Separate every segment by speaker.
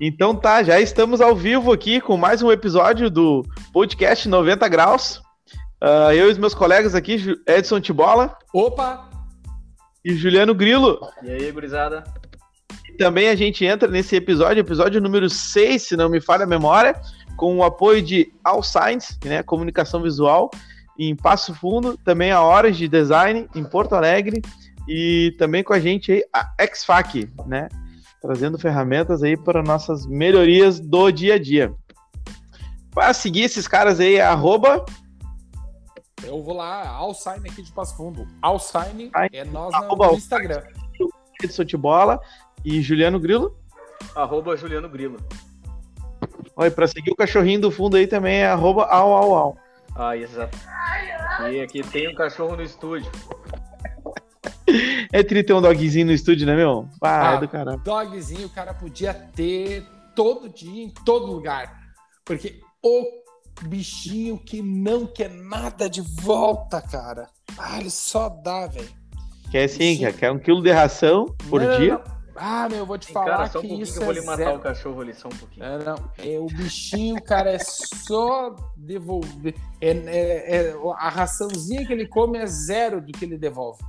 Speaker 1: Então tá, já estamos ao vivo aqui com mais um episódio do podcast 90 Graus. Uh, eu e os meus colegas aqui, Edson Tibola.
Speaker 2: Opa!
Speaker 1: E Juliano Grilo.
Speaker 3: E aí, gurizada?
Speaker 1: E também a gente entra nesse episódio, episódio número 6, se não me falha a memória, com o apoio de All Science, né, comunicação visual, em Passo Fundo, também a Horas de Design, em Porto Alegre, e também com a gente aí a XFAC, né? Trazendo ferramentas aí para nossas melhorias do dia a dia. Para seguir esses caras aí, arroba.
Speaker 2: Eu vou lá, Alsign aqui de Passo Fundo. Alsign é nós no Instagram.
Speaker 1: Edson Bola e Juliano Grilo.
Speaker 3: Arroba Juliano Grilo.
Speaker 1: Olha, para seguir o cachorrinho do fundo aí também é arroba au, au, au.
Speaker 3: Ah, exato. E aqui tem um cachorro no estúdio.
Speaker 1: É tri ter um dogzinho no estúdio, né, meu? Ah, ah é do caralho.
Speaker 2: Dogzinho o cara podia ter todo dia, em todo lugar. Porque o bichinho que não quer nada de volta, cara. Ah, ele só dá, velho.
Speaker 1: Quer sim, bichinho... quer um quilo de ração por não, dia?
Speaker 2: Não. Ah, meu, eu vou te falar cara,
Speaker 3: só um
Speaker 2: que isso
Speaker 3: que eu vou é lhe matar zero. o cachorro ali, só um pouquinho.
Speaker 2: É, não, é, o bichinho, cara, é só devolver. É, é, é, a raçãozinha que ele come é zero do que ele devolve.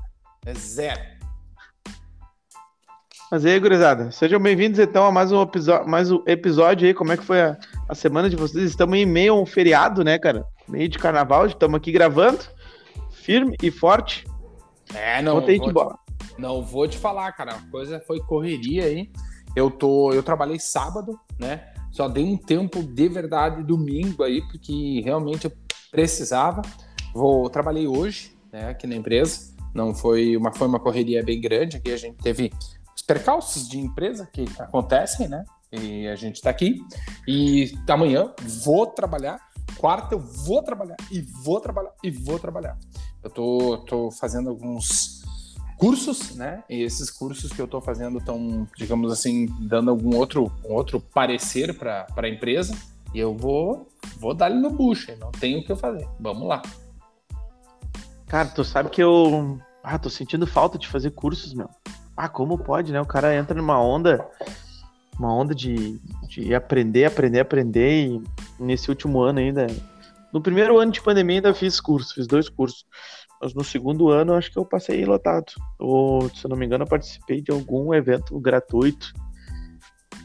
Speaker 2: É zero.
Speaker 1: Mas aí, gurizada, sejam bem-vindos então a mais um, mais um episódio aí. Como é que foi a, a semana de vocês? Estamos em meio a um feriado, né, cara? Meio de carnaval, estamos aqui gravando, firme e forte.
Speaker 2: É, não.
Speaker 1: Botei de bola.
Speaker 2: Não vou te falar, cara. A coisa foi correria aí. Eu tô, eu trabalhei sábado, né? Só dei um tempo de verdade domingo aí, porque realmente eu precisava. Vou trabalhei hoje, né, aqui na empresa. Não foi uma, foi uma correria bem grande aqui. A gente teve os percalços de empresa que acontecem, né? E a gente está aqui. E amanhã vou trabalhar. Quarta eu vou trabalhar e vou trabalhar e vou trabalhar. Eu tô, tô fazendo alguns cursos, né? E esses cursos que eu estou fazendo estão, digamos assim, dando algum outro, um outro parecer para a empresa. E eu vou, vou dar ele no bucho, não tenho o que eu fazer. Vamos lá.
Speaker 1: Cara, tu sabe que eu. Ah, tô sentindo falta de fazer cursos, meu. Ah, como pode, né? O cara entra numa onda. Uma onda de, de aprender, aprender, aprender. E nesse último ano ainda. No primeiro ano de pandemia ainda fiz curso, fiz dois cursos. Mas no segundo ano acho que eu passei lotado. Ou, se eu não me engano, eu participei de algum evento gratuito.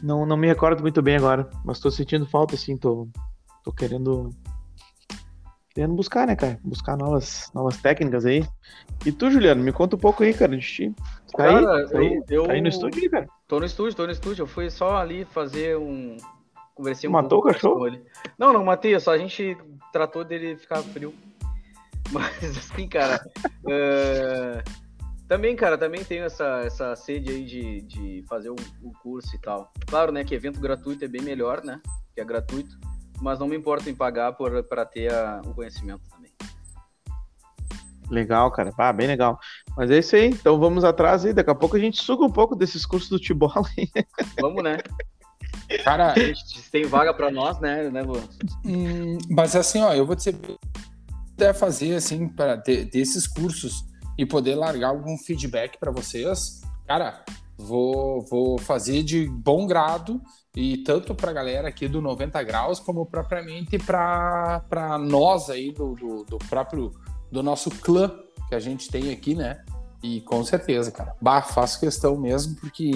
Speaker 1: Não, não me recordo muito bem agora, mas tô sentindo falta, assim, tô, tô querendo querendo buscar, né, cara? Buscar novas, novas técnicas aí. E tu, Juliano, me conta um pouco aí, cara, de ti.
Speaker 3: Tá cara, aí? Tá, aí?
Speaker 1: Eu, tá aí no estúdio, aí, cara?
Speaker 3: Tô no estúdio, tô no estúdio. Eu fui só ali fazer um. Conversei um
Speaker 1: Matou o cachorro?
Speaker 3: Não, não matei, só a gente tratou dele ficar frio. Mas assim, cara. uh... Também, cara, também tenho essa, essa sede aí de, de fazer o, o curso e tal. Claro, né, que evento gratuito é bem melhor, né? Que é gratuito mas não me importo em pagar para ter a, o conhecimento também.
Speaker 1: Legal, cara. Ah, bem legal. Mas é isso aí. Então vamos atrás aí. Daqui a pouco a gente suga um pouco desses cursos do Tibola aí.
Speaker 3: Vamos, né? Cara, a gente tem vaga para nós, né, né?
Speaker 2: Hum, mas assim, ó, eu vou dizer, puder fazer assim para desses cursos e poder largar algum feedback para vocês, cara, vou, vou fazer de bom grado e tanto para a galera aqui do 90 graus como propriamente para nós aí do, do, do, próprio do nosso clã que a gente tem aqui, né? E com certeza, cara, bah, faço questão mesmo porque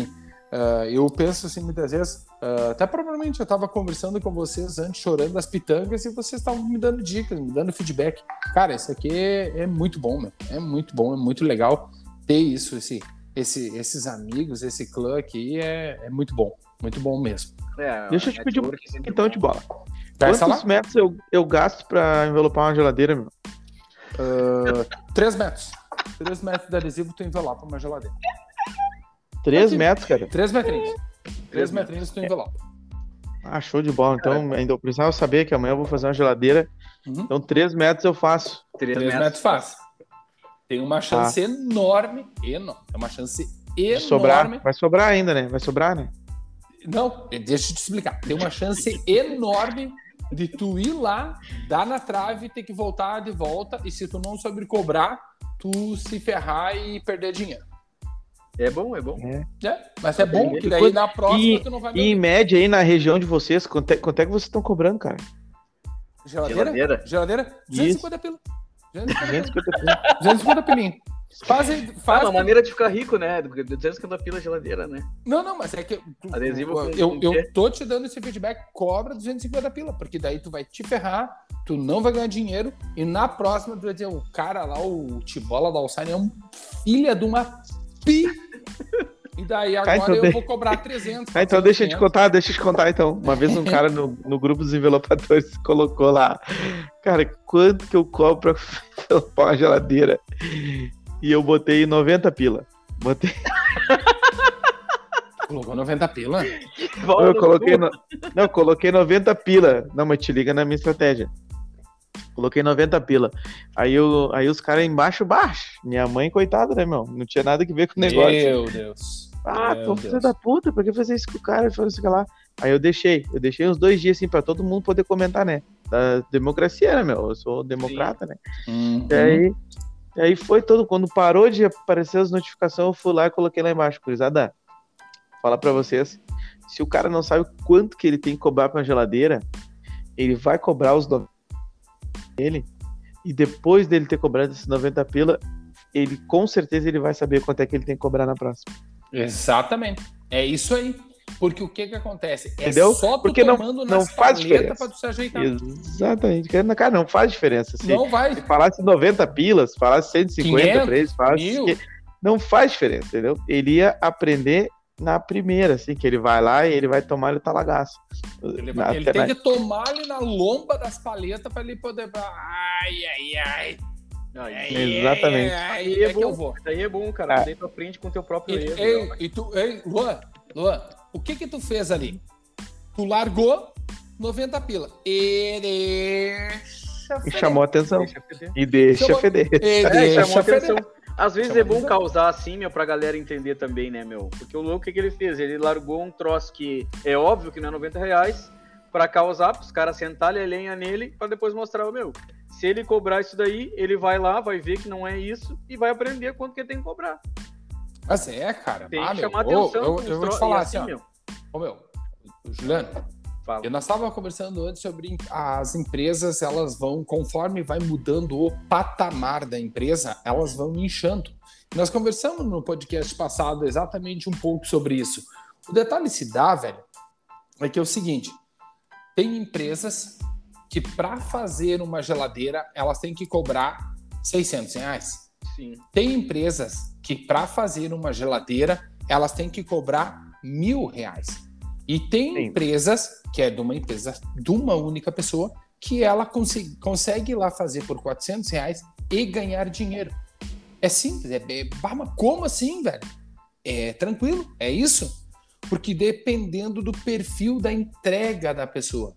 Speaker 2: uh, eu penso assim muitas vezes, uh, até provavelmente eu estava conversando com vocês antes, chorando das pitangas e vocês estavam me dando dicas, me dando feedback. Cara, isso aqui é, é muito bom, meu. é muito bom, é muito legal ter isso, esse esse, esses amigos, esse clã aqui é, é muito bom. Muito bom mesmo.
Speaker 1: É, Deixa eu te pedir um então de bola. Quantos lá? metros eu, eu gasto pra envelopar uma geladeira, meu?
Speaker 2: Uh, três metros. Três metros de adesivo tu envelopa uma geladeira.
Speaker 1: Três metros, cara?
Speaker 2: Três metrinhos. Três metrinhos tu envelopa.
Speaker 1: Ah, show de bola. Então, ainda eu precisava saber que amanhã eu vou fazer uma geladeira. Uhum. Então, três metros eu faço.
Speaker 2: Três, três metros, metros faz. Tem uma chance ah. enorme, enorme, é uma chance enorme.
Speaker 1: Sobrar, vai sobrar ainda, né? Vai sobrar, né?
Speaker 2: Não, deixa eu te explicar. Tem uma chance enorme de tu ir lá, dar na trave, ter que voltar de volta, e se tu não souber cobrar, tu se ferrar e perder dinheiro.
Speaker 3: É bom, é bom.
Speaker 1: É.
Speaker 2: É, mas é bom, que daí na próxima
Speaker 1: E,
Speaker 2: tu não vai
Speaker 1: e em média aí na região de vocês, quanto é, quanto é que vocês estão cobrando, cara?
Speaker 2: Geladeira?
Speaker 3: Geladeira.
Speaker 2: Geladeira? 250 pila. 250
Speaker 1: 250 pila.
Speaker 2: 250 pilinha. Faz, aí-
Speaker 3: Ah,
Speaker 2: faz
Speaker 3: uma maneira de ficar rico, né? 250 pila geladeira, né?
Speaker 2: Não, não, mas é que
Speaker 3: Adesivo com-
Speaker 2: eu, eu
Speaker 3: quê?
Speaker 2: tô te dando esse feedback, cobra 250 pila, porque daí tu vai te ferrar, tu não vai ganhar dinheiro, e na próxima tu vai dizer, o cara lá, o Tibola da Alçane é um filha de uma pi. E daí agora
Speaker 1: então
Speaker 2: eu
Speaker 1: de-
Speaker 2: vou cobrar 300.
Speaker 1: Ah, então deixa eu te
Speaker 2: 400.
Speaker 1: contar, deixa eu te contar então. Uma vez um cara no, no grupo dos envelopadores colocou lá, cara, quanto que eu cobro pra envelopar uma geladeira? E eu botei 90 pila. Botei,
Speaker 2: Colocou 90 pila?
Speaker 1: eu coloquei, no- não, eu coloquei 90 pila. Não, mas te liga na minha estratégia. Coloquei 90 pila. Aí, eu, aí os caras embaixo, baixo. Minha mãe, coitada, né, meu? Não tinha nada que ver com o negócio.
Speaker 2: Meu Deus.
Speaker 1: Ah,
Speaker 2: Meu
Speaker 1: tô filho da puta, por que fazer isso com o cara? Falou assim, lá. Aí eu deixei, eu deixei uns dois dias assim pra todo mundo poder comentar, né? Da democracia, né, meu? Eu sou democrata, né?
Speaker 2: Uhum.
Speaker 1: E aí, e aí foi todo. Quando parou de aparecer as notificações, eu fui lá e coloquei lá embaixo, Curizada. Fala pra vocês. Se o cara não sabe quanto que ele tem que cobrar pra geladeira, ele vai cobrar os 90 dele. E depois dele ter cobrado esses 90 pila, ele com certeza ele vai saber quanto é que ele tem que cobrar na próxima.
Speaker 2: Exatamente. É isso aí. Porque o que que acontece? É
Speaker 1: Entendeu?
Speaker 2: só tu
Speaker 1: Porque não-
Speaker 2: tomando
Speaker 1: não
Speaker 2: nas
Speaker 1: faz diferença.
Speaker 2: pra tu se ajeitar.
Speaker 1: Exatamente. Cara, não faz diferença. Se,
Speaker 2: Não vai.
Speaker 1: se falasse 90 pilas, falasse 150
Speaker 2: 500,
Speaker 1: pra eles, falasse.
Speaker 2: mil.
Speaker 1: que- Não faz diferença, entendeu? Ele ia aprender na primeira, assim, que ele vai lá e ele vai tomar o talagaço.
Speaker 2: Ele,
Speaker 1: Na-
Speaker 2: ele tem que tomar ali na lomba das paletas pra ele poder. Ai, ai, ai.
Speaker 3: Aí,
Speaker 2: ai,
Speaker 1: Exatamente.
Speaker 2: Ai,
Speaker 3: Aí
Speaker 2: aí
Speaker 3: é
Speaker 2: é que eu
Speaker 3: bom. Aí é bom, cara.
Speaker 1: Ah.
Speaker 3: Daí tu aprende com o teu próprio
Speaker 2: E,
Speaker 3: erro.
Speaker 2: ei,
Speaker 3: né?
Speaker 2: e tu, ei, Luan, Luan, o que que tu fez ali? Tu largou 90 pila. E deixa
Speaker 1: E
Speaker 2: feder.
Speaker 1: chamou a atenção.
Speaker 3: Deixa.
Speaker 1: E deixa
Speaker 2: Chamou-
Speaker 1: feder.
Speaker 2: E
Speaker 3: É,
Speaker 2: deixa
Speaker 3: chamou atenção.
Speaker 2: feder.
Speaker 3: Às vezes
Speaker 2: Chamou
Speaker 3: é bom
Speaker 2: atenção.
Speaker 3: causar assim, meu, pra galera entender também, né, meu? Porque o louco, o que, que ele fez? Ele largou um troço que é óbvio que não é 90 reais pra causar, pros caras sentarem a lenha nele pra depois mostrar o meu. Se ele cobrar isso daí, ele vai lá, vai ver que não é isso e vai aprender quanto que ele tem que cobrar.
Speaker 2: Mas é, cara.
Speaker 3: Tem
Speaker 2: ah,
Speaker 3: que chamar atenção.
Speaker 2: Eu,
Speaker 3: os
Speaker 2: eu vou te falar
Speaker 3: assim,
Speaker 2: assim, ó. Ô, meu, Juliano,
Speaker 3: Fala.
Speaker 2: Eu nós estávamos conversando antes sobre as empresas, elas vão, conforme vai mudando o patamar da empresa, elas vão inchando. Nós conversamos no podcast passado exatamente um pouco sobre isso. O detalhe se dá, velho, é que é o seguinte: tem empresas que para fazer uma geladeira elas têm que cobrar 600 reais.
Speaker 3: Sim.
Speaker 2: Tem empresas que para fazer uma geladeira elas têm que cobrar mil reais. E tem
Speaker 1: Sim.
Speaker 2: empresas que é de uma empresa de uma única pessoa que ela consegue, consegue ir lá fazer por 400 reais e ganhar dinheiro. É simples, é, é como assim, velho? É tranquilo, é isso. Porque dependendo do perfil da entrega da pessoa,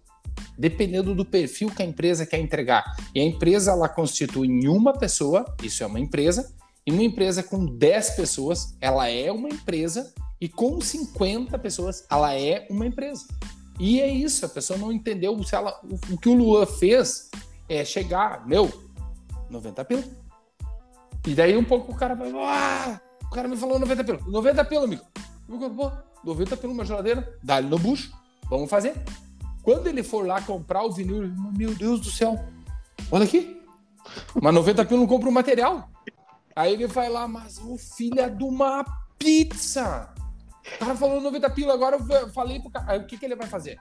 Speaker 2: dependendo do perfil que a empresa quer entregar. E a empresa ela constitui em uma pessoa, isso é uma empresa, e uma empresa com 10 pessoas, ela é uma empresa, e com 50 pessoas, ela é uma empresa. E é isso, a pessoa não entendeu se ela, o, o que o Luan fez é chegar, meu, 90 pila. E daí um pouco o cara vai, ah, o cara me falou 90 pila. 90 pila, amigo. Eu digo, Pô, 90 pila uma geladeira, dá ele no bucho, vamos fazer. Quando ele for lá comprar o vinil, ele, meu Deus do céu, olha aqui. Mas 90 pila não compra o material. Aí ele vai lá, mas o filho de uma pizza. O cara falou 90 pila, agora eu falei pro cara. Aí o que, que ele vai fazer?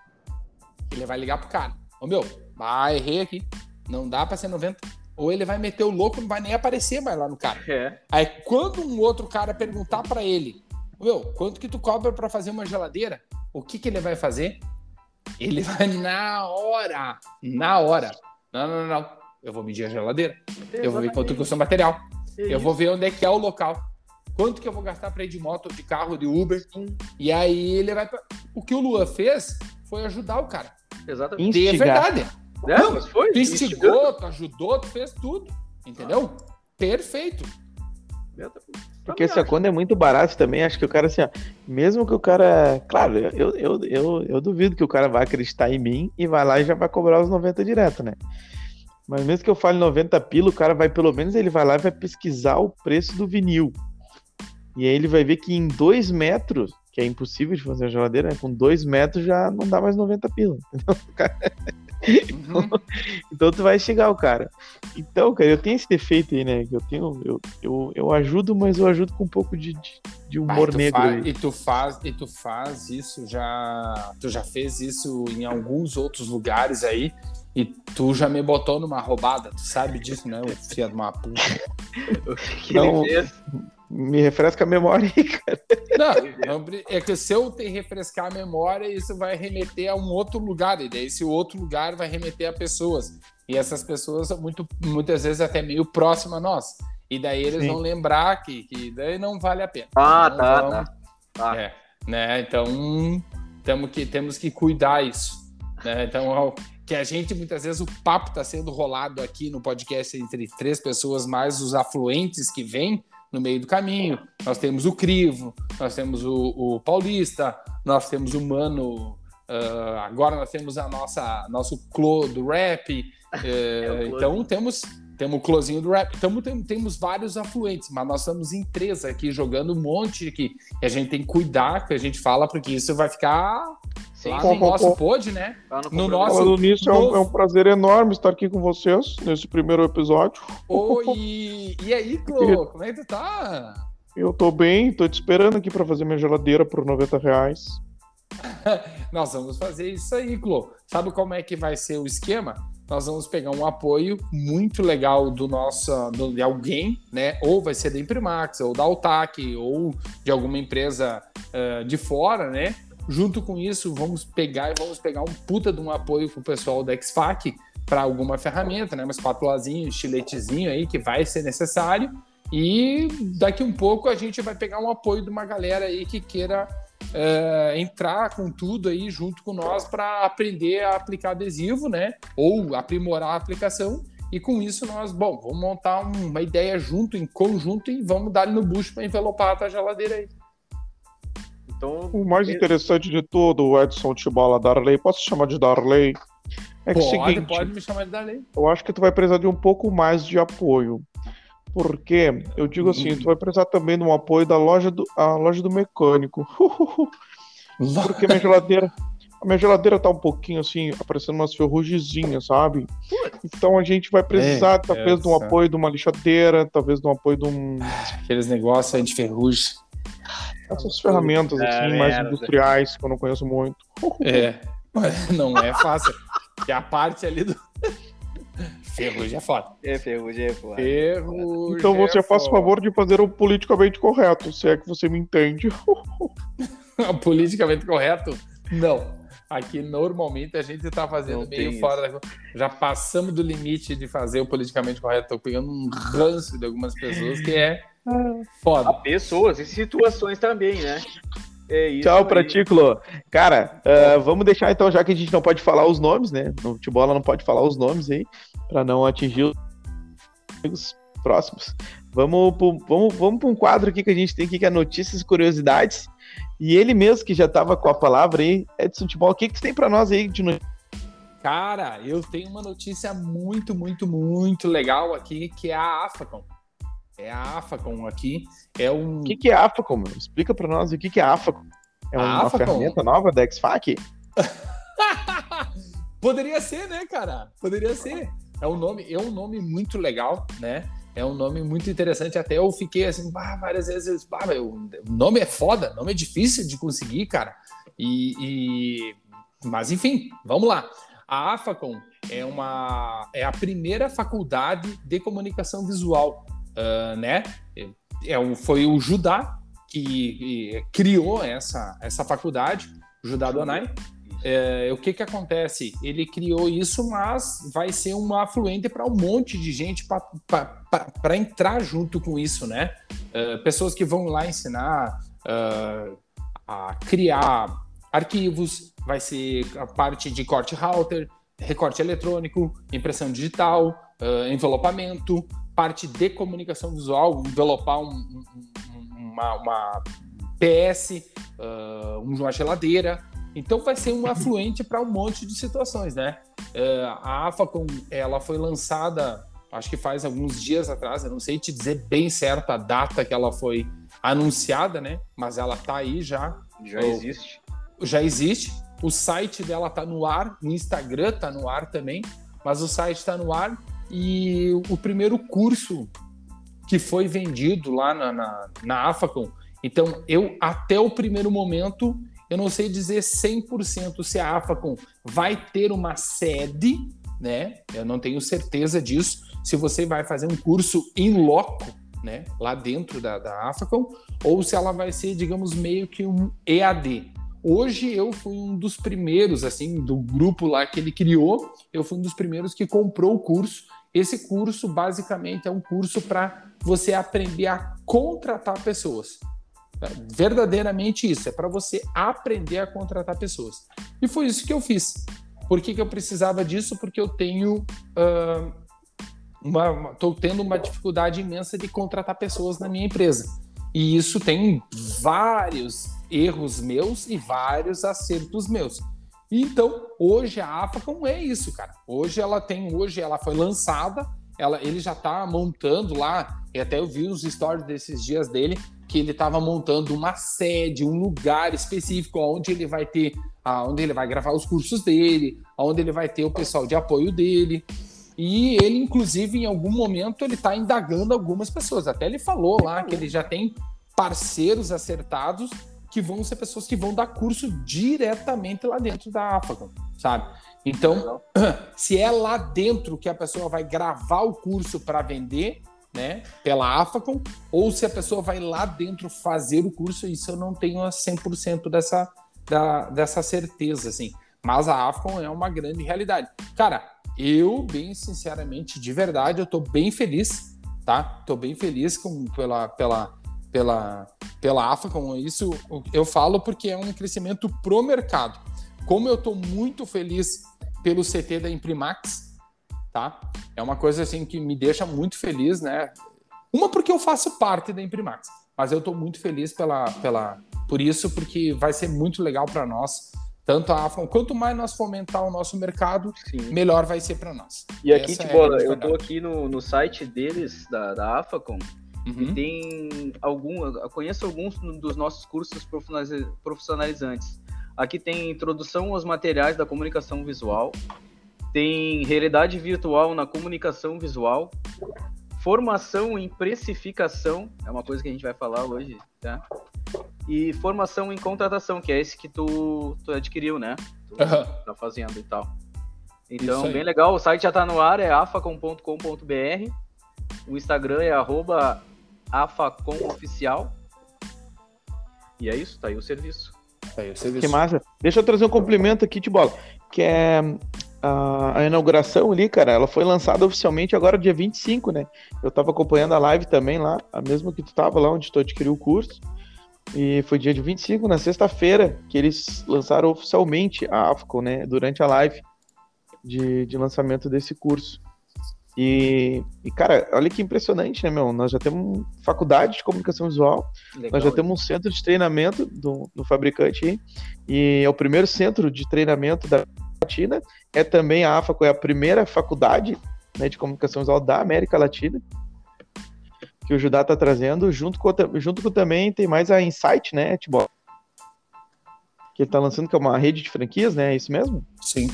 Speaker 2: Ele vai ligar pro cara. Ô meu, ah, errei aqui. Não dá pra ser 90. Ou ele vai meter o louco, não vai nem aparecer mais lá no cara.
Speaker 3: É.
Speaker 2: Aí quando um outro cara perguntar pra ele, meu, quanto que tu cobra pra fazer uma geladeira? O que que ele vai fazer? Ele vai na hora, na hora. Não, não, não, não. Eu vou medir a geladeira. Eu vou ver quanto custa o material. Eu vou ver onde é que é o local. Quanto que eu vou gastar pra ir de moto, de carro, de Uber. E aí ele vai. pra- O que o Luan fez foi ajudar o cara.
Speaker 3: Exatamente.
Speaker 2: E é verdade.
Speaker 3: É,
Speaker 2: Não,
Speaker 3: mas foi.
Speaker 2: Tu instigou, tu ajudou, tu fez tudo. Entendeu? Perfeito.
Speaker 1: Porque assim, ó, quando é muito barato também, acho que o cara, assim, ó, mesmo que o cara. Claro, eu, eu, eu, eu duvido que o cara vai acreditar em mim e vai lá e já vai cobrar os 90 direto, né? Mas mesmo que eu fale 90 pila, o cara vai, pelo menos, ele vai lá e vai pesquisar o preço do vinil. E aí ele vai ver que em dois metros, que é impossível de fazer a geladeira, né? com dois metros já não dá mais 90 pila. Então, uhum. então tu vai chegar o cara. Então, cara, eu tenho esse defeito aí, né? Eu tenho, eu, eu, eu ajudo, mas eu ajudo com um pouco de, de, de humor negro.
Speaker 2: Faz, e tu faz, e tu faz isso já, tu já fez isso em alguns outros lugares aí. E tu já me botou numa roubada, tu sabe disso, né? O filho de uma puta.
Speaker 1: o que não, ele fez? Me refresca a memória aí, cara.
Speaker 2: Não, não, é que se eu te refrescar a memória, isso vai remeter a um outro lugar, e daí esse outro lugar vai remeter a pessoas. E essas pessoas são muito, muitas vezes até meio próximas a nós. E daí eles Sim. vão lembrar que, que daí não vale a pena.
Speaker 3: Ah, tá, vão... tá,
Speaker 2: tá. É, né? Então, temos que, temos que cuidar isso. Né? Então, que a gente, muitas vezes, o papo está sendo rolado aqui no podcast entre três pessoas, mais os afluentes que vêm, no meio do caminho. Nós temos o Crivo, nós temos o, o Paulista, nós temos o Mano, uh, agora nós temos a nossa nosso Clo do rap. Uh, é então temos temos o closinho do rap. Então tem, temos vários afluentes, mas nós estamos em três aqui jogando um monte aqui. E a gente tem que cuidar que a gente fala, porque isso vai ficar Sim, lá no nosso pod, né?
Speaker 1: no, no nosso. Falando nisso, é, um, é, um, prazer enorme estar aqui com vocês nesse primeiro episódio.
Speaker 2: Oi! E aí, Clo, como é que tu tá?
Speaker 1: Eu tô bem, tô te esperando aqui para fazer minha geladeira por 90 reais.
Speaker 2: Nós vamos fazer isso aí, Clo. Sabe como é que vai ser o esquema? nós vamos pegar um apoio muito legal do nosso do, de alguém, né? Ou vai ser da Imprimax, ou da Altac, ou de alguma empresa uh, de fora, né? Junto com isso, vamos pegar e vamos pegar um puta de um apoio com o pessoal da XFAC para alguma ferramenta, né? Uma espátulazinha, um estiletezinho aí que vai ser necessário. E daqui um pouco a gente vai pegar um apoio de uma galera aí que queira é, entrar com tudo aí junto com nós para aprender a aplicar adesivo, né? Ou aprimorar a aplicação. E com isso nós, bom, vamos montar uma ideia junto, em conjunto, e vamos dar no bucho para envelopar a geladeira aí.
Speaker 1: Então, o mais interessante de tudo, Edson Tibola Darley, posso chamar de Darley?
Speaker 2: É pode, que é seguinte, pode me chamar de Darley.
Speaker 1: Eu acho que tu vai precisar de um pouco mais de apoio. Porque eu digo assim, tu vai precisar também de um apoio da loja do, a loja do mecânico. Porque minha geladeira, a minha geladeira tá um pouquinho assim, aparecendo umas ferrugemzinhas, sabe? Então a gente vai precisar, é, talvez, de um apoio de uma lixadeira, talvez de um apoio de um.
Speaker 2: Aqueles negócios aí de ferrugem.
Speaker 1: Essas ferramentas, assim, mais industriais, que eu não conheço muito.
Speaker 2: É, não é fácil. Que a parte ali do. Ferrugem é foda.
Speaker 3: É, ferrugem é foda.
Speaker 2: Ferrugem
Speaker 1: então você
Speaker 2: é
Speaker 1: faz o favor de fazer o politicamente correto, se é que você me entende.
Speaker 2: politicamente correto? Não. Aqui normalmente a gente tá fazendo Não meio fora da... Já passamos do limite de fazer o politicamente correto. Tô pegando um ranço de algumas pessoas que é foda.
Speaker 3: Pessoas e situações também, né?
Speaker 1: É Tchau pra ti, Clô. Cara, uh, vamos deixar então, já que a gente não pode falar os nomes, né? No Tibola não pode falar os nomes aí, para não atingir os próximos. Vamos pro, vamos, vamos para um quadro aqui que a gente tem aqui, que é notícias e curiosidades. E ele mesmo, que já estava com a palavra aí, Edson Tibola, o que, que você tem para nós aí de notícias?
Speaker 2: Cara, eu tenho uma notícia muito, muito, muito legal aqui, que é a AFACOM. É a AFACOM aqui. É um...
Speaker 1: O que, que é a AFACOM? Meu? Explica para nós o que, que é a AFACOM. É uma AFACOM? ferramenta nova da XFAC?
Speaker 2: Poderia ser, né, cara? Poderia ser. É um nome, é um nome muito legal, né? É um nome muito interessante. Até eu fiquei assim, bah, várias vezes, bah, o nome é foda, o nome é difícil de conseguir, cara. E, e... mas enfim, vamos lá. A AFACOM é uma é a primeira faculdade de comunicação visual uh, né? É, foi o Judá que criou essa, essa faculdade, o Judá Donai. É, o que que acontece? Ele criou isso, mas vai ser uma afluente para um monte de gente para entrar junto com isso, né? É, pessoas que vão lá ensinar uh, a criar arquivos, vai ser a parte de corte router, recorte eletrônico, impressão digital, uh, envelopamento, parte de comunicação visual, envelopar um, um, uma, uma, PS, uh, uma geladeira. Então vai ser um afluente para um monte de situações, né? Uh, a AFACOM, ela foi lançada, acho que faz alguns dias atrás, eu não sei te dizer bem certo a data que ela foi anunciada, né? Mas ela tá aí já.
Speaker 3: Já existe.
Speaker 2: Já existe. O site dela tá no ar, o Instagram tá no ar também, mas o site está no ar e o primeiro curso que foi vendido lá na, na, na. Então, eu, até o primeiro momento, eu não sei dizer 100% se a Afacon vai ter uma sede, né? Eu não tenho certeza disso. Se você vai fazer um curso em loco, né? Lá dentro da, da Afacon, ou se ela vai ser, digamos, meio que um EAD. Hoje eu fui um dos primeiros, assim, do grupo lá que ele criou, eu fui um dos primeiros que comprou o curso. Esse curso, basicamente, é um curso para você aprender a contratar pessoas. Verdadeiramente isso, é para você aprender a contratar pessoas. E foi isso que eu fiz. Por que, que eu precisava disso? Porque eu tenho. Uh, uma, tô tendo uma dificuldade imensa de contratar pessoas na minha empresa. E isso tem vários erros meus e vários acertos meus. Então, hoje a Afacom é isso, cara. Hoje ela tem, hoje ela foi lançada, ela, ele já está montando lá, e até eu vi os stories desses dias dele, que ele estava montando uma sede, um lugar específico onde ele vai ter, onde ele vai gravar os cursos dele, onde ele vai ter o pessoal de apoio dele. E ele, inclusive, em algum momento, ele está indagando algumas pessoas. Até ele falou lá que ele já tem parceiros acertados que vão ser pessoas que vão dar curso diretamente lá dentro da AFACOM, sabe? Então, se é lá dentro que a pessoa vai gravar o curso para vender, né, pela AFACOM, ou se a pessoa vai lá dentro fazer o curso, isso eu não tenho 100% dessa, da, dessa certeza, assim. Mas a AFACOM é uma grande realidade. Cara, eu, bem sinceramente, de verdade, eu tô bem feliz, tá? Tô bem feliz com, pela, pela, pela, pela AFACOM. Isso eu falo porque é um crescimento pro mercado. Como eu tô muito feliz pelo CT da Imprimax, tá? É uma coisa assim que me deixa muito feliz, né? Uma porque eu faço parte da Imprimax, mas eu estou muito feliz pela, pela, por isso, porque vai ser muito legal para nós. Tanto a AFAM, quanto mais nós fomentar o nosso mercado, Sim. melhor vai ser para nós.
Speaker 3: E aqui, Essa tipo, é eu estou aqui no, no site deles, da, da AFACOM, uhum. e tem algum, eu conheço alguns dos nossos cursos profissionalizantes. Aqui tem introdução aos materiais da comunicação visual, tem realidade virtual na comunicação visual, formação em precificação, é uma coisa que a gente vai falar hoje, tá? E formação em contratação, que é esse que tu, tu adquiriu, né? Tu uhum. tá fazendo e tal. Então, bem legal, o site já tá no ar, é afacom.com.br. O Instagram é arroba afacomoficial. E é isso, tá aí o serviço.
Speaker 1: Tá aí o serviço. Que massa. Deixa eu trazer um complemento aqui, Tibola, que é a, a, inauguração ali, cara, ela foi lançada oficialmente agora dia 25, né? Eu tava acompanhando a live também lá, a mesma que tu tava lá onde tu adquiriu o curso. E foi dia de 25, na sexta-feira, que eles lançaram oficialmente a AFCO, né? Durante a live de, de lançamento desse curso. E, e, cara, olha que impressionante, né, meu? Nós já temos faculdade de comunicação visual, Legal, nós já temos um centro de treinamento do, do fabricante aí, e é o primeiro centro de treinamento da Latina. É também a AFACO, é a primeira faculdade né, de comunicação visual da América Latina que o Judá está trazendo, junto com, junto com também tem mais a Insight, né, Tibó? Que ele está lançando, que é uma rede de franquias, né? É isso mesmo?
Speaker 2: Sim,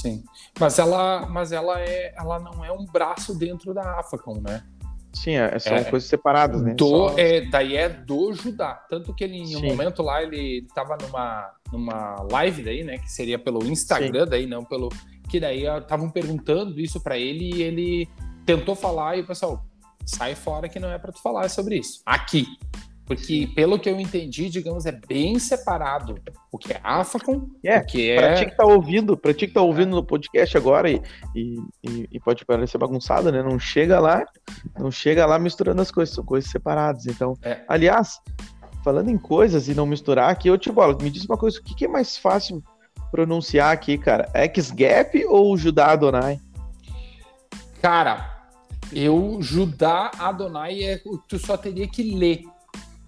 Speaker 2: sim. Mas ela, mas ela, é, ela não é um braço dentro da AFACOM, né?
Speaker 1: Sim, é, são é, coisas separadas, né?
Speaker 2: Do, Só... é, daí é do Judá. Tanto que ele, em um Sim. momento lá, ele estava numa, numa live daí, né? Que seria pelo Instagram, Sim. daí, não pelo. Que daí estavam perguntando isso para ele e ele tentou falar e o pessoal, sai fora que não é para tu falar sobre isso. Aqui. Porque, pelo que eu entendi, digamos, é bem separado o que é AFACOM,
Speaker 1: é, o que é... Pra ti que tá ouvindo, pra ti que tá ouvindo no podcast agora e, e, e, pode parecer bagunçado, né? Não chega lá, não chega lá misturando as coisas, são coisas separadas. Então, é. aliás, falando em coisas e não misturar aqui, eu te bola, me diz uma coisa, o que, que é mais fácil pronunciar aqui, cara? X-Gap ou Judá Adonai?
Speaker 2: Cara, eu, Judá Adonai, é, tu só teria que ler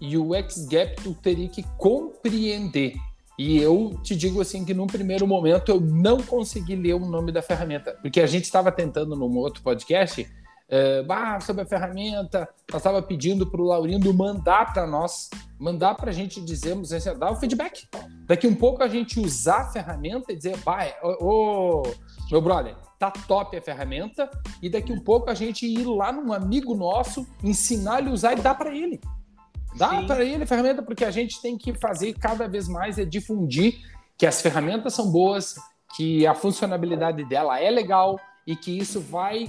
Speaker 2: e o X-Gap tu teria que compreender. E eu te digo assim que num primeiro momento eu não consegui ler o nome da ferramenta, porque a gente estava tentando num outro podcast é, sobre a ferramenta, nós estava pedindo para o Laurindo mandar para nós, mandar para a gente dizermos, assim, dar o feedback. Daqui um pouco a gente usar a ferramenta e dizer, vai, ô, ô, meu brother, tá top a ferramenta, e daqui um pouco a gente ir lá num amigo nosso, ensinar ele a usar e dar para ele. Dá para ele ferramenta, porque a gente tem que fazer cada vez mais é difundir que as ferramentas são boas, que a funcionalidade dela é legal, e que isso vai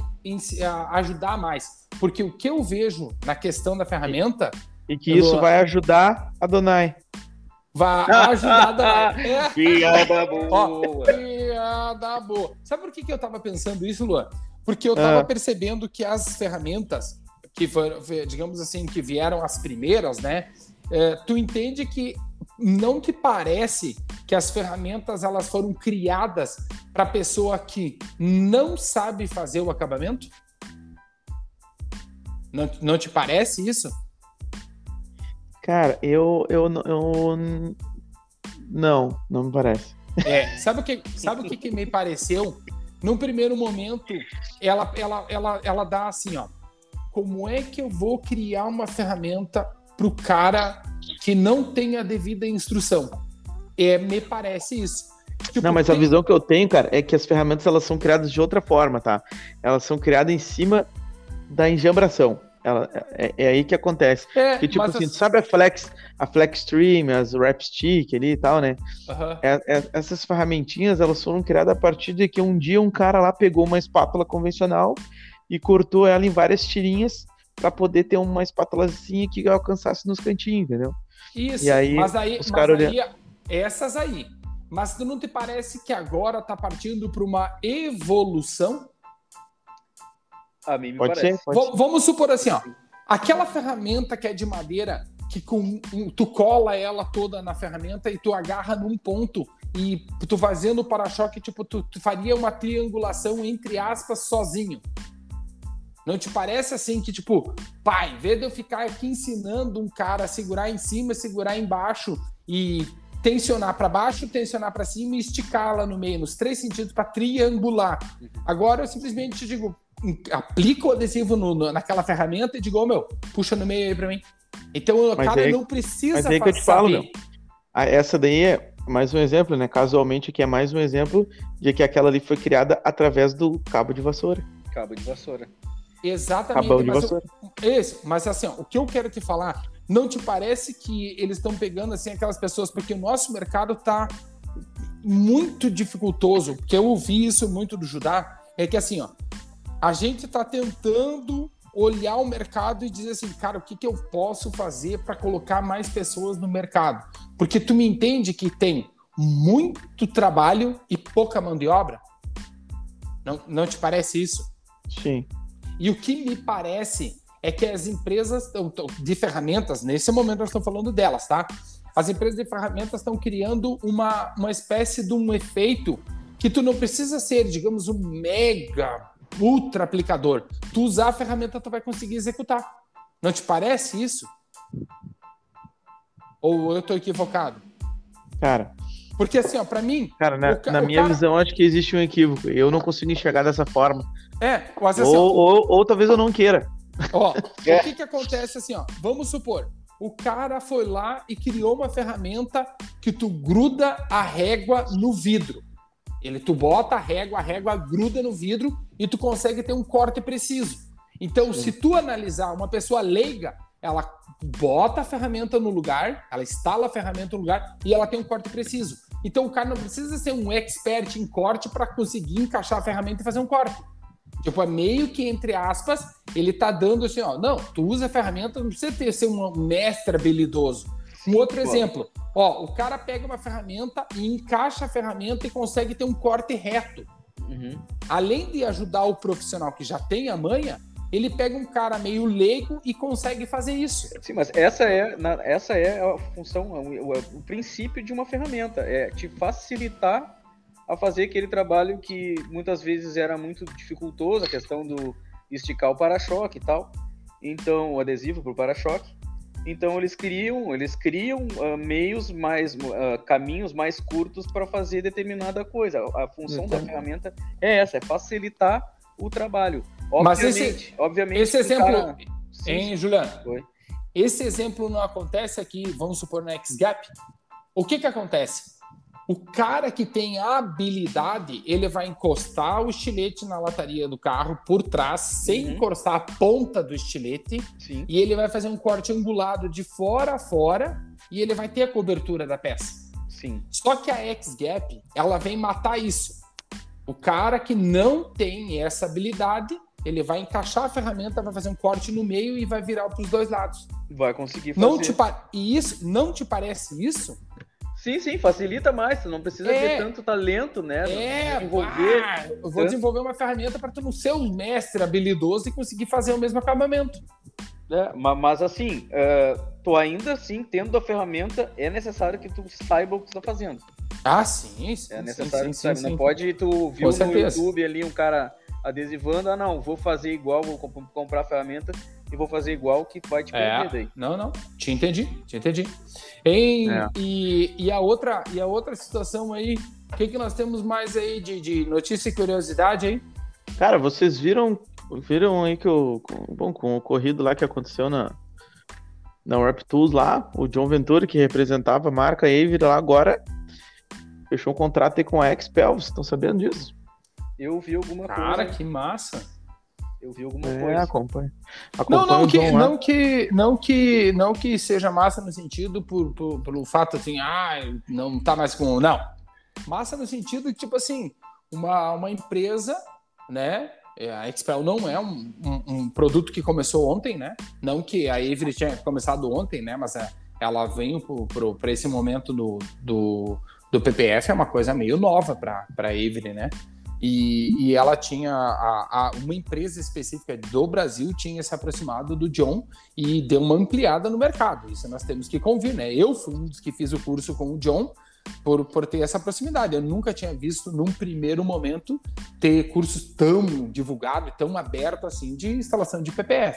Speaker 2: ajudar mais. Porque o que eu vejo na questão da ferramenta.
Speaker 1: E que isso vai ajudar a Donai.
Speaker 2: Vai ajudar a Donai. É. Piada boa. piada boa. Sabe por que, que eu tava pensando isso, Luan? Porque eu tava ah. percebendo que as ferramentas que foram, digamos assim, que vieram as primeiras, né? É, tu entende que não te parece que as ferramentas elas foram criadas para pessoa que não sabe fazer o acabamento? Não, não te parece isso?
Speaker 1: Cara, eu, eu, eu não, não me parece.
Speaker 2: É, sabe o que, sabe o que, que me pareceu? Num primeiro momento, ela, ela, ela, ela dá assim, ó. Como é que eu vou criar uma ferramenta para o cara que não tem a devida instrução? É, me parece isso.
Speaker 1: Tipo, não, mas tem... a visão que eu tenho, cara, é que as ferramentas elas são criadas de outra forma, tá? Elas são criadas em cima da enjambração. Ela, é, é aí que acontece. É, que, tipo assim, as... sabe a Flex, a Flex Stream, as Rap Stick ali e tal, né? Uhum. É, essas ferramentinhas, elas foram criadas a partir de que um dia um cara lá pegou uma espátula convencional e cortou ela em várias tirinhas para poder ter uma espátulazinha que alcançasse nos cantinhos, entendeu?
Speaker 2: Isso, e aí, mas aí, os mas aí essas aí. Mas não te parece que agora está partindo para uma evolução?
Speaker 1: A mim me pode parece. Ser,
Speaker 2: pode Vamos supor assim, ó. Aquela ferramenta que é de madeira, que com, tu cola ela toda na ferramenta e tu agarra num ponto e tu fazendo o para-choque, tipo, tu, tu faria uma triangulação entre aspas sozinho. Não te parece assim que, tipo, pai, em vez de eu ficar aqui ensinando um cara a segurar em cima, segurar embaixo e tensionar para baixo, tensionar para cima e esticar lá no meio, nos três sentidos, para triangular. Agora eu simplesmente digo, aplico o adesivo no, no, naquela ferramenta e digo, oh, meu, puxa no meio aí para mim. Então o mas cara é, não precisa mas
Speaker 1: é que eu te falo, meu. Essa daí é mais um exemplo, né? Casualmente aqui é mais um exemplo de que aquela ali foi criada através do cabo de vassoura.
Speaker 3: Cabo de vassoura.
Speaker 2: Exatamente.
Speaker 1: De vassoura.
Speaker 2: Eu, esse, mas assim, ó, o que eu quero te falar não te parece que eles estão pegando assim aquelas pessoas porque o nosso mercado está muito dificultoso, porque eu ouvi isso muito do Judá, é que assim, ó, a gente está tentando olhar o mercado e dizer assim, cara, o que, que eu posso fazer para colocar mais pessoas no mercado? Porque tu me entende que tem muito trabalho e pouca mão de obra? Não, não te parece isso?
Speaker 1: Sim.
Speaker 2: E o que me parece é que as empresas de ferramentas, nesse momento nós estamos falando delas, tá? As empresas de ferramentas estão criando uma, uma espécie de um efeito que tu não precisa ser, digamos, um mega ultra aplicador. Tu usar a ferramenta, tu vai conseguir executar. Não te parece isso? Ou eu estou equivocado?
Speaker 1: Cara.
Speaker 2: Porque assim, ó, para mim.
Speaker 1: Cara, na, ca... na minha cara... visão, acho que existe um equívoco. Eu não consigo enxergar dessa forma.
Speaker 2: É,
Speaker 1: ou, ou, ou, ou talvez eu não queira.
Speaker 2: Ó, é. o que que acontece assim, ó? Vamos supor, o cara foi lá e criou uma ferramenta que tu gruda a régua no vidro. Ele tu bota a régua, a régua gruda no vidro e tu consegue ter um corte preciso. Então, Sim. se tu analisar uma pessoa leiga, ela bota a ferramenta no lugar, ela instala a ferramenta no lugar e ela tem um corte preciso. Então, o cara não precisa ser um expert em corte para conseguir encaixar a ferramenta e fazer um corte. Tipo, é meio que, entre aspas, ele tá dando assim, ó, não, tu usa a ferramenta, não precisa ter, ser um mestre habilidoso. Um outro exemplo, ó, o cara pega uma ferramenta e encaixa a ferramenta e consegue ter um corte reto. Uhum. Além de ajudar o profissional que já tem a manha, ele pega um cara meio leigo e consegue fazer isso.
Speaker 3: Sim, mas essa é, essa é a função, o, o princípio de uma ferramenta, é te facilitar a fazer aquele trabalho que muitas vezes era muito dificultoso, a questão do esticar o para-choque e tal. Então, o adesivo para o para-choque. Então eles criam, eles criam uh, meios mais, uh, caminhos mais curtos para fazer determinada coisa. A função da ferramenta é essa, é facilitar o trabalho.
Speaker 2: Mas
Speaker 3: Obviamente,
Speaker 2: esse-
Speaker 3: obviamente
Speaker 2: Esse exemplo,
Speaker 3: cara-
Speaker 2: hein, Juliano?
Speaker 3: Oi.
Speaker 2: Esse exemplo não acontece aqui, vamos supor, na X-Gap. O que que acontece? O cara que tem a habilidade, ele vai encostar o estilete na lataria do carro por trás, sem
Speaker 3: Uhum.
Speaker 2: encostar a ponta do estilete,
Speaker 3: sim.
Speaker 2: e ele vai fazer um corte angulado de fora a fora, e ele vai ter a cobertura da peça.
Speaker 3: Sim.
Speaker 2: Só que a X-Gap, ela vem matar isso. O cara que não tem essa habilidade, ele vai encaixar a ferramenta, vai fazer um corte no meio e vai virar para os dois lados.
Speaker 3: Vai conseguir fazer.
Speaker 2: Não te E isso não te parece isso?
Speaker 3: Sim, sim, facilita mais. Tu não precisa
Speaker 2: É.
Speaker 3: ter tanto talento, né?
Speaker 2: É,
Speaker 3: Desenvolver.
Speaker 2: ah, eu vou desenvolver uma ferramenta para tu não ser um mestre habilidoso e conseguir fazer o mesmo acabamento.
Speaker 3: É, ma- mas assim, é, tu ainda assim, tendo a ferramenta, é necessário que tu saiba o que tu tá fazendo.
Speaker 2: Ah, sim, sim.
Speaker 3: É necessário
Speaker 2: sim, sim, sim.
Speaker 3: Não pode tu viu
Speaker 2: Com
Speaker 3: no
Speaker 2: certeza.
Speaker 3: YouTube ali um cara adesivando, ah não, vou fazer igual, vou comp- comprar a ferramenta e vou fazer igual que vai te perder
Speaker 2: É,
Speaker 3: daí.
Speaker 2: não, não, te entendi, te entendi. Em-
Speaker 1: É.
Speaker 2: e, e, a outra, e a outra situação aí, o que, que nós temos mais aí de, de notícia e curiosidade aí?
Speaker 1: Cara, vocês viram, viram aí que o, com- bom, com o corrido lá que aconteceu na, na Warp Tools lá, o John Ventura, que representava a marca Avery lá agora, fechou um contrato aí com a Expel, vocês estão sabendo disso?
Speaker 3: Eu vi alguma
Speaker 2: Cara,
Speaker 3: coisa.
Speaker 2: que massa.
Speaker 3: Eu vi alguma
Speaker 1: É,
Speaker 3: coisa.
Speaker 1: acompanha.
Speaker 2: Não,
Speaker 1: acompanha
Speaker 2: não
Speaker 1: o
Speaker 2: que,
Speaker 1: lá.
Speaker 2: não, que, não, que, não que seja massa no sentido por, por- pelo fato assim, ah, não tá mais com. Não. Massa no sentido de, tipo assim, uma, uma empresa, né? é, A Expel não é um, um- um produto que começou ontem, né? Não que a Avery tinha começado ontem, né? Mas é, ela veio para esse momento do, do, do PPF, é uma coisa meio nova para a Avery, né? E, e ela tinha a, a- uma empresa específica do Brasil tinha se aproximado do John e deu uma ampliada no mercado. Isso nós temos que convir, né? Eu fui um dos que fiz o curso com o John por, por ter essa proximidade. Eu nunca tinha visto, num primeiro momento, ter cursos tão divulgados e tão abertos assim de instalação de PPF.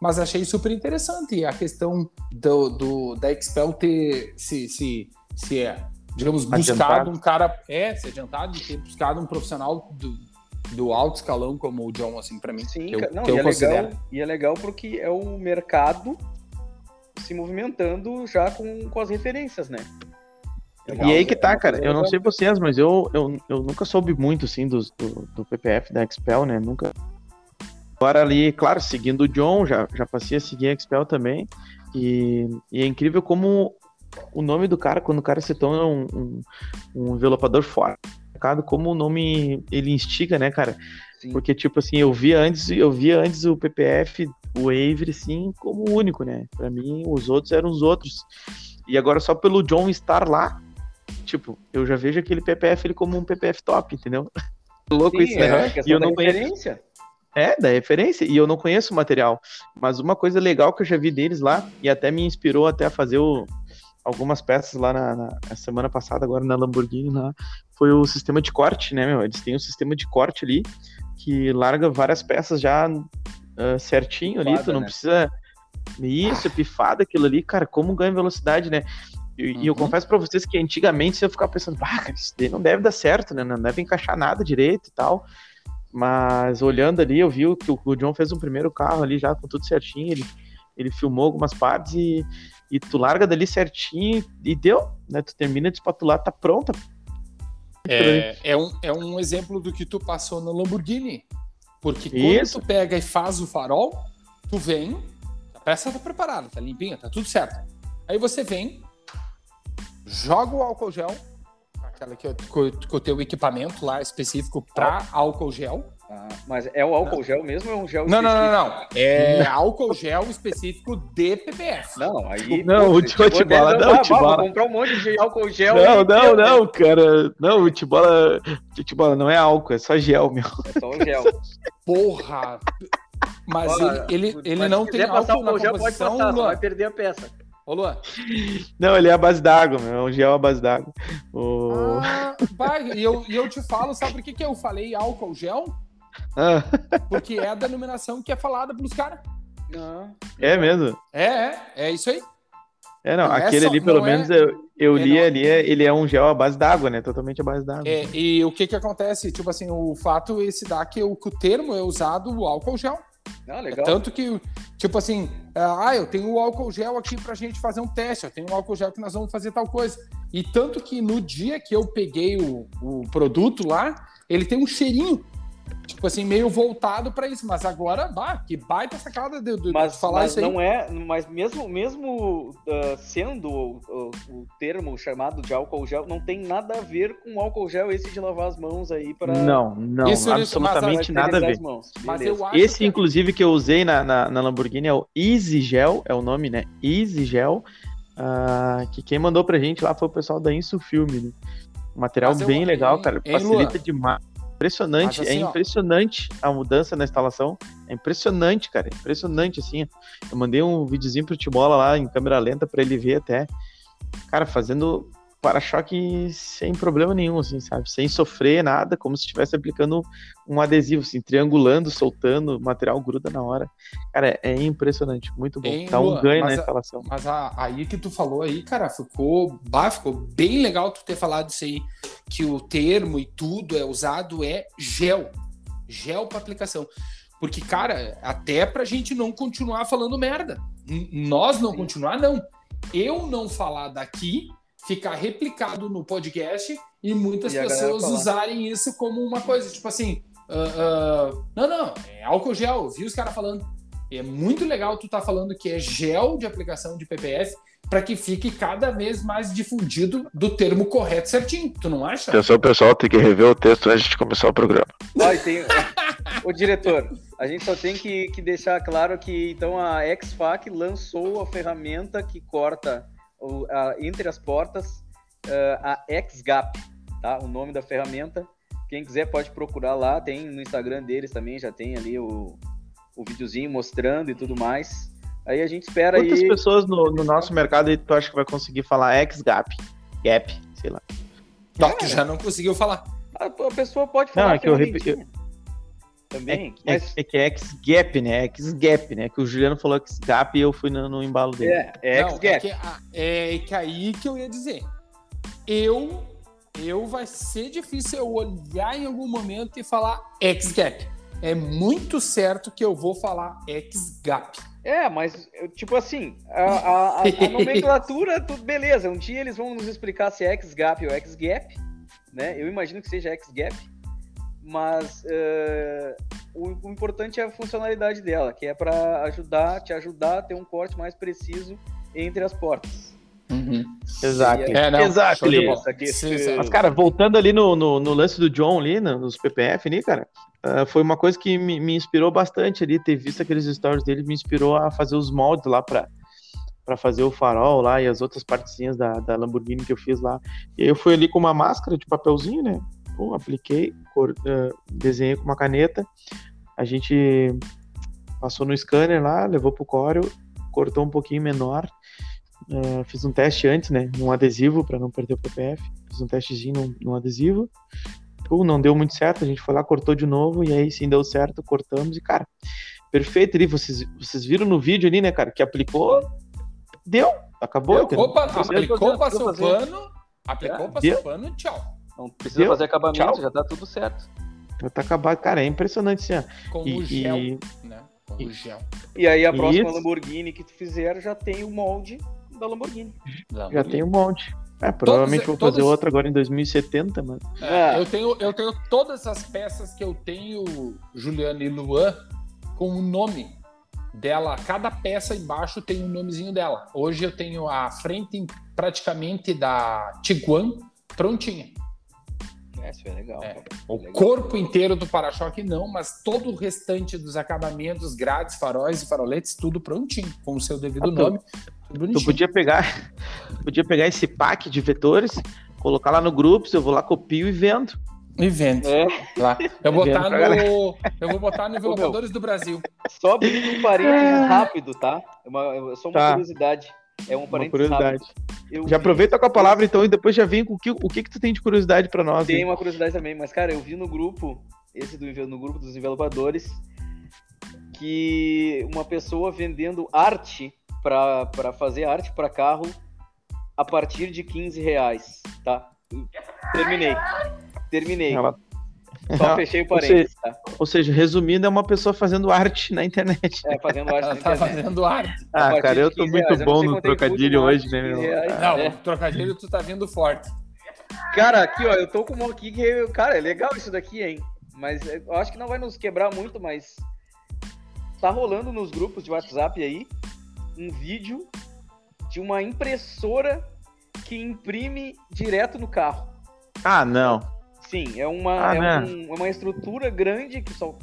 Speaker 2: Mas achei super interessante a questão do, do- da Expel ter se, se, se é, digamos, buscado
Speaker 1: Adiantado.
Speaker 2: um cara, é, se adiantado, e ter buscado um profissional do, do alto escalão como o John, assim, para mim.
Speaker 3: Sim,
Speaker 2: que eu,
Speaker 3: cara, não,
Speaker 2: que eu
Speaker 3: e, é
Speaker 2: considero.
Speaker 3: legal, e é legal porque é o mercado se movimentando já com, com as referências, né?
Speaker 1: E aí que tá, cara. Eu não
Speaker 3: legal.
Speaker 1: sei vocês, mas eu, eu, eu nunca soube muito, assim, dos- do, do PPF da Expel, né? Nunca. Agora ali, claro, seguindo o John, já, já passei a seguir a Expel também. E, e é incrível como o nome do cara, quando o cara se torna um, um, um envelopador forte, como o nome ele instiga, né, cara?
Speaker 3: Sim.
Speaker 1: Porque, tipo assim, eu via antes, eu via antes o PPF, o Avery, sim, como o único, né? Pra mim, os outros eram os outros. E agora, só pelo John estar lá, tipo, eu já vejo aquele PPF ele como um PPF top, entendeu? Louco
Speaker 3: Sim,
Speaker 1: isso, né?
Speaker 3: é
Speaker 1: E eu
Speaker 3: da
Speaker 1: não conheço-
Speaker 3: referência.
Speaker 1: É, da referência, e eu não conheço o material. Mas uma coisa legal que eu já vi deles lá, e até me inspirou até a fazer o- algumas peças lá na, na- na semana passada, agora na Lamborghini, lá, foi o sistema de corte, né, meu? Eles têm um sistema de corte ali, que larga várias peças já ah, certinho ali,
Speaker 3: Pifada,
Speaker 1: tu não
Speaker 3: né?
Speaker 1: precisa... Isso, pifada aquilo ali, cara, como ganha velocidade, né? E, e eu
Speaker 2: Uhum.
Speaker 1: confesso pra vocês que antigamente eu ficava pensando, ah, cara, isso daí não deve dar certo, né? Não deve encaixar nada direito e tal. Mas olhando ali, eu vi que o, o John fez um primeiro carro ali já com tudo certinho. Ele, ele filmou algumas partes e, e tu larga dali certinho e deu, né? Tu termina de espatular, tá pronta.
Speaker 2: É, é, um, é um exemplo do que tu passou no Lamborghini. Porque quando
Speaker 1: Isso.
Speaker 2: tu pega e faz o farol, tu vem, a peça tá preparada, tá limpinha, tá tudo certo. Aí você vem, joga o álcool gel, aquela que com, com o teu equipamento lá específico para álcool gel.
Speaker 3: Ah, mas é o álcool gel mesmo ou é um gel
Speaker 2: Não, não, não,
Speaker 3: específico?
Speaker 2: não. É álcool gel específico de PPF.
Speaker 3: Não, aí.
Speaker 1: Não,
Speaker 3: pô,
Speaker 1: o
Speaker 3: dentro,
Speaker 1: não,
Speaker 3: ah,
Speaker 1: Tibola.
Speaker 3: Vou comprar um monte de álcool gel.
Speaker 1: Não,
Speaker 3: e-
Speaker 1: não, não, cara. Não, o Tibola, o Tibola não é álcool, é só gel, meu.
Speaker 3: É só o gel.
Speaker 2: Porra! Mas
Speaker 3: Olha,
Speaker 2: ele, ele, ele
Speaker 3: mas
Speaker 2: não tem
Speaker 3: passar
Speaker 2: álcool na
Speaker 3: gel, pode
Speaker 2: composição,
Speaker 3: passar, só
Speaker 2: Luan.
Speaker 3: vai perder a peça.
Speaker 2: Ô, Luan.
Speaker 1: Não, ele é a base d'água, meu. É um gel à base d'água. O...
Speaker 2: Ah, vai, e eu, e eu te falo, sabe por que, que eu falei álcool gel?
Speaker 1: Ah,
Speaker 2: Porque é a denominação que é falada pelos caras.
Speaker 3: Não.
Speaker 1: é mesmo?
Speaker 2: É, é, é isso aí.
Speaker 1: É, não,
Speaker 2: Não é
Speaker 1: aquele
Speaker 2: só-
Speaker 1: ali, pelo
Speaker 2: não é-
Speaker 1: menos, eu, eu
Speaker 2: é,
Speaker 1: li
Speaker 2: não-
Speaker 1: ali, é- ele é um gel à base d'água, né? Totalmente à base d'água.
Speaker 2: É, e o que que acontece? Tipo assim, o fato esse dá que o, que o termo é usado o álcool gel.
Speaker 3: Ah,
Speaker 2: É
Speaker 3: legal.
Speaker 2: tanto que, tipo assim, ah, eu tenho o álcool gel aqui pra gente fazer um teste, eu tenho um álcool gel que nós vamos fazer tal coisa. E tanto que no dia que eu peguei o, o produto lá, ele tem um cheirinho, tipo assim, meio voltado pra isso. Mas agora, bah, que baita sacada de, de
Speaker 3: Mas,
Speaker 2: falar
Speaker 3: mas
Speaker 2: isso aí.
Speaker 3: não é, mas mesmo, mesmo ah, sendo o, o- o termo chamado de álcool gel, não tem nada a ver com álcool gel esse de lavar as mãos aí para
Speaker 1: Não, não,
Speaker 2: Isso, isso,
Speaker 1: absolutamente
Speaker 2: mas-
Speaker 1: nada a ver.
Speaker 2: Mas eu acho
Speaker 1: Esse,
Speaker 2: que-
Speaker 1: inclusive, que eu usei na, na, na Lamborghini é o Easy Gel, é o nome, né? Easy Gel. ah, que quem mandou pra gente lá foi o pessoal da Insufilme, né? Um material
Speaker 2: Mas eu-
Speaker 1: bem legal, cara. Facilita demais. Impressionante,
Speaker 2: Mas assim,
Speaker 1: é
Speaker 2: ó.
Speaker 1: impressionante a mudança na instalação. É impressionante, cara. é Impressionante, assim. Eu mandei um videozinho pro Timola lá em câmera lenta pra ele ver até. Cara, fazendo para-choque sem problema nenhum, assim, sabe? Sem sofrer nada, como se estivesse aplicando um adesivo, assim, triangulando, soltando, o material gruda na hora. Cara, é impressionante, muito bom.
Speaker 2: Hein,
Speaker 1: Dá um ganho na
Speaker 2: mas a-
Speaker 1: instalação.
Speaker 2: Mas a- aí que tu falou aí, cara, ficou, bah, ficou bem legal tu ter falado isso aí, que o termo e tudo é usado é gel. Gel para aplicação. Porque, cara, até pra gente não continuar falando merda. Nós não continuar, não. Eu não falar daqui, ficar replicado no podcast e muitas
Speaker 3: E
Speaker 2: pessoas usarem isso como uma coisa, tipo assim, ah, ah, não, não, é álcool gel, eu vi os caras falando. É muito legal tu tá falando que é gel de aplicação de PPF para que fique cada vez mais difundido do termo correto certinho. Tu não acha?
Speaker 1: Atenção, pessoal, tem que rever o texto antes de começar o programa.
Speaker 3: E tem- o diretor, a gente só tem que, que deixar claro que então a XFAC lançou a ferramenta que corta o- a- entre as portas eh, a XGAP, tá? O nome da ferramenta. Quem quiser pode procurar lá, tem no Instagram deles também, já tem ali o, o videozinho mostrando e tudo mais. Aí a gente espera
Speaker 1: Quantas
Speaker 3: aí.
Speaker 1: pessoas no, no nosso mercado aí tu acha que vai conseguir falar X-Gap? Gap, sei lá.
Speaker 2: Não, tu já não conseguiu falar.
Speaker 3: A, a pessoa pode falar.
Speaker 1: Não, é que eu
Speaker 3: ferramentinha
Speaker 1: repeti-
Speaker 3: Também,
Speaker 1: É,
Speaker 3: mas
Speaker 1: é que é X-Gap, né? X-Gap, né? Que o Juliano falou X-Gap e eu fui no, no embalo dele.
Speaker 3: é, é XGAP.
Speaker 2: é, é que aí que eu ia dizer. Eu, eu vai ser difícil eu olhar em algum momento e falar X-Gap. É muito certo que eu vou falar X-Gap.
Speaker 3: É, mas, tipo assim, a, a- a- a nomenclatura, tudo beleza. Um dia eles vão nos explicar se é X-Gap ou X-Gap, né? Eu imagino que seja X-Gap, mas eh, o, o importante é a funcionalidade dela, que é para ajudar, te ajudar a ter um corte mais preciso entre as portas.
Speaker 1: Exato.
Speaker 3: E aí-
Speaker 2: É, não,
Speaker 1: Exato.
Speaker 3: aqui,
Speaker 2: Sim,
Speaker 3: esse-
Speaker 2: sim.
Speaker 1: Mas, cara, voltando ali no, no, no lance do John ali, no- nos PPF ali, cara, ah, foi uma coisa que me, me inspirou bastante ali, ter visto aqueles stories dele, me inspirou a fazer os moldes lá pra, pra fazer o farol lá e as outras partezinhas da, da Lamborghini que eu fiz lá. E aí eu fui ali com uma máscara de papelzinho, né? Pum, apliquei, cor- ah, desenhei com uma caneta, a gente passou no scanner lá, levou pro Corel, cortou um pouquinho menor, ah, fiz um teste antes, né? Num adesivo para não perder o PPF. Fiz um testezinho num, num adesivo. Não deu muito certo, a gente foi lá, cortou de novo, e aí sim deu certo, cortamos, e cara, perfeito ali. Vocês, vocês viram no vídeo ali, né, cara, que aplicou, deu, acabou.
Speaker 2: Aplicou, pa-
Speaker 3: Não precisa
Speaker 2: aplicou, passou
Speaker 3: precisa
Speaker 2: pano, aplicou,
Speaker 3: É,
Speaker 2: passou
Speaker 1: deu.
Speaker 2: pano, tchau.
Speaker 3: Não precisa
Speaker 1: Deu?
Speaker 3: fazer acabamento,
Speaker 1: Tchau.
Speaker 3: já tá tudo certo.
Speaker 1: Já tá acabado, cara, é impressionante assim, ó.
Speaker 2: Com
Speaker 1: E,
Speaker 2: o gel,
Speaker 1: e-
Speaker 2: né? Com
Speaker 1: e-
Speaker 2: o gel.
Speaker 3: E aí a próxima
Speaker 1: Isso.
Speaker 3: Lamborghini que tu fizer já tem o molde da Lamborghini.
Speaker 1: já tem um monte. É, provavelmente vou fazer
Speaker 2: todos-
Speaker 1: outra agora em 2070, mas
Speaker 2: É,
Speaker 3: É.
Speaker 2: eu, tenho, eu tenho todas as peças que eu tenho, Juliano e Luan, com o nome dela. Cada peça embaixo tem um nomezinho dela. Hoje eu tenho a frente praticamente da Tiguan prontinha.
Speaker 3: É, isso é legal.
Speaker 2: É. O
Speaker 3: Legal.
Speaker 2: corpo inteiro do para-choque não, mas todo o restante dos acabamentos, grades, faróis e faroletes, tudo prontinho, com o seu devido
Speaker 1: Ah,
Speaker 2: nome. Tudo
Speaker 1: tu podia pegar, podia pegar esse pack de vetores, colocar lá no grupo, eu vou lá, copio e vendo.
Speaker 2: E vende.
Speaker 3: É,
Speaker 2: Lá. Eu vou botar
Speaker 1: Vendo
Speaker 2: no. Eu vou botar no Envelopadores do Brasil.
Speaker 3: só abrindo um parênteses rápido, tá? É uma- é só uma
Speaker 1: Tá.
Speaker 3: curiosidade. É um
Speaker 1: Uma curiosidade.
Speaker 3: Eu
Speaker 1: Já
Speaker 3: vi-
Speaker 1: aproveita com a palavra então e depois já vem com o que, o que que tu tem de curiosidade pra nós.
Speaker 3: Tem uma curiosidade também, mas cara, eu vi no grupo, esse do no grupo dos envelopadores, que uma pessoa vendendo arte para fazer arte para carro a partir de 15 reais, tá? Terminei. Terminei.
Speaker 1: Ela-
Speaker 3: Só fechei o
Speaker 1: Ou
Speaker 3: parênteses, tá?
Speaker 1: Ou seja, resumindo, é uma pessoa fazendo arte na internet.
Speaker 3: É, fazendo arte
Speaker 4: Ela
Speaker 3: na
Speaker 4: tá
Speaker 3: internet.
Speaker 4: fazendo arte.
Speaker 3: A
Speaker 1: Ah,
Speaker 3: partir
Speaker 1: cara,
Speaker 3: de
Speaker 1: eu tô
Speaker 3: 15
Speaker 1: muito
Speaker 3: reais.
Speaker 1: Bom no
Speaker 3: é
Speaker 1: trocadilho hoje, né, meu?
Speaker 3: 15 reais,
Speaker 4: Não,
Speaker 3: é.
Speaker 4: o trocadilho tu tá vindo forte.
Speaker 3: Cara, aqui, ó, eu tô com uma aqui que. Cara, é legal isso daqui, hein? Mas eu acho que não vai nos quebrar muito, mas. Tá rolando nos grupos de WhatsApp aí um vídeo de uma impressora que imprime direto no carro.
Speaker 1: Ah, não.
Speaker 3: Sim, é uma,
Speaker 1: Ah,
Speaker 3: é
Speaker 1: né?
Speaker 3: um- é uma estrutura grande que só.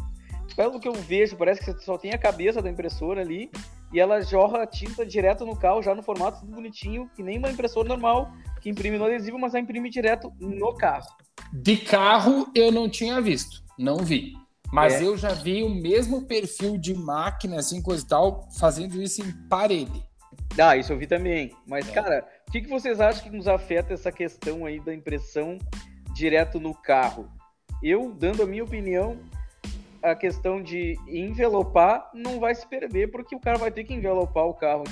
Speaker 3: Pelo que eu vejo, parece que você só tem a cabeça da impressora ali e ela jorra a tinta direto no carro, já no formato tudo bonitinho, que nem uma impressora normal que imprime no adesivo, mas ela imprime direto no carro.
Speaker 4: De carro eu não tinha visto, não vi. Mas
Speaker 3: É.
Speaker 4: eu já vi o mesmo perfil de máquina, assim, coisa e tal, fazendo isso em parede.
Speaker 3: Ah, isso eu vi também. Mas,
Speaker 4: É.
Speaker 3: cara, o que, que vocês acham que nos afeta essa questão aí da impressão direto no carro? Eu, dando a minha opinião, a questão de envelopar não vai se perder, porque o cara vai ter que envelopar o carro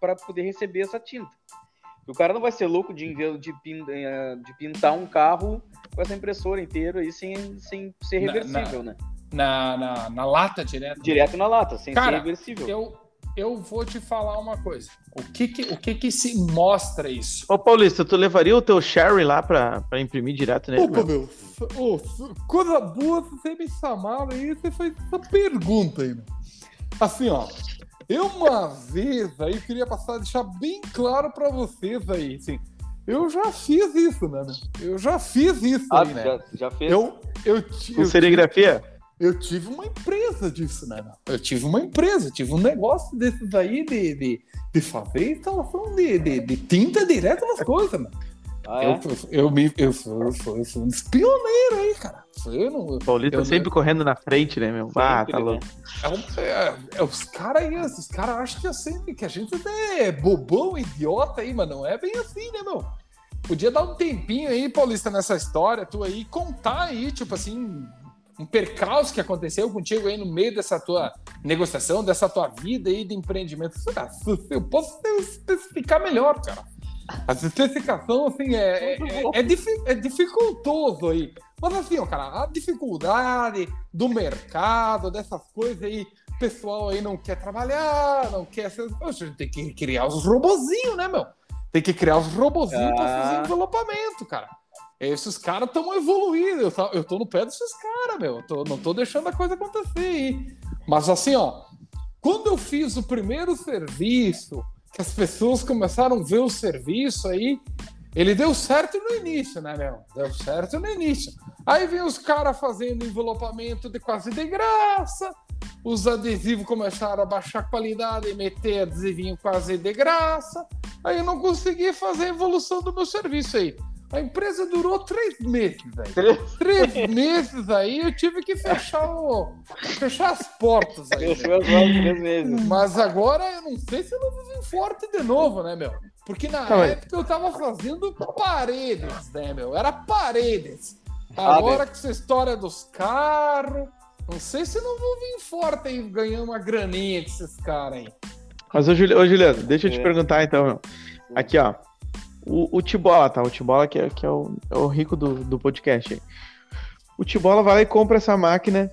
Speaker 3: para poder receber essa tinta. O cara não vai ser louco de, de, eh, de pintar um carro com essa impressora inteira aí sem, sem ser
Speaker 4: Na-
Speaker 3: reversível, né?
Speaker 4: Na, na, na lata direto.
Speaker 3: Direto na lata, sem
Speaker 4: Cara,
Speaker 3: ser reversível.
Speaker 4: Eu, eu vou te falar uma coisa. O que que, o que que se mostra isso?
Speaker 1: Ô, Paulista, tu levaria o teu Sherry lá pra, pra imprimir direto nele?
Speaker 2: Opa,
Speaker 1: meu?
Speaker 2: ô, coisa boa você me chamaram aí, você fez essa pergunta aí. Assim, ó, eu uma vez aí queria passar, deixar bem claro pra vocês aí, assim, eu já fiz isso, né, meu? Eu já fiz isso
Speaker 3: Ah,
Speaker 2: aí, né?
Speaker 3: já, já fez?
Speaker 2: Eu, eu, ti-
Speaker 1: Com
Speaker 2: eu,
Speaker 1: serigrafia?
Speaker 2: eu tive uma empresa disso, né? Eu tive uma empresa, tive um negócio desses aí de, de, de fazer instalação de, de, de tinta direto nas coisas, meu.
Speaker 3: Ah, é?
Speaker 2: Eu, eu, me, eu, fui, eu, fui, eu fui um pioneiro aí, cara. Eu não,
Speaker 1: Paulista
Speaker 2: Eu-
Speaker 1: sempre correndo na frente, né, meu? Ah, tá
Speaker 3: né?
Speaker 1: louco.
Speaker 2: É, é- é os caras aí, os caras acham que, assim, que a gente até é bobão, idiota aí, mas não é bem assim, né, meu? Podia dar um tempinho aí, Paulista, nessa história, tu aí, contar aí, tipo assim, um percalço que aconteceu contigo aí no meio dessa tua negociação, dessa tua vida aí de empreendimento. Ah, Eu posso especificar melhor, cara. A especificação, assim, é, é, é, é difi- é dificultoso aí. Mas assim, ó, cara, a dificuldade do mercado, dessas coisas aí, o pessoal aí não quer trabalhar, não quer ser. Poxa, a gente tem que criar os robozinhos, né, meu? Tem que criar os robozinhos
Speaker 3: Ah.
Speaker 2: fazer envelopamento, cara. Esses caras estão evoluindo, eu, eu tô no pé desses caras, meu. Eu tô- não tô deixando a coisa acontecer aí. Mas assim, ó, quando eu fiz o primeiro serviço, que as pessoas começaram a ver o serviço aí, ele deu certo no início, né, meu? Deu certo no início. Aí vem os caras fazendo envelopamento de quase de graça, os adesivos começaram a baixar a qualidade e meter adesivinho quase de graça. Aí eu não consegui fazer a evolução do meu serviço aí. A empresa durou três meses aí.
Speaker 3: Três?
Speaker 2: Três meses aí eu tive que fechar, o... fechar as portas aí.
Speaker 3: Fechou as lojas três meses.
Speaker 2: Mas agora eu não sei se eu não vou vir forte de novo, né, meu? Porque na
Speaker 1: mas-
Speaker 2: época eu tava fazendo paredes, né, meu? Era paredes.
Speaker 3: Ah,
Speaker 2: Agora com essa história dos carros, não sei se eu não vou vir forte aí ganhando uma graninha com esses caras aí.
Speaker 1: Mas, ô, Juliano, deixa eu te
Speaker 3: É.
Speaker 1: perguntar então, meu. Aqui, ó. O, o Tibola, tá? O Tibola que é, que é, o, é o rico do, do podcast aí. O Tibola vai lá e compra essa máquina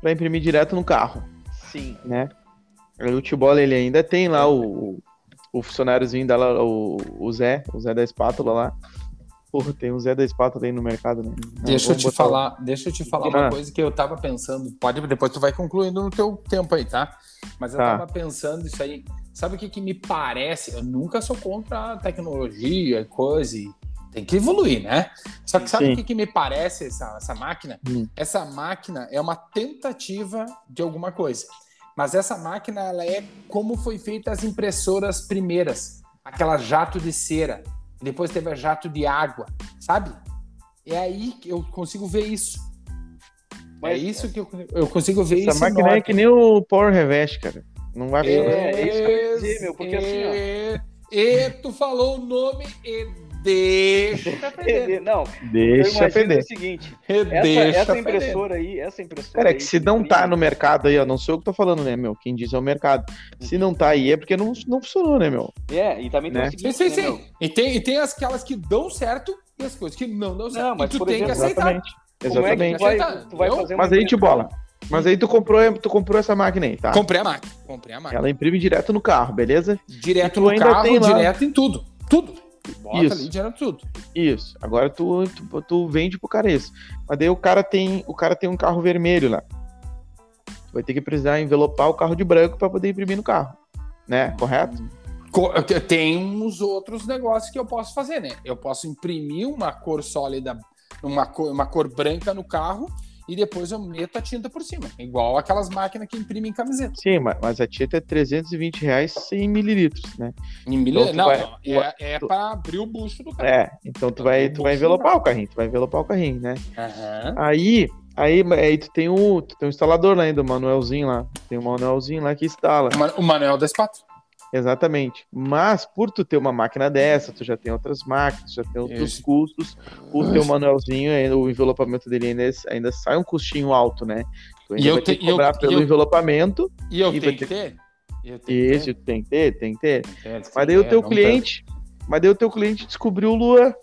Speaker 1: pra imprimir direto no carro,
Speaker 3: Sim.
Speaker 1: né? Aí o Tibola, ele ainda tem lá o, o, funcionáriozinho dela, o, o Zé, o Zé da espátula lá. Porra, tem um Zé da espátula aí no mercado, né? Não,
Speaker 4: Deixa eu te falar, deixa eu te falar uma
Speaker 1: Ah.
Speaker 4: coisa que eu tava pensando. Pode, depois tu vai concluindo no teu tempo aí, tá? Mas eu
Speaker 1: Tá.
Speaker 4: tava pensando isso aí. Sabe o que, que me parece? Eu nunca sou contra a tecnologia e coisa. e Tem que evoluir, né? Só que sabe
Speaker 1: Sim.
Speaker 4: o que, que me parece essa, essa máquina?
Speaker 1: Hum.
Speaker 4: Essa máquina é uma tentativa de alguma coisa. Mas essa máquina, ela é como foi feita as impressoras primeiras. Aquela jato de cera. Depois teve a jato de água, sabe? É aí que eu consigo ver isso.
Speaker 3: Mas-
Speaker 4: é isso que eu, eu consigo ver
Speaker 1: Essa
Speaker 4: isso.
Speaker 1: máquina é que nem o Power Revest, cara. Não vai
Speaker 3: É, é dizer, meu, porque assim, ó.
Speaker 4: E, e tu falou o nome
Speaker 2: deixa feder.
Speaker 3: Não, eu
Speaker 1: Deixa
Speaker 3: imagino
Speaker 1: feder.
Speaker 3: o seguinte,
Speaker 2: Deixa
Speaker 3: essa, essa impressora aí, essa impressora
Speaker 1: Cara, é que se não tá no mercado aí, ó, não sou eu que tô falando, né, meu? Quem diz é o mercado. Se não tá aí é porque não, não funcionou, né, meu?
Speaker 3: É, e também tem
Speaker 1: Né?
Speaker 3: o seguinte,
Speaker 2: Sim, sim,
Speaker 3: né,
Speaker 2: sim. E tem, e tem aquelas que dão certo e as coisas que não dão certo.
Speaker 3: Não, mas,
Speaker 2: e tu
Speaker 3: por
Speaker 2: tem
Speaker 3: exemplo,
Speaker 2: que aceitar.
Speaker 1: Exatamente.
Speaker 3: Como é que
Speaker 1: Exatamente.
Speaker 3: tu vai, tu vai fazer
Speaker 1: Mas aí, te
Speaker 3: impressora-
Speaker 1: bola. Mas aí tu comprou, tu comprou essa máquina aí, tá?
Speaker 2: Comprei a máquina. Comprei a máquina.
Speaker 1: Ela imprime direto no carro, beleza?
Speaker 2: Direto no carro, direto em tudo. Tudo. Bota
Speaker 1: Isso.
Speaker 2: ali direto tudo.
Speaker 1: Isso. Agora tu, tu, tu vende pro cara isso. Mas daí o cara tem, o cara tem um carro vermelho lá. Tu vai ter que precisar envelopar o carro de branco para poder imprimir no carro. Né? Correto?
Speaker 2: Co- Tem uns outros negócios que eu posso fazer, né? Eu posso imprimir uma cor sólida, uma cor, uma cor branca no carro e depois eu meto a tinta por cima. Igual aquelas máquinas que imprimem camiseta.
Speaker 1: Sim, mas, a tinta é 320 reais 100 mililitros, né?
Speaker 2: Em milha-
Speaker 1: Então tu
Speaker 2: não,
Speaker 1: vai-
Speaker 2: não, é, é pra abrir o bucho do carro.
Speaker 1: É, então tu vai, tu vai envelopar o carrinho, tu vai envelopar o carrinho, né?
Speaker 2: Aham.
Speaker 1: Aí, aí, aí tu tem o, tu tem um instalador lá ainda, o manuelzinho lá. Tem um manuelzinho lá que instala.
Speaker 2: O Manuel da Espátula.
Speaker 1: Exatamente. Mas por tu ter uma máquina dessa, tu já tem outras máquinas, já tem outros
Speaker 2: Isso.
Speaker 1: custos. O teu manuelzinho, ainda- o envelopamento dele ainda, ainda sai um custinho alto, né? Tu ainda
Speaker 2: E eu
Speaker 1: vai ter
Speaker 2: te-
Speaker 1: que
Speaker 2: eu-
Speaker 1: cobrar
Speaker 2: e
Speaker 1: pelo
Speaker 2: eu-
Speaker 1: envelopamento.
Speaker 2: E eu
Speaker 1: E
Speaker 2: tenho que
Speaker 1: ter-
Speaker 2: ter? Eu
Speaker 1: tu tem que ter, tem que ter.
Speaker 2: ter.
Speaker 1: Mas daí o
Speaker 2: É,
Speaker 1: teu
Speaker 2: não
Speaker 1: cliente. Mas daí o teu cliente descobriu o Luan.
Speaker 2: tá.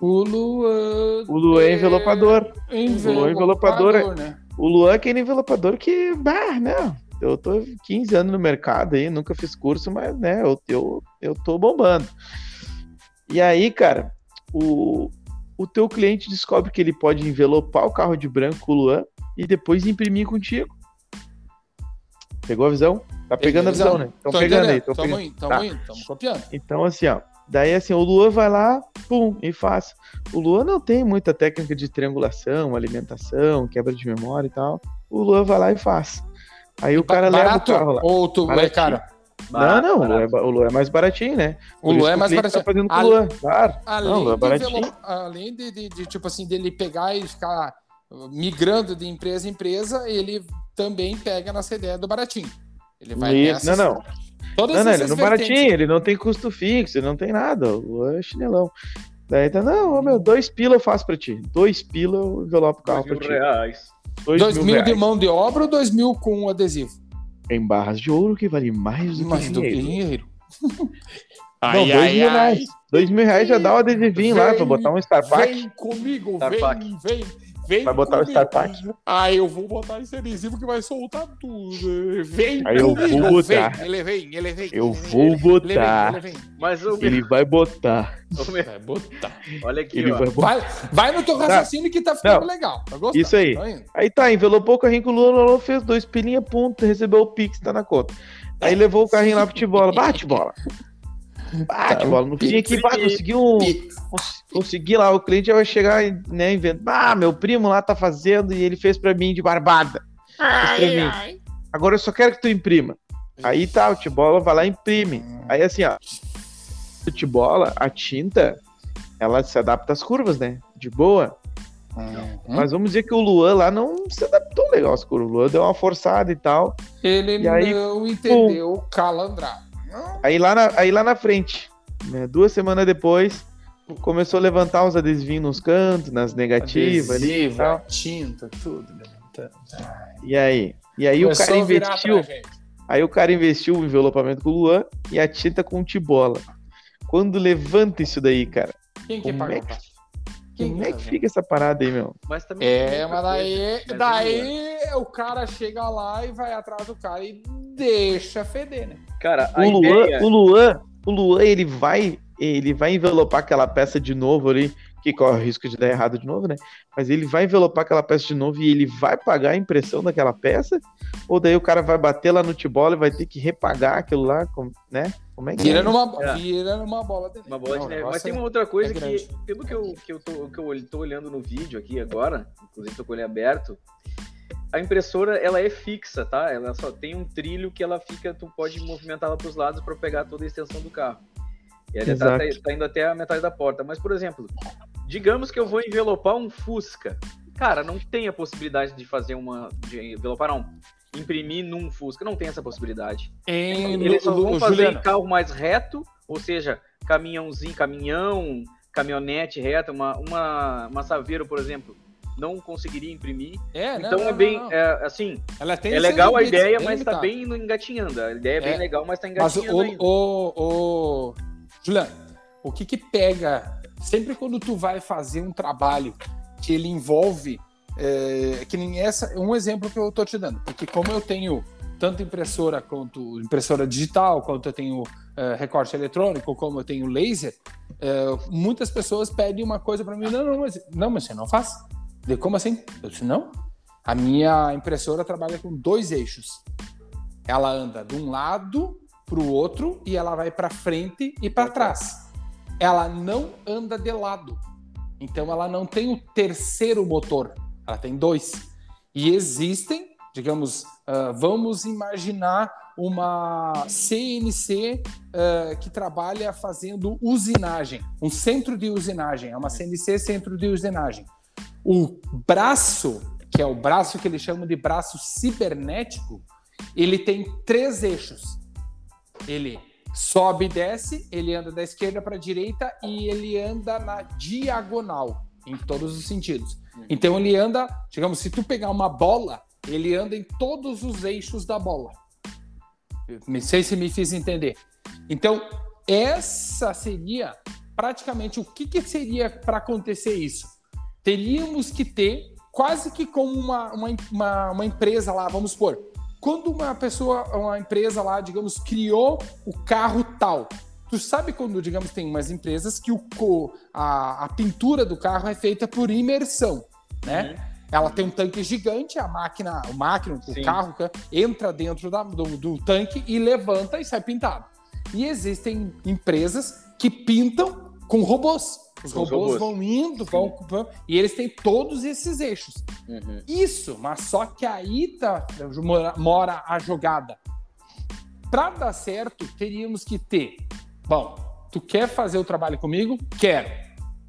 Speaker 2: O Luan.
Speaker 1: O Luan é envelopador.
Speaker 2: Envelopador,
Speaker 1: envelopador,
Speaker 2: né?
Speaker 1: O Luan é aquele envelopador que, bah, não. Eu tô 15 anos no mercado aí, nunca fiz curso, mas, né, eu, eu, eu tô bombando. E aí, cara, o, o teu cliente descobre que ele pode envelopar o carro de branco o Luan e depois imprimir contigo. Pegou a visão? Tá pegando a visão, né? Estão
Speaker 2: Tô
Speaker 1: pegando aí.
Speaker 2: Tamo
Speaker 1: pegando.
Speaker 2: indo, tamo
Speaker 1: Tá.
Speaker 2: indo, tamo copiando.
Speaker 1: Então, assim, ó. Daí, assim, o Luan vai lá, pum, e faz. O Luan não tem muita técnica de triangulação, alimentação, quebra de memória e tal. O Luan vai lá e faz. Aí o cara
Speaker 2: Barato?
Speaker 1: leva o carro lá.
Speaker 2: Ou tu é caro?
Speaker 3: Barato,
Speaker 1: não, não, o Luan, é,
Speaker 3: barato.
Speaker 1: ba- o Luan é mais baratinho, né?
Speaker 2: O Luan é
Speaker 1: que
Speaker 2: mais
Speaker 1: cliente
Speaker 2: baratinho.
Speaker 1: Tá fazendo com o Luan, claro.
Speaker 2: Além,
Speaker 1: Não, Luan é
Speaker 2: de
Speaker 1: baratinho.
Speaker 2: além de, de- de, tipo assim, dele pegar e ficar migrando de empresa em empresa, ele também pega nessa ideia do baratinho. Ele vai
Speaker 1: E-
Speaker 2: nessas-
Speaker 1: não, não.
Speaker 2: Todas
Speaker 1: Não, não, ele não é baratinho, ele não tem custo fixo, ele não tem nada. O Luan é chinelão. Daí tá, não, ô, meu, dois pila eu faço pra ti. Dois pila eu envelopo o carro
Speaker 3: Dois
Speaker 1: pra ti.
Speaker 3: reais.
Speaker 1: Dois,
Speaker 2: Dois
Speaker 1: mil,
Speaker 2: mil de mão de obra ou dois mil com adesivo?
Speaker 1: Em barras de ouro que vale mais do que
Speaker 2: Mais do que
Speaker 1: dinheiro.
Speaker 2: dinheiro.
Speaker 1: Não, dois mil reais. Dois mil reais já dá o adesivinho lá
Speaker 2: Vem,
Speaker 1: pra botar um Star Pack.
Speaker 2: Vem comigo,
Speaker 3: Star
Speaker 2: vem, vem, vem.
Speaker 1: Vai botar o
Speaker 2: comigo.
Speaker 1: Star Pack.
Speaker 2: Ah, eu vou botar esse adesivo que vai soltar tudo. Vem
Speaker 1: Aí eu
Speaker 2: comigo,
Speaker 1: vou botar.
Speaker 2: vem. Ele vem, ele vem.
Speaker 1: Eu
Speaker 2: ele
Speaker 1: vou
Speaker 2: vem,
Speaker 1: botar.
Speaker 2: Ele vem, ele vem.
Speaker 3: Mas o meu,
Speaker 1: Ele vai botar.
Speaker 3: o
Speaker 2: Vai botar.
Speaker 3: olha aqui,
Speaker 1: Ele
Speaker 3: ó.
Speaker 1: vai botar.
Speaker 2: Vai, vai no teu raciocínio que tá ficando legal. Tá gostando?
Speaker 1: Isso aí.
Speaker 2: Tá.
Speaker 1: Aí tá, envelopou o carrinho com o Lula, o Lula fez dois pilinha, ponto, recebeu o Pix, tá na conta. Aí levou o carrinho lá pro Tibola. Bate bola. Bate bola. No fim aqui, pá, conseguiu um. Cons- Consegui lá, o cliente vai chegar e né, inventa. Ah, meu primo lá tá fazendo e ele fez pra mim de barbada. Pra mim. Agora eu só quero que tu imprima. Aí tá, o Tibola vai lá e imprime. Aí assim, ó. O Tibola, a tinta, ela se adapta às curvas, né? De boa.
Speaker 2: Hum?
Speaker 1: Mas vamos dizer que o Luan lá não se adaptou legal às curvas. O Luan deu uma forçada e tal.
Speaker 2: Ele
Speaker 1: E aí,
Speaker 2: não entendeu o calandrado.
Speaker 1: Aí lá na, aí lá na frente, né, duas semanas depois, começou a levantar uns adesivinhos nos cantos, nas negativas ali
Speaker 2: Adesivo,
Speaker 1: tal.
Speaker 2: tinta, tudo. levantando.
Speaker 1: E aí? E aí o
Speaker 2: Começou
Speaker 1: cara
Speaker 2: a virar
Speaker 1: investiu. Aí o cara investiu o envelopamento com o Luan e a tinta com o Tibola. Quando levanta isso daí, cara,
Speaker 2: Quem que
Speaker 1: Como
Speaker 2: pagou?
Speaker 1: é que-?
Speaker 2: Quem
Speaker 1: como é que fica essa parada aí, meu?
Speaker 3: Mas também
Speaker 2: É, mas daí,
Speaker 3: coisa. Mas
Speaker 2: daí o cara chega lá e vai atrás do cara e deixa feder, né?
Speaker 3: Cara, a
Speaker 1: O Luan,
Speaker 3: ideia...
Speaker 1: o Luan, o Luan, ele vai, ele vai envelopar aquela peça de novo ali, que corre o risco de dar errado de novo, né? Mas ele vai envelopar aquela peça de novo e ele vai pagar a impressão daquela peça? Ou daí o cara vai bater lá no tibola e vai ter que repagar aquilo lá, né? Como é que
Speaker 2: Vira
Speaker 1: é?
Speaker 2: numa,
Speaker 3: É.
Speaker 2: vira numa bola de
Speaker 3: Uma bola de neve. Mas tem
Speaker 2: é-
Speaker 3: uma outra coisa
Speaker 2: é
Speaker 3: que, pelo que eu, que eu, tô, que eu tô olhando no vídeo aqui agora, inclusive tô com ele aberto, a impressora ela é fixa, tá? Ela só tem um trilho que ela fica, tu pode movimentar ela para os lados para pegar toda a extensão do carro. E ela tá,
Speaker 1: Exato.
Speaker 3: tá indo até a metade da porta. Mas, por exemplo, digamos que eu vou envelopar um Fusca. Cara, não tem a possibilidade de fazer uma. de envelopar, não. Imprimir num Fusca. Não tem essa possibilidade.
Speaker 2: Em,
Speaker 3: Eles só vão fazer
Speaker 2: Juliano,
Speaker 3: carro mais reto, ou seja, caminhãozinho, caminhão, caminhonete reta, uma, uma, uma Saveiro, por exemplo, não conseguiria imprimir.
Speaker 2: É, não,
Speaker 3: então
Speaker 2: não,
Speaker 3: é bem,
Speaker 2: não, não.
Speaker 3: é, assim,
Speaker 2: Ela tem
Speaker 3: é legal a ideia,
Speaker 2: bem
Speaker 3: mas tá
Speaker 2: limitado.
Speaker 3: bem engatinhando. A ideia é bem
Speaker 2: É.
Speaker 3: legal, mas tá
Speaker 2: Mas
Speaker 3: engatinhando
Speaker 2: o,
Speaker 3: ainda.
Speaker 2: o, o Juliano, o que que pega sempre quando tu vai fazer um trabalho que ele envolve é, que nem essa um exemplo que eu tô te dando, porque como eu tenho tanto impressora quanto impressora digital, quanto eu tenho é, recorte eletrônico, como eu tenho laser, é, muitas pessoas pedem uma coisa para mim, não, não, mas não, mas você não faz. Eu, como assim? Eu disse, não. A minha impressora trabalha com dois eixos. Ela anda de um lado para o outro e ela vai para frente e para trás. Ela não anda de lado. Então ela não tem o terceiro motor. Ela tem dois. E existem, digamos, ah, vamos imaginar uma CNC ah, que trabalha fazendo usinagem, um centro de usinagem, é uma CNC centro de usinagem. O braço, que é o braço que eles chamam de braço cibernético, ele tem três eixos. Ele sobe e desce, ele anda da esquerda para a direita e ele anda na diagonal, em todos os sentidos. Então ele anda, digamos, se tu pegar uma bola, ele anda em todos os eixos da bola. Não sei se me fiz entender. Então, essa seria praticamente o que, que seria para acontecer isso? Teríamos que ter quase que como uma, uma, uma, uma empresa lá, vamos supor, quando uma pessoa, uma empresa lá, digamos, criou o carro tal. Tu sabe quando, digamos, tem umas empresas que o, co- a, a pintura do carro é feita por imersão, né? Ela tem um tanque gigante, a máquina, o máquina, o
Speaker 3: Sim.
Speaker 2: carro ca- entra dentro da- do, do tanque e levanta e sai pintado. E existem empresas que pintam com robôs. Os robôs,
Speaker 3: robôs.
Speaker 2: vão indo, vão, vão, e eles têm todos esses eixos.
Speaker 3: Uhum.
Speaker 2: Isso, mas só que aí tá, mora, mora a jogada. Para dar certo, teríamos que ter. Bom, tu quer fazer o trabalho comigo? Quero.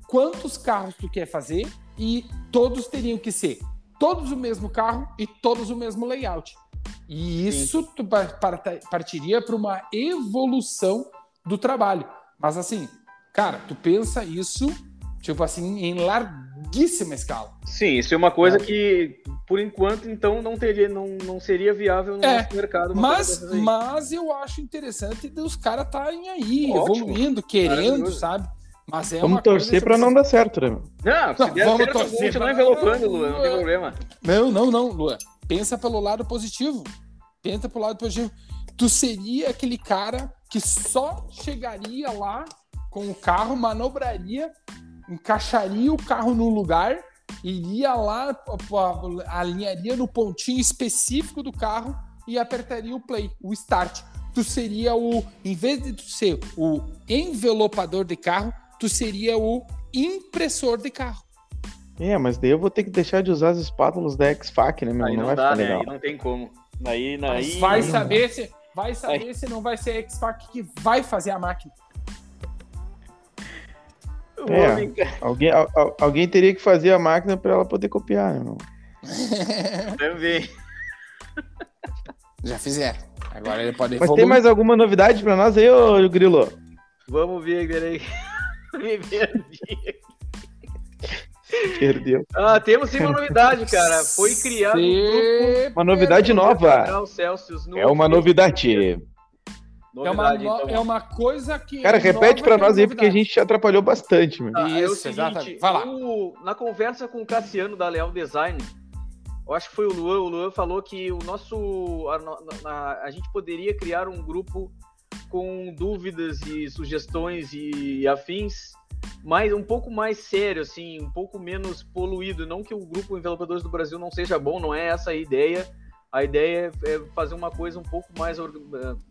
Speaker 2: Quantos carros tu quer fazer? E todos teriam que ser todos o mesmo carro e todos o mesmo layout. E isso tu partiria para uma evolução do trabalho. Mas assim, cara, tu pensa isso, tipo assim, em larguíssima escala.
Speaker 3: Sim, isso é uma coisa
Speaker 2: É.
Speaker 3: que, por enquanto, então, não teria, não, não seria viável no
Speaker 2: É,
Speaker 3: nosso mercado.
Speaker 2: Mas, mas eu acho interessante dos caras estarem aí,
Speaker 3: Ótimo.
Speaker 2: evoluindo, querendo, sabe? Mas é
Speaker 1: Vamos torcer
Speaker 2: tipo
Speaker 1: pra não
Speaker 2: assim,
Speaker 1: dar certo, né? meu?
Speaker 3: Não, se
Speaker 2: Não,
Speaker 3: der
Speaker 2: vamos
Speaker 3: certo,
Speaker 2: torcer
Speaker 3: continuar
Speaker 2: pra-
Speaker 3: envelopando, Lua, não tem
Speaker 2: É.
Speaker 3: problema.
Speaker 2: Não, não, não, Lua. Pensa pelo lado positivo. Pensa pelo lado positivo. Tu seria aquele cara que só chegaria lá com o carro, manobraria, encaixaria o carro no lugar, iria lá, alinharia no pontinho específico do carro e apertaria o play, o start. Tu seria o, em vez de tu ser o envelopador de carro, tu seria o impressor de carro.
Speaker 1: É, mas daí eu vou ter que deixar de usar as espátulas da X-Fac, né, meu?
Speaker 3: Aí
Speaker 1: não,
Speaker 3: não,
Speaker 1: vai
Speaker 3: dá,
Speaker 1: ficar
Speaker 3: né?
Speaker 1: legal.
Speaker 3: Aí não tem como. Aí,
Speaker 2: Mas
Speaker 3: aí...
Speaker 2: vai saber se vai saber se não vai ser a X-Fac que vai fazer a máquina.
Speaker 1: É. Alguém, al- al- alguém teria que fazer a máquina pra ela poder copiar, né, meu?
Speaker 3: também.
Speaker 2: Já fizeram. Agora ele pode
Speaker 1: Mas
Speaker 2: evoluir.
Speaker 1: tem mais alguma novidade pra nós aí, ô Grilo?
Speaker 3: Vamos ver, peraí. Me perdi.
Speaker 1: Perdeu.
Speaker 3: Ah, temos sim uma novidade, cara. Foi criado um
Speaker 2: Se-
Speaker 1: Uma novidade
Speaker 3: grupo
Speaker 1: nova.
Speaker 3: graus Celsius no
Speaker 1: É uma novidade.
Speaker 2: É uma,
Speaker 3: Novidade, então.
Speaker 2: é uma coisa que.
Speaker 1: Cara,
Speaker 2: é
Speaker 1: repete
Speaker 2: é
Speaker 1: nós aí, porque a
Speaker 2: novidade.
Speaker 1: gente te atrapalhou bastante, meu.
Speaker 3: Tá, é o
Speaker 2: Isso,
Speaker 3: seguinte,
Speaker 2: exatamente. Vai lá.
Speaker 3: o- na conversa com o Cassiano da Leal Design, eu acho que foi o Luan, o Luan falou que o nosso. A, na- a gente poderia criar um grupo com dúvidas e sugestões e afins, mas um pouco mais sério, assim, um pouco menos poluído. Não que o grupo Envelopadores do Brasil não seja bom, não é essa a ideia. A ideia é é fazer uma coisa um pouco mais. eh,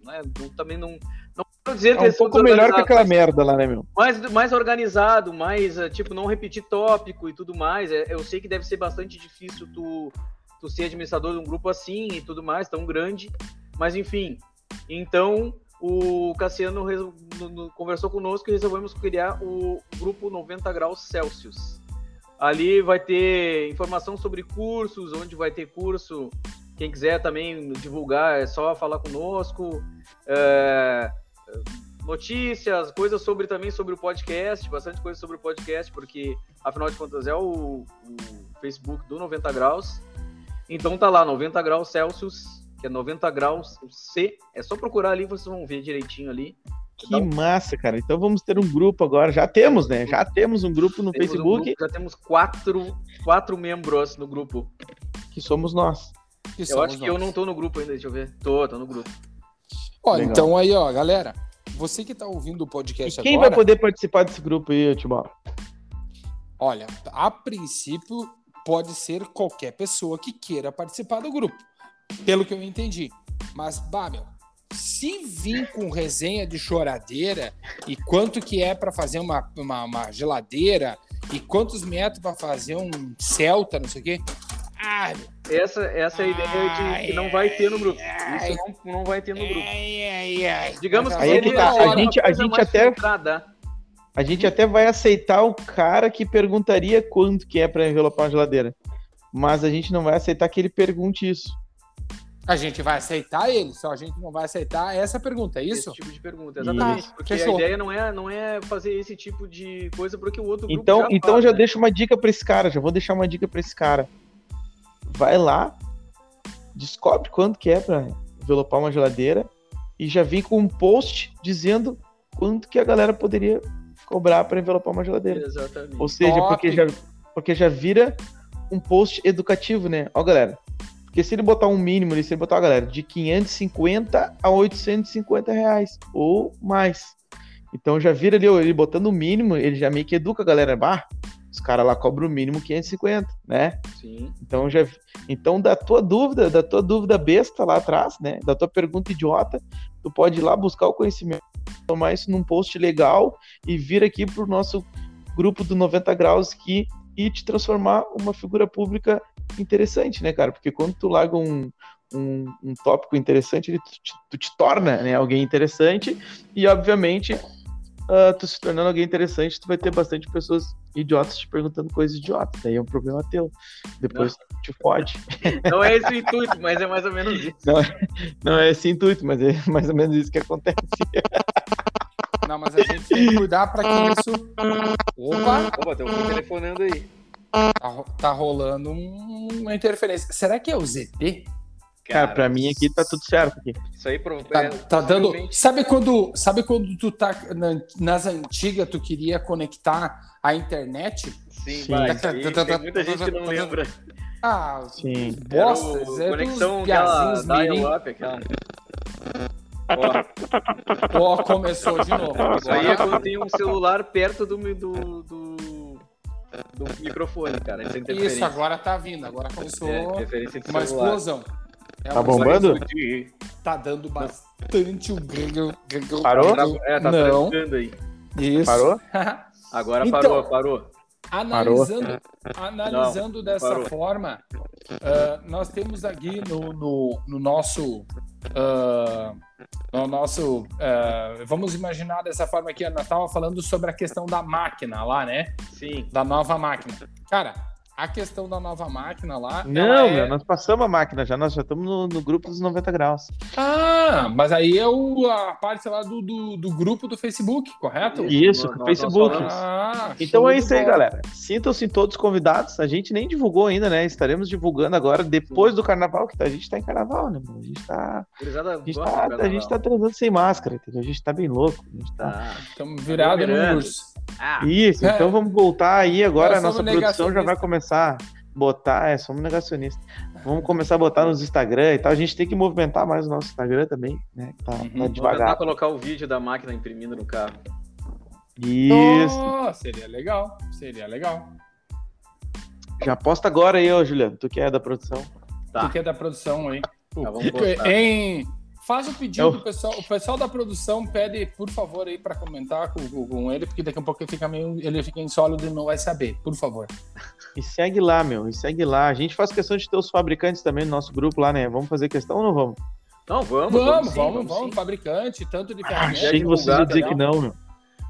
Speaker 3: Né, também não. Não quero dizer
Speaker 1: É um
Speaker 3: ser
Speaker 1: pouco melhor que aquela
Speaker 3: mas-
Speaker 1: merda lá, né, meu?
Speaker 3: mais, mais organizado, mais, eh, tipo, não repetir tópico e tudo mais. É, Eu sei que deve ser bastante difícil tu, tu ser administrador de um grupo assim e tudo mais, tão grande. Mas, enfim. Então, o Cassiano resol- conversou conosco e resolvemos criar o grupo 90 Graus Celsius. Ali vai ter informação sobre cursos, onde vai ter curso. Quem quiser também divulgar, é só falar conosco. É, notícias, coisas sobre também sobre o podcast, bastante coisa sobre o podcast, porque afinal de contas é o, o Facebook do 90 graus. Então tá lá, 90 graus Celsius, que é 90 graus C. É só procurar ali, vocês vão ver direitinho ali.
Speaker 1: Que
Speaker 3: Então-
Speaker 1: massa, cara. Então vamos ter um grupo agora. Já temos, né? Já temos um grupo no
Speaker 3: Temos um
Speaker 1: Facebook,
Speaker 3: grupo, já temos quatro, quatro membros no grupo.
Speaker 1: que somos nós.
Speaker 2: Que
Speaker 3: Eu acho que eu não tô no grupo ainda, deixa eu ver. Tô, tô no grupo.
Speaker 2: Ó,
Speaker 1: Legal.
Speaker 2: então aí, ó, galera, você que tá ouvindo o
Speaker 1: E
Speaker 2: podcast
Speaker 1: quem
Speaker 2: agora,
Speaker 1: vai poder participar desse grupo aí, Timó?
Speaker 2: olha, a princípio pode ser qualquer pessoa que queira participar do grupo, pelo que eu entendi. Mas, bah, meu, se vir com resenha de choradeira e quanto que é para fazer uma, uma, uma geladeira e quantos metros para fazer um Celta, não sei o quê. Meu,
Speaker 3: Essa, essa é a ideia de que não vai ter no grupo. Isso não, não vai ter no grupo.
Speaker 2: ai, ai, ai.
Speaker 3: Digamos que
Speaker 1: Aí é que
Speaker 3: seria
Speaker 1: tá, a gente- a gente até-
Speaker 3: filtrada.
Speaker 1: A gente até vai aceitar o cara que perguntaria quanto que é para envelopar uma geladeira. Mas a gente não vai aceitar que ele pergunte isso.
Speaker 2: A gente vai aceitar ele, só a gente não vai aceitar essa pergunta, é isso?
Speaker 3: Esse tipo de pergunta, exatamente. Porque
Speaker 2: Fechou.
Speaker 3: a ideia não é, não é fazer esse tipo de coisa porque o outro grupo
Speaker 1: Então,
Speaker 3: já
Speaker 1: então
Speaker 3: faz,
Speaker 1: já
Speaker 3: né?
Speaker 1: deixa uma dica para esse cara, já vou deixar uma dica para esse cara. Vai lá, descobre quanto que é para envelopar uma geladeira e já vem com um post dizendo quanto que a galera poderia cobrar para envelopar uma geladeira.
Speaker 3: Exatamente.
Speaker 1: Ou seja,
Speaker 2: Top.
Speaker 1: porque já, porque já vira um post educativo, né? Ó, galera. Porque se ele botar um mínimo ali, se ele botar, ó, galera, de 550 a 850 reais ou mais. Então já vira ali, ó, ele botando o mínimo, ele já meio que educa a galera. Bah, os caras lá cobram o mínimo 550, né?
Speaker 3: Sim.
Speaker 1: Então já então da tua dúvida, da tua dúvida besta lá atrás, né? Da tua pergunta idiota, tu pode ir lá buscar o conhecimento, tomar isso num post legal e vir aqui pro nosso grupo do 90 graus aqui e te transformar uma figura pública interessante, né, cara? Porque quando tu larga um, um, um tópico interessante, ele, tu, te- tu te torna né, alguém interessante e, obviamente, ah, tu se tornando alguém interessante, tu vai ter bastante pessoas idiotas te perguntando coisas idiotas. Daí é um problema teu. Depois tu te fode.
Speaker 3: Não é esse o intuito, mas é mais ou menos isso.
Speaker 1: Não é esse intuito, mas é mais ou menos isso que acontece.
Speaker 2: Não, mas a gente tem que cuidar para que isso. Opa!
Speaker 3: Opa, tem um telefonando aí.
Speaker 2: Tá, tá rolando um- uma interferência. Será que é o ZT?
Speaker 1: Cara, pra mim aqui tá tudo certo. Aqui.
Speaker 3: Isso aí pro,
Speaker 2: Tá,
Speaker 3: é,
Speaker 2: tá dando. Sabe quando, sabe quando tu tá na- nas antigas, tu queria conectar a internet?
Speaker 3: Sim,
Speaker 1: Sim.
Speaker 3: vai. Tem, tem muita gente que não lembra.
Speaker 2: Ah,
Speaker 1: Sim.
Speaker 2: Bostas,
Speaker 3: o-
Speaker 2: é
Speaker 3: conexão
Speaker 2: dos
Speaker 3: aquela
Speaker 2: piazinhos mirim.
Speaker 3: dial-up, aquela. Ó,
Speaker 2: Ó, começou de novo.
Speaker 3: isso aí é quando tem um celular perto do, do, do, do microfone, cara.
Speaker 2: Isso, agora tá vindo. Agora começou
Speaker 3: É,
Speaker 2: uma
Speaker 3: celular.
Speaker 2: explosão. É
Speaker 1: Tá bombando?
Speaker 3: Explodir.
Speaker 2: Tá dando bastante o grrr, grrr,
Speaker 1: Parou?
Speaker 2: grrr.
Speaker 3: É, tá
Speaker 2: Não.
Speaker 3: trancando aí.
Speaker 2: Isso.
Speaker 1: Parou?
Speaker 3: Agora
Speaker 2: Então-
Speaker 3: parou, parou.
Speaker 2: Analisando, analisando dessa
Speaker 3: parou.
Speaker 2: forma, ah, nós temos aqui no, no, no nosso. ah, no nosso ah, vamos imaginar dessa forma aqui, nós estava falando sobre a questão da máquina lá, né?
Speaker 3: Sim.
Speaker 2: Da nova máquina. Cara, a questão da nova máquina lá.
Speaker 1: Não,
Speaker 2: é-
Speaker 1: meu, nós passamos a máquina já, nós já estamos no, no grupo dos 90 graus.
Speaker 2: Ah, mas aí é o, a parte lá do, do, do grupo do Facebook, correto?
Speaker 1: Isso,
Speaker 3: Nós-
Speaker 1: com o
Speaker 3: nós
Speaker 1: Facebook.
Speaker 2: Ah,
Speaker 1: Então é isso aí, galera. Sintam-se todos convidados. A gente nem divulgou ainda, né? Estaremos divulgando agora, depois do carnaval, que tá- a gente tá em carnaval, né? mano? A gente tá,
Speaker 3: Gurizada
Speaker 1: a gente
Speaker 3: gosta
Speaker 1: tá, a gente tá transando sem máscara, entendeu? A gente tá bem louco. A gente tá...
Speaker 3: Tá.
Speaker 2: Estamos virados no
Speaker 3: Aglomerando.
Speaker 2: urso.
Speaker 3: Ah,
Speaker 1: Isso,
Speaker 2: É.
Speaker 1: então vamos voltar aí agora.
Speaker 2: Nós
Speaker 1: A nossa produção já vai
Speaker 2: negacionistas.
Speaker 1: Começar a botar. É, somos negacionistas. Vamos começar a botar nos Instagram e tal. A gente tem que movimentar mais o nosso Instagram também, né? Tá,
Speaker 2: Uhum.
Speaker 1: tá
Speaker 3: tentar
Speaker 1: devagar.
Speaker 3: colocar o vídeo da máquina imprimindo no carro.
Speaker 1: Isso.
Speaker 2: Oh, seria legal, seria legal.
Speaker 1: Já posta agora aí, ô Juliano. Tu que é da produção.
Speaker 3: Tá.
Speaker 2: O que é da produção aí?
Speaker 3: Tá,
Speaker 2: faz o pedido
Speaker 1: Eu-
Speaker 2: pessoal. O pessoal da produção pede, por favor, aí para comentar com, com- com ele, porque daqui a pouco ele fica meio, ele fica insólido e não vai saber. Por favor.
Speaker 1: E segue lá, meu. E segue lá. A gente faz questão de ter os fabricantes também no nosso grupo lá, né? Vamos fazer questão ou não vamos?
Speaker 3: Não, vamos,
Speaker 2: Vamos,
Speaker 3: sim,
Speaker 2: vamos, vamos,
Speaker 3: sim.
Speaker 2: fabricante, tanto de
Speaker 1: Ah,
Speaker 2: ferramenta.
Speaker 1: achei que vocês iam dizer que
Speaker 3: divulgada,
Speaker 1: não, meu.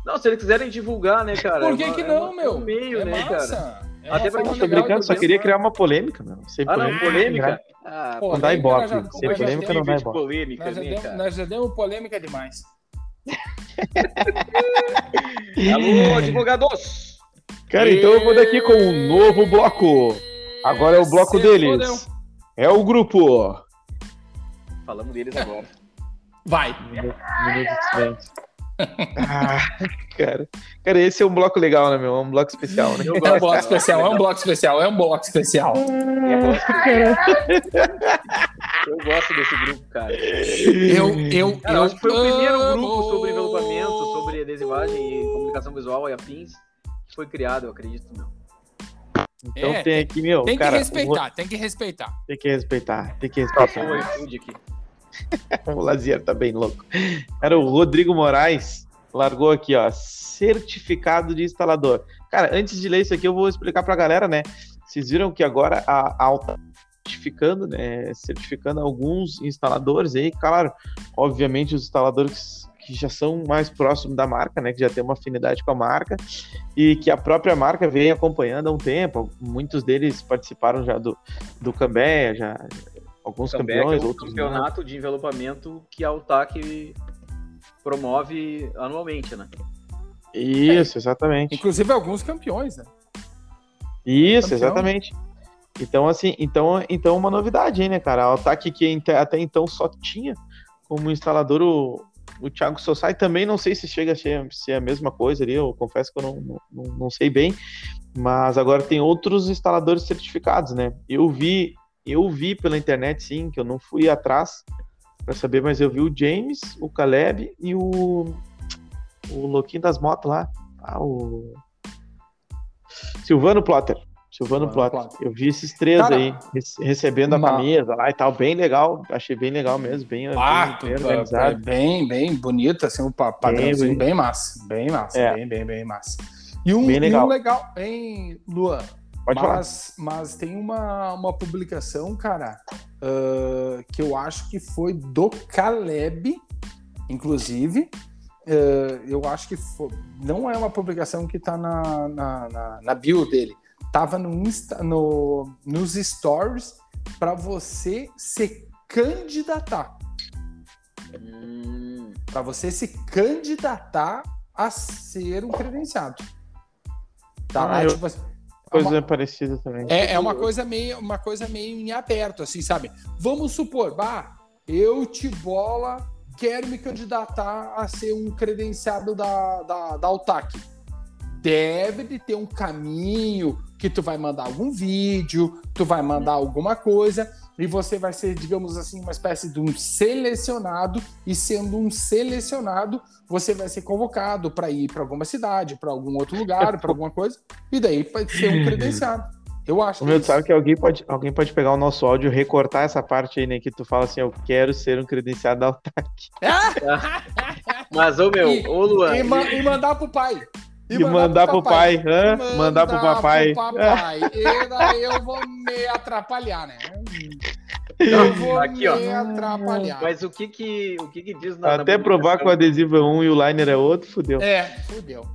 Speaker 3: Não, se eles quiserem divulgar, né, cara?
Speaker 2: Por que,
Speaker 3: é uma-
Speaker 2: que
Speaker 3: é
Speaker 2: não,
Speaker 3: uma-
Speaker 2: meu?
Speaker 3: É um meio,
Speaker 2: é
Speaker 3: né,
Speaker 2: massa.
Speaker 3: cara?
Speaker 2: É
Speaker 3: Até pra gente
Speaker 1: Fabricante
Speaker 2: de
Speaker 1: só queria
Speaker 2: pensar.
Speaker 1: criar uma polêmica, meu. Sem
Speaker 3: Ah, não,
Speaker 1: polêmica.
Speaker 3: polêmica? Ah,
Speaker 2: Pô,
Speaker 1: Não dá
Speaker 2: polêmica
Speaker 1: ibope.
Speaker 2: nós já-
Speaker 1: Sem polêmica não dá ibope.
Speaker 3: polêmica,
Speaker 2: Nós já,
Speaker 3: né,
Speaker 2: demos,
Speaker 3: cara?
Speaker 2: nós já demos polêmica demais.
Speaker 3: Alô, advogados!
Speaker 1: Cara, então eu vou daqui com um novo bloco. Agora é o bloco deles.
Speaker 2: fodeu.
Speaker 1: É o grupo.
Speaker 3: Falamos deles agora.
Speaker 2: Vai.
Speaker 1: Minuto, minuto de silêncio. Ah, cara. Cara, esse é um bloco legal, né, meu? É um bloco especial, né?
Speaker 2: É um bloco especial, é um bloco especial, é um bloco especial.
Speaker 3: Eu gosto, desse grupo, cara.
Speaker 2: Eu, eu,
Speaker 3: Cara, eu acho que foi o primeiro grupo sobre envelopamento, sobre adesivagem e comunicação visual e afins que foi criado, eu acredito. Meu.
Speaker 1: Então
Speaker 2: É,
Speaker 1: tem aqui, meu.
Speaker 2: Tem que
Speaker 1: cara, o
Speaker 2: respeitar, tem que respeitar.
Speaker 1: Tem que respeitar, tem que respeitar.
Speaker 3: o aqui.
Speaker 1: O Lazier tá bem louco. Cara, o Rodrigo Moraes largou aqui, ó, certificado de instalador. Cara, antes de ler isso aqui, eu vou explicar pra galera, né? Vocês viram que agora a Alta certificando, né? Certificando alguns instaladores aí, claro, obviamente os instaladores que já são mais próximos da marca, né? Que já tem uma afinidade com a marca e que a própria marca vem acompanhando há um tempo. Muitos deles participaram já do, do Cambé, já alguns
Speaker 3: Também
Speaker 1: campeões,
Speaker 3: é o
Speaker 1: outros não.
Speaker 3: campeonato de envelopamento que a UTAC promove anualmente, né?
Speaker 1: Isso, exatamente.
Speaker 2: Inclusive alguns campeões, né?
Speaker 1: Isso,
Speaker 2: Campeão.
Speaker 1: exatamente. Então, assim, então, então uma novidade, hein, né, cara? A Ataque que até então só tinha como instalador o, o Thiago Sossai, também não sei se chega a ser, ser a mesma coisa ali, eu confesso que eu não, não, não- não sei bem, mas agora tem outros instaladores certificados, né? Eu vi, eu vi pela internet, sim, que eu não fui atrás para saber, mas eu vi o James, o Caleb e o, o louquinho das motos lá, ah, o Silvano Plotter. Silvano Plotter.
Speaker 2: Plotter.
Speaker 1: Eu vi esses três
Speaker 2: Cara,
Speaker 1: aí rece- recebendo a
Speaker 2: uma-
Speaker 1: camisa lá e tal, bem legal. Achei bem legal mesmo, bem,
Speaker 2: Ah,
Speaker 1: bem, bem
Speaker 2: é
Speaker 1: organizado.
Speaker 2: bem, bem bonito, assim, um pa- padrãozinho
Speaker 1: bem.
Speaker 2: bem, massa. Bem massa,
Speaker 1: É.
Speaker 2: bem, bem, bem massa. E um,
Speaker 1: Bem
Speaker 2: e
Speaker 1: legal.
Speaker 2: um legal, hein, Luan?
Speaker 1: Pode falar.
Speaker 2: mas, mas tem uma, uma publicação, cara, ah, que eu acho que foi do Caleb, inclusive. Ah, eu acho que foi, não é uma publicação que tá na, na, na, na bio dele. Tava no Insta, no, nos stories para você se candidatar.
Speaker 3: Hum,
Speaker 2: Para você se candidatar a ser um credenciado. Tá
Speaker 1: Ah,
Speaker 2: lá,
Speaker 1: eu-
Speaker 2: tipo assim,
Speaker 1: Coisa
Speaker 2: uma-
Speaker 1: parecida também.
Speaker 2: é, é uma coisa meio uma coisa meio em aberto, assim, sabe? Vamos supor, bah, eu te bola, quero me candidatar a ser um credenciado da, da, da UTAC. Deve de ter um caminho que tu vai mandar algum vídeo, tu vai mandar alguma coisa, e você vai ser, digamos assim, uma espécie de um selecionado, e sendo um selecionado, você vai ser convocado para ir para alguma cidade, para algum outro lugar, para alguma coisa, e daí pode ser um credenciado. Eu acho
Speaker 1: O meu,
Speaker 2: é
Speaker 1: tu sabe que alguém pode, alguém pode pegar o nosso áudio, recortar essa parte aí, né? Que tu fala assim, eu quero ser um credenciado da UTAC.
Speaker 3: Mas, ô meu,
Speaker 2: E-
Speaker 3: ô Luan,
Speaker 2: e, ma- e mandar pro pai.
Speaker 1: E, mandar pro pai, hã?
Speaker 2: E
Speaker 1: Mandar pro papai.
Speaker 2: pro papai. E daí eu vou me atrapalhar, né? Eu vou
Speaker 3: Aqui, ó.
Speaker 2: me atrapalhar.
Speaker 3: mas o que que, o que, que diz na.
Speaker 1: Até
Speaker 3: na
Speaker 1: provar que o adesivo é um e o liner é outro, fudeu.
Speaker 2: É, fudeu.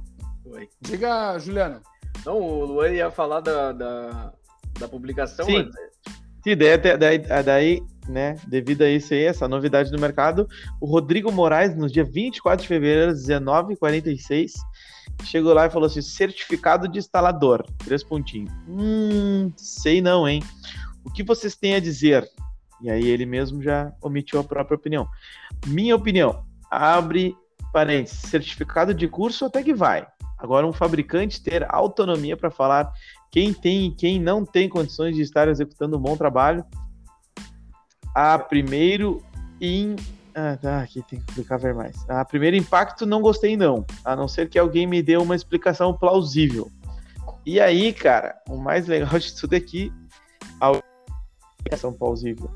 Speaker 3: Foi.
Speaker 2: Diga, Juliano.
Speaker 3: Não, o Luan ia falar da, da, da publicação.
Speaker 1: Sim.
Speaker 3: mas-
Speaker 1: Sim, daí, até- daí, daí, né, devido a isso aí, essa novidade no mercado, o Rodrigo Moraes, no dia 24 de fevereiro, às 19h46, chegou lá e falou assim, certificado de instalador, três pontinhos. Hum, sei não, hein? O que vocês têm a dizer? E aí ele mesmo já omitiu a própria opinião. Minha opinião, abre parênteses, certificado de curso até que vai. Agora, um fabricante ter autonomia para falar quem tem e quem não tem condições de estar executando um bom trabalho. A primeiro em. Ah, tá, aqui tem que explicar ver mais. A primeiro impacto não gostei, não. A não ser que alguém me dê uma explicação plausível. E aí, cara, o mais legal de tudo é que a explicação plausível.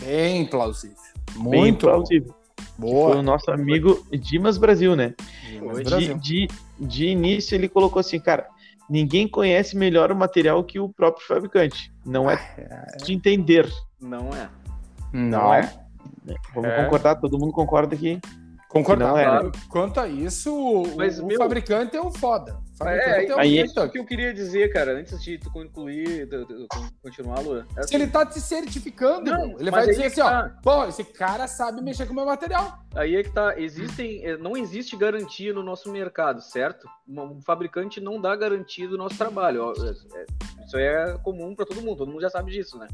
Speaker 2: Bem plausível.
Speaker 1: Bem
Speaker 2: Muito
Speaker 1: plausível.
Speaker 2: Boa.
Speaker 1: Foi o nosso amigo Dimas Brasil, né?
Speaker 2: Dimas
Speaker 1: De,
Speaker 2: Brasil.
Speaker 1: de, de início ele colocou assim, cara, ninguém conhece melhor o material que o próprio fabricante. Não é de entender.
Speaker 3: Não é.
Speaker 2: Não,
Speaker 1: é. Vamos
Speaker 2: É.
Speaker 1: concordar, todo mundo concorda que
Speaker 2: Concordar.
Speaker 1: Que não
Speaker 3: era.
Speaker 2: Quanto a isso, o,
Speaker 3: Mas,
Speaker 2: o
Speaker 3: meu-
Speaker 2: fabricante é o foda. O
Speaker 3: É,
Speaker 2: é, o
Speaker 1: aí-
Speaker 3: isso que eu queria dizer, cara, antes de tu concluir, de- de- de continuar, Luan. É
Speaker 2: Se ele tá te certificando,
Speaker 3: Não,
Speaker 2: ele vai dizer
Speaker 3: é
Speaker 2: assim,
Speaker 3: que
Speaker 2: ó,
Speaker 3: tá.
Speaker 2: pô, esse cara sabe mexer com o meu material.
Speaker 3: Aí é que tá, existem, eh, não existe garantia no nosso mercado, certo? Um um fabricante não dá garantia do nosso trabalho. ó, é- é- Isso é comum para todo mundo, todo mundo já sabe disso, né?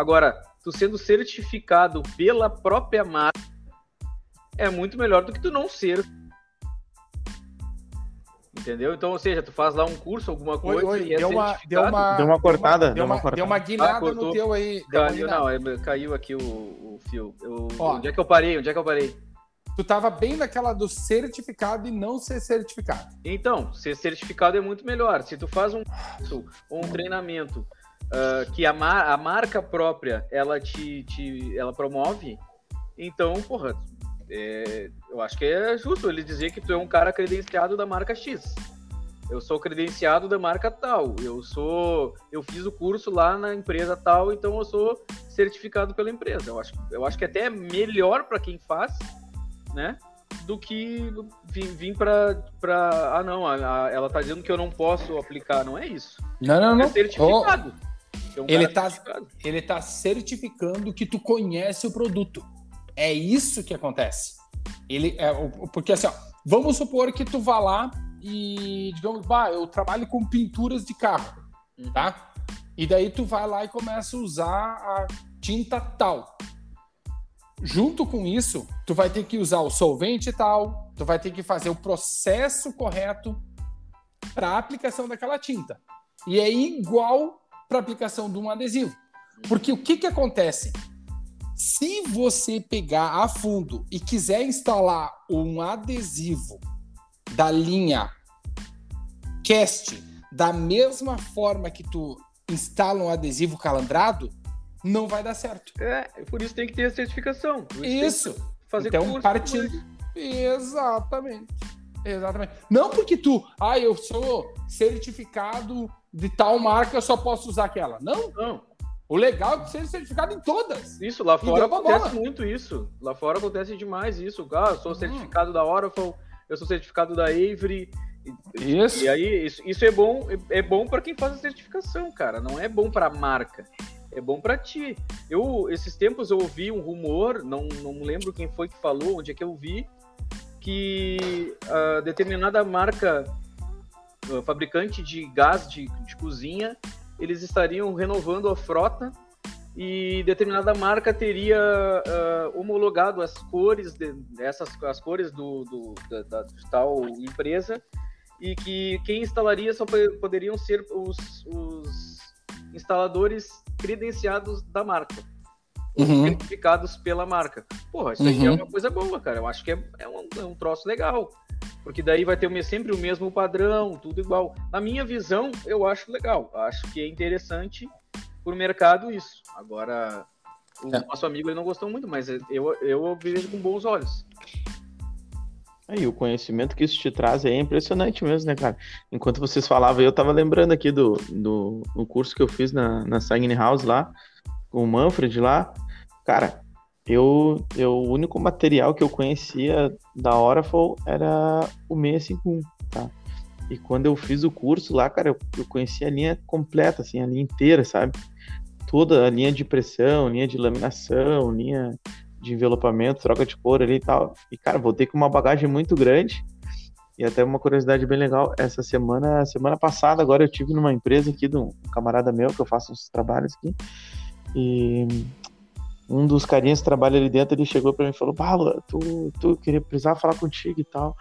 Speaker 3: Agora, tu sendo certificado pela própria marca é muito melhor do que tu não ser. Entendeu? Então, ou seja, tu faz lá um curso, alguma
Speaker 2: Oi,
Speaker 3: coisa
Speaker 2: oi,
Speaker 3: e é
Speaker 2: deu uma,
Speaker 3: certificado.
Speaker 2: deu uma,
Speaker 1: Deu uma cortada,
Speaker 2: deu
Speaker 1: deu
Speaker 2: uma,
Speaker 1: uma cortada.
Speaker 2: deu uma guinada
Speaker 3: Ah, cortou.
Speaker 2: no teu aí.
Speaker 3: Caiu, não, é- caiu aqui o, o fio. Eu-
Speaker 2: Ó.
Speaker 3: onde é que eu parei? Onde é que eu parei?
Speaker 2: Tu tava bem naquela do certificado e não ser certificado.
Speaker 3: Então, ser certificado é muito melhor. Se tu faz um curso ou um treinamento ah, que a, mar- a marca própria ela te, te- ela promove, então, porra, é, eu acho que é justo ele dizer que tu é um cara credenciado da marca X. Eu sou credenciado da marca tal. Eu sou, eu fiz o curso lá na empresa tal, então eu sou certificado pela empresa. Eu acho, eu acho que até é melhor para quem faz, né? Do que vir, vir para ah não, a- a- ela tá dizendo que eu não posso aplicar, não é isso.
Speaker 2: Não, não,
Speaker 3: É certificado. É um
Speaker 2: Ele
Speaker 3: cara
Speaker 2: tá-
Speaker 3: certificado.
Speaker 2: Ele tá certificando que tu conhece o produto. É isso que acontece. Ele é o- porque assim, ó, vamos supor que tu vá lá e digamos, bah, eu trabalho com pinturas de carro,
Speaker 3: Uhum.
Speaker 2: tá? E daí tu vai lá e começa a usar a tinta tal. Junto com isso, tu vai ter que usar o solvente tal, tu vai ter que fazer o processo correto para a aplicação daquela tinta. E é igual para aplicação de um adesivo. Porque o que, que acontece? Se você pegar a fundo e quiser instalar um adesivo da linha Cast da mesma forma que tu instala um adesivo calandrado, não vai dar certo.
Speaker 3: É, por isso tem que ter a certificação. Que
Speaker 2: Isso.
Speaker 3: Fazer
Speaker 2: então,
Speaker 3: curso,
Speaker 2: partindo. Exatamente. Exatamente. Não porque tu, ah, eu sou certificado de tal marca, eu só posso usar aquela. Não.
Speaker 3: Não,
Speaker 2: O legal é que seja certificado em todas.
Speaker 3: isso, lá fora acontece muito isso. Lá fora acontece demais isso. Ah, eu sou
Speaker 2: Uhum.
Speaker 3: certificado da Oracle, eu sou certificado da Avery.
Speaker 2: Isso.
Speaker 3: E aí, isso, isso é bom, é é bom para quem faz a certificação, cara. Não é bom para a marca. É bom para ti. Eu, esses tempos, eu ouvi um rumor, não, não lembro quem foi que falou, onde é que eu vi, que ah, determinada marca, fabricante de gás de, de cozinha, eles estariam renovando a frota e determinada marca teria ah, homologado as cores de, as cores do, do- da, da- tal empresa e que quem instalaria só po- poderiam ser os, os instaladores credenciados da marca,
Speaker 2: Uhum.
Speaker 3: certificados pela marca. Porra, isso aqui é
Speaker 2: Uhum.
Speaker 3: uma coisa boa, cara. Eu acho que é, é um, é um troço legal. Porque daí vai ter sempre o mesmo padrão, tudo igual. Na minha visão, eu acho legal. Acho que é interessante pro mercado isso. Agora, o
Speaker 2: É.
Speaker 3: nosso amigo ele não gostou muito, mas eu, eu vejo com bons olhos.
Speaker 1: Aí, o conhecimento que isso te traz é impressionante mesmo, né, cara? Enquanto vocês falavam, eu tava lembrando aqui do, do, do curso que eu fiz na, na Sagni House lá, com o Manfred lá. Cara, eu, eu, o único material que eu conhecia da Oracle era o 651, tá? E quando eu fiz o curso lá, cara, eu, eu conhecia a linha completa, assim, a linha inteira, sabe? Toda a linha de pressão, linha de laminação, linha de envelopamento, troca de cor ali e tal. E, cara, voltei com uma bagagem muito grande. E até uma curiosidade bem legal, essa semana, semana passada, agora eu tive numa empresa aqui de um camarada meu, que eu faço uns trabalhos aqui. E um dos carinhas que trabalha ali dentro, ele chegou pra mim e falou, Paulo, tu, tu queria precisar falar contigo e tal.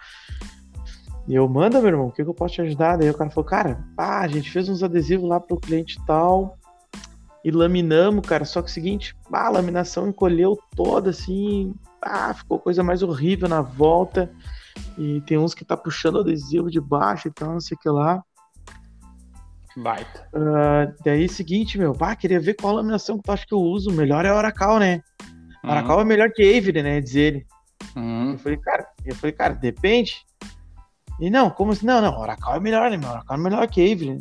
Speaker 1: E eu, manda, meu irmão, o que, que eu posso te ajudar? Daí o cara falou, cara, pá, a gente fez uns adesivos lá pro cliente tal e laminamos, cara. Só que o seguinte, a laminação encolheu toda assim, ah, ficou coisa mais horrível na volta. E tem uns que tá puxando adesivo de baixo e tal, não sei o que lá.
Speaker 2: Baita.
Speaker 1: Ah, daí, seguinte, meu, pá, queria ver qual laminação que tu acha que eu uso. Melhor é a Oracle, né? Oracle é melhor que Avery, né? Diz ele.
Speaker 2: Uhum.
Speaker 1: Eu falei, cara, eu falei, cara, depende. E não, como assim? Não, não, Oracle é melhor, né? meu? Oracle é melhor que Avery. né?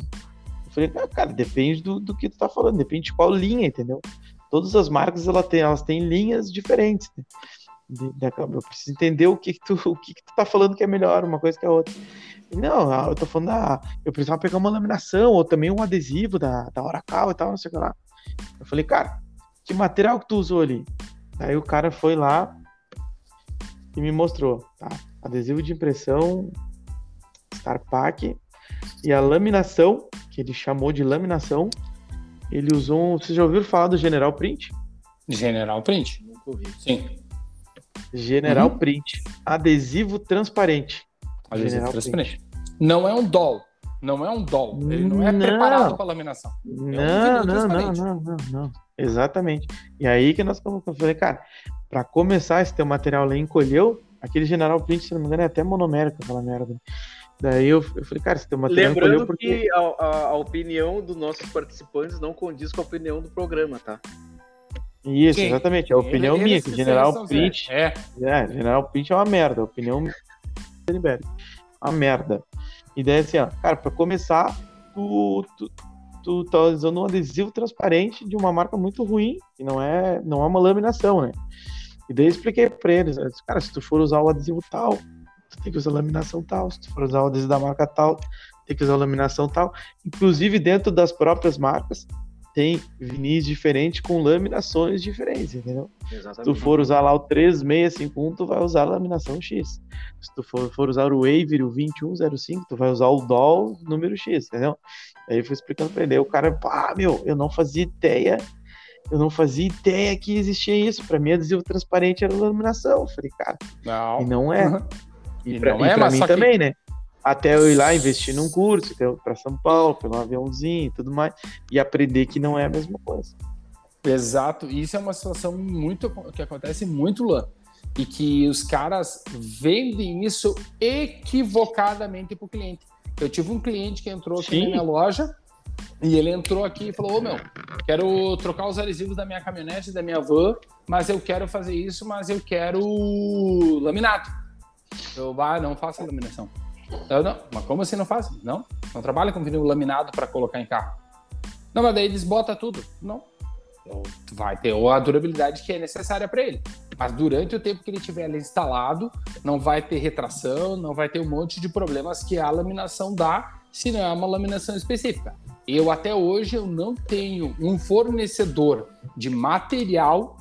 Speaker 1: Eu falei, cara, cara, depende do, do que tu tá falando, depende de qual linha, entendeu? Todas as marcas ela tem, elas têm linhas diferentes. né? Eu preciso entender o que, que tu, o que, que tu tá falando que é melhor, uma coisa que a outra. Não, ah, eu tô falando da. Eu precisava pegar uma laminação, ou também um adesivo da, da Oracal e tal, não sei o que lá. Eu falei, cara, que material que tu usou ali? Aí o cara foi lá e me mostrou, tá? Adesivo de impressão, Star Pack, e a laminação, que ele chamou de laminação, ele usou um. Vocês já ouviram falar do General Print?
Speaker 2: General Print.
Speaker 3: Nunca ouvi.
Speaker 2: Sim.
Speaker 1: General
Speaker 2: Uhum.
Speaker 1: Print. Adesivo transparente.
Speaker 2: Adesivo
Speaker 1: General
Speaker 2: transparente. Não é um doll. Não é um doll. Ele não é
Speaker 1: Não.
Speaker 2: preparado para laminação.
Speaker 1: Não,
Speaker 2: vinil
Speaker 1: não, não,
Speaker 2: transparente.
Speaker 1: não, não, não. Exatamente. E aí que nós eu falei, cara, pra começar, esse teu material lá encolheu, aquele General Print, se não me engano, é até monomérico aquela merda. Daí eu, eu falei, cara, esse teu material encolheu
Speaker 3: Lembrando
Speaker 1: porque.
Speaker 3: que a, a- a opinião dos nossos participantes não condiz com a opinião do programa, tá?
Speaker 1: Isso,
Speaker 2: Sim.
Speaker 1: exatamente. É a opinião minha, que General Print.
Speaker 2: É.
Speaker 1: É, General Print é uma merda. A opinião Uma merda. E daí assim, ó, cara, pra começar, tu, tu, tu tá usando um adesivo transparente de uma marca muito ruim, que não é, não é uma laminação, né? E daí eu expliquei pra eles, eu disse, cara, se tu for usar o adesivo tal, tu tem que usar a laminação tal, se tu for usar o adesivo da marca tal, tem que usar a laminação tal. Inclusive dentro das próprias marcas, tem vinis diferentes com laminações diferentes, entendeu? Se
Speaker 3: Exatamente.
Speaker 1: tu for usar lá o 3651, tu vai usar a laminação X. Se tu for, for usar o Waver, o 2105, tu vai usar o DOL número X, entendeu? Aí eu fui explicando pra ele. Aí o cara, pá, meu, eu não fazia ideia, eu não fazia ideia que existia isso. Pra mim, adesivo transparente era laminação. Eu falei, cara,
Speaker 2: Não.
Speaker 1: e não é. E,
Speaker 2: E
Speaker 1: pra,
Speaker 2: não
Speaker 1: e
Speaker 2: é,
Speaker 1: pra mim
Speaker 2: só que-
Speaker 1: também, né? Até eu ir lá investir num curso, pra São Paulo, um aviãozinho e tudo mais, e aprender que não é a mesma coisa.
Speaker 2: Exato, e isso é uma situação muito que acontece muito lá. E que os caras vendem isso equivocadamente para o cliente. Eu tive um cliente que entrou aqui
Speaker 1: Sim.
Speaker 2: na minha loja e ele entrou aqui e falou: Ô meu, quero trocar os adesivos da minha caminhonete, da minha van, mas eu quero fazer isso, mas eu quero laminado. Eu, ah, não faço laminação. Eu, não, mas como assim não faz? Não, não trabalha com vinil laminado para colocar em carro. Não, mas daí eles botam tudo. Não, vai ter a durabilidade que é necessária para ele. Mas durante o tempo que ele tiver ali instalado, não vai ter retração, não vai ter um monte de problemas que a laminação dá, se não é uma laminação específica. Eu até hoje eu não tenho um fornecedor de material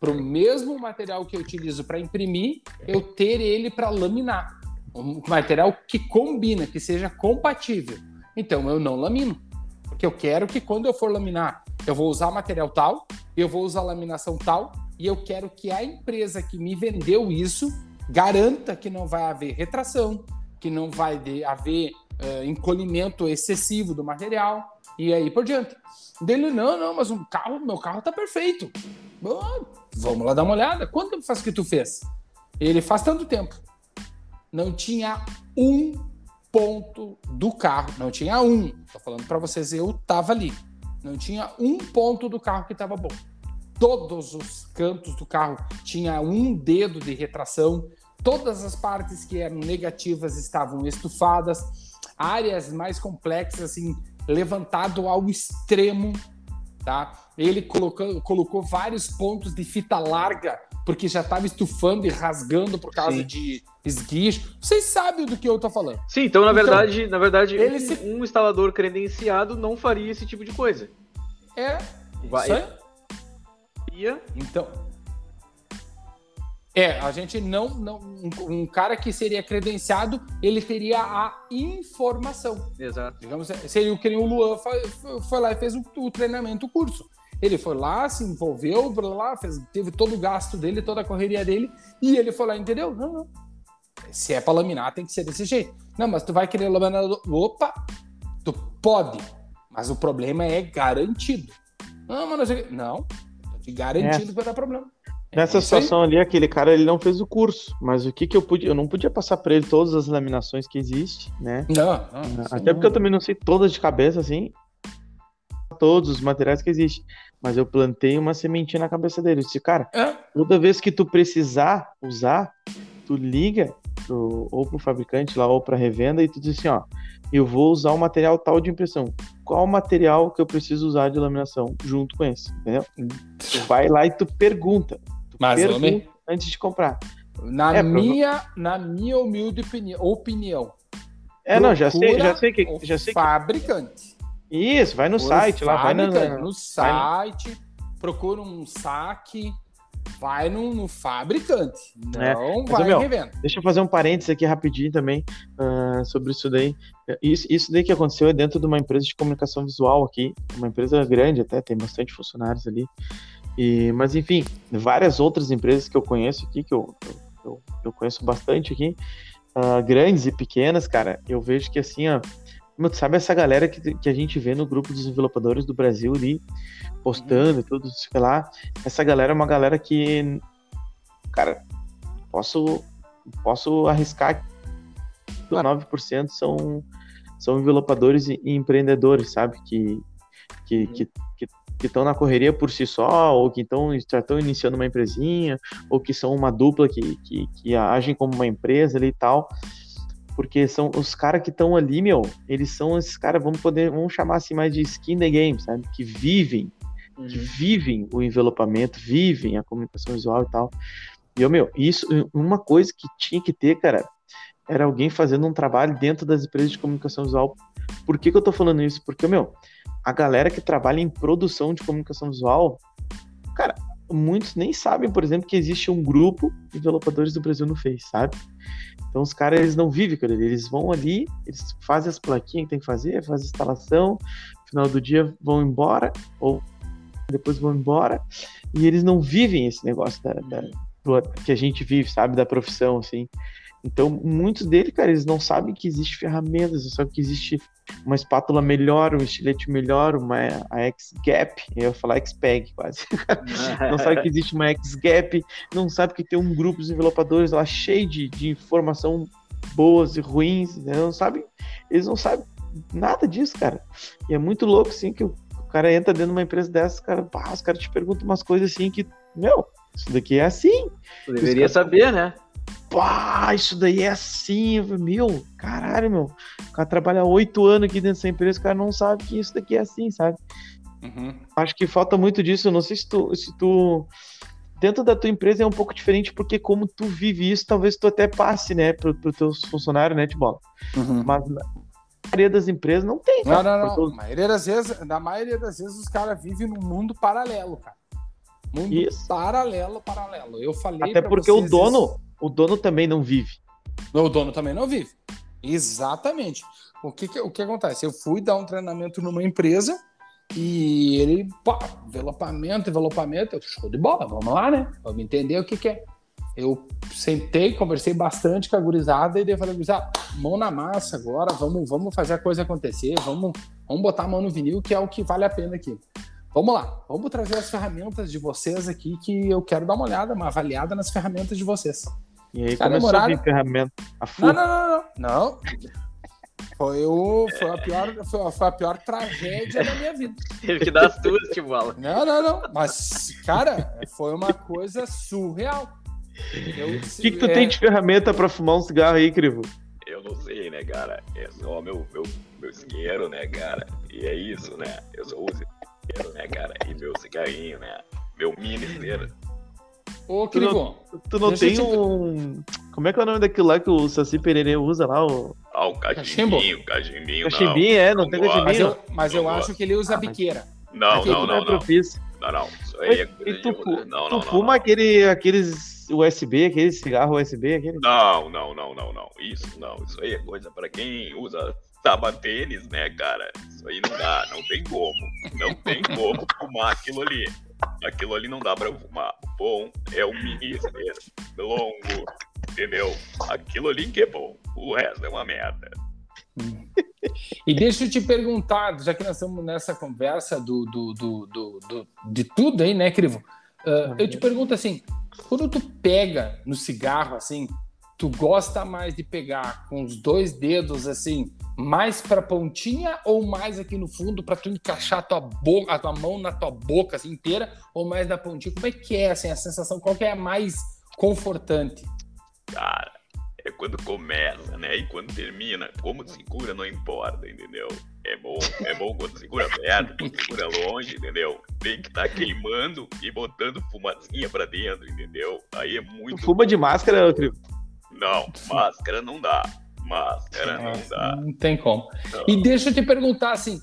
Speaker 2: para o mesmo material que eu utilizo para imprimir, eu ter ele para laminar. Um material que combina, que seja compatível. Então eu não lamino. Porque eu quero que quando eu for laminar, eu vou usar material tal, eu vou usar laminação tal, e eu quero que a empresa que me vendeu isso garanta que não vai haver retração, que não vai haver eh, encolhimento excessivo do material, e aí por diante. Dele, não, não, mas o carro, meu carro tá perfeito. Ah, vamos lá dar uma olhada. Quanto tempo faz que tu fez? Ele faz tanto tempo. Não tinha um ponto do carro. Não tinha um. Tô falando para vocês, eu tava ali. Não tinha um ponto do carro que tava bom. Todos os cantos do carro tinha um dedo de retração. Todas as partes que eram negativas estavam estufadas. Áreas mais complexas, assim, levantado ao extremo, tá? Ele colocou, colocou vários pontos de fita larga porque já estava estufando e rasgando por causa
Speaker 1: Sim.
Speaker 2: de esguicho. Vocês sabem do que eu tô falando.
Speaker 3: Sim, então na
Speaker 2: Então,
Speaker 3: verdade, na verdade,
Speaker 2: ele
Speaker 3: um,
Speaker 2: se-
Speaker 3: um instalador credenciado não faria esse tipo de coisa.
Speaker 2: É,
Speaker 3: Vai-
Speaker 2: isso aí.
Speaker 3: Ia-
Speaker 2: Então. É, a gente não. não um, um cara que seria credenciado, ele teria a informação.
Speaker 3: Exato.
Speaker 2: Digamos, seria o que o Luan foi, foi lá e fez o, o treinamento, o curso. Ele foi lá, se envolveu, fez, teve todo o gasto dele, toda a correria dele, e ele foi lá, entendeu? Não, não. Se é para laminar, tem que ser desse jeito. Não, mas tu vai querer laminar. Opa! Tu pode, mas o problema é garantido. Não, mas não sei. Não, garantindo que vai dar problema. É
Speaker 1: Nessa
Speaker 2: aí.
Speaker 1: situação ali, aquele cara ele não fez o curso, mas o que que eu pude, eu não podia passar para ele todas as laminações que existe, né?
Speaker 2: Não, não,
Speaker 1: Até
Speaker 2: não.
Speaker 1: porque eu também não sei todas de cabeça assim, todos os materiais que existem, mas eu plantei uma sementinha na cabeça dele, eu disse, cara,
Speaker 2: É,
Speaker 1: toda vez que tu precisar usar, tu liga pro, ou pro fabricante lá ou pra revenda e tu diz assim, ó, eu vou usar o material tal de impressão. Qual material que eu preciso usar de laminação junto com esse, entendeu? Tu vai lá e tu pergunta. Tu
Speaker 2: Mas,
Speaker 1: pergunta.
Speaker 2: homem,
Speaker 1: antes de comprar.
Speaker 2: Na, é, minha, na minha humilde opinião, opinião
Speaker 1: é, não, já sei, já sei que. Já sei
Speaker 2: fabricante.
Speaker 1: Que... Isso, vai no site lá, vai no,
Speaker 2: no site, procura um saque, vai no, no fabricante. É, não é. vai meu, revendo.
Speaker 1: Deixa eu fazer um parênteses aqui rapidinho também uh, sobre isso daí. Isso, isso daí que aconteceu é dentro de uma empresa de comunicação visual aqui, uma empresa grande até, tem bastante funcionários ali. E, mas enfim, várias outras empresas que eu conheço aqui, que eu, eu, eu conheço bastante aqui, uh, grandes e pequenas, cara, eu vejo que assim, ó, sabe essa galera que, que a gente vê no grupo dos desenvolvedores do Brasil ali, postando e tudo, sei lá, essa galera é uma galera que, cara, posso, posso arriscar que 9% são, são desenvolvedores e empreendedores, sabe, que, que, que, que que estão na correria por si só, ou que estão já estão iniciando uma empresinha, ou que são uma dupla que, que, que agem como uma empresa ali e tal. Porque são os caras que estão ali, meu, eles são esses caras, vamos poder, vamos chamar assim mais de skin the game, sabe? Que vivem, uhum. que vivem o envelopamento, vivem a comunicação visual e tal. E eu, meu, isso, uma coisa que tinha que ter, cara, era alguém fazendo um trabalho dentro das empresas de comunicação visual. Por que, que eu tô falando isso? Porque, meu, a galera que trabalha em produção de comunicação visual, muitos nem sabem, por exemplo, que existe um grupo de desenvolvedores do Brasil no Face, sabe? Então os caras eles não vivem com ele, eles vão ali, eles fazem as plaquinhas que tem que fazer, fazem a instalação, final do dia vão embora ou depois vão embora e eles não vivem esse negócio da, da que a gente vive, sabe, da profissão assim. Então, muitos deles, cara, eles não sabem que existe ferramentas, não sabem que existe uma espátula melhor, um estilete melhor, uma a X-Gap, eu ia falar X-Peg quase. não sabe que existe uma X-Gap, não sabe que tem um grupo de envelopadores lá cheio de, de informação boas e ruins, né? não sabe, eles não sabem nada disso, cara. E é muito louco, assim, que o, cara entra dentro de uma empresa dessas, cara, pá, os caras te perguntam umas coisas assim que, meu, isso daqui é assim.
Speaker 3: Tu deveria saber, né?
Speaker 1: Pá, isso daí é assim, meu, caralho, meu. O cara trabalha oito anos aqui dentro dessa empresa, o cara não sabe que isso daqui é assim, sabe? Uhum. Acho que falta muito disso. Eu não sei se tu, se tu. Dentro da tua empresa é um pouco diferente, porque como tu vive isso, talvez tu até passe, né, pro, pro teus funcionários, né, de bola. Uhum. Mas na maioria das empresas não tem.
Speaker 2: Não, não, não. Na maioria das vezes, na maioria das vezes, os caras vivem num mundo paralelo, cara. Mundo isso. paralelo, paralelo. Eu falei.
Speaker 1: Até porque o dono, isso o dono também não vive.
Speaker 2: O dono também não vive. Exatamente. O que, que, o que acontece? Eu fui dar um treinamento numa empresa e ele, pá, envelopamento, envelopamento, eu, show de bola, vamos lá, né? Vamos entender o que, que é. Eu sentei, conversei bastante com a gurizada e daí falei, gurizada, mão na massa agora, vamos, vamos fazer a coisa acontecer, vamos, vamos botar a mão no vinil, que é o que vale a pena aqui. Vamos lá, vamos trazer as ferramentas de vocês aqui, que eu quero dar uma olhada, uma avaliada nas ferramentas de vocês.
Speaker 1: E aí Cara, começou a vir ferramenta. A
Speaker 2: não, não, não, não, não. Foi, o, foi, a pior, foi, foi a pior tragédia da minha vida.
Speaker 3: Teve que dar as tuas, tipo, bola.
Speaker 2: Não, não, não. Mas, cara, foi uma coisa surreal.
Speaker 1: O que, que tu é... tem de ferramenta pra fumar um cigarro aí, Crivo?
Speaker 5: Eu não sei, né, cara? É só meu, meu, meu isqueiro, né, cara? E é isso, né? Eu só uso isqueiro, né, cara? E meu cigarrinho, né? Meu mini isqueiro.
Speaker 2: Ô, tu não,
Speaker 1: tu não tem um. Como é que é o nome daquilo lá que o Saci Pererê usa lá? O...
Speaker 5: Ah, o cachimbinho, cachimbinho.
Speaker 1: Cachimbinho, é, não, não tem cachimbinho.
Speaker 2: Mas eu, mas eu acho que ele usa ah, biqueira.
Speaker 5: Não, não, não.
Speaker 1: É não.
Speaker 5: Não, não. Isso aí é coisa
Speaker 1: e tu, de... não, tu não, fuma não. Aquele, aqueles USB, aquele cigarro USB, aquele?
Speaker 5: Não, não, não, não, não. Isso não. Isso aí é coisa pra quem usa sabatênis, né, cara? Isso aí não dá, não tem como. Não tem como fumar aquilo ali. Aquilo ali não dá pra fumar. O bom é o ministro longo, entendeu? Aquilo ali que é bom. O resto é uma merda.
Speaker 2: E deixa eu te perguntar, já que nós estamos nessa conversa do, do, do, do, do de tudo aí, né, Crivo? Uh, eu te pergunto assim, quando tu pega no cigarro, assim, tu gosta mais de pegar com os dois dedos, assim, mais para pontinha ou mais aqui no fundo para tu encaixar a tua boca, a tua mão na tua boca assim, inteira ou mais na pontinha? Como é que é assim a sensação? Qual que é a mais confortante?
Speaker 5: Cara, é quando começa, né? E quando termina, como segura não importa, entendeu? É bom, é bom quando segura perto, quando segura longe, entendeu? Tem que estar tá queimando e botando fumacinha pra dentro, entendeu? Aí é muito.
Speaker 1: Tu fuma de máscara, Crivo?
Speaker 5: Não, máscara não dá. Máscara não dá.
Speaker 2: Não tem como. Não. E deixa eu te perguntar assim: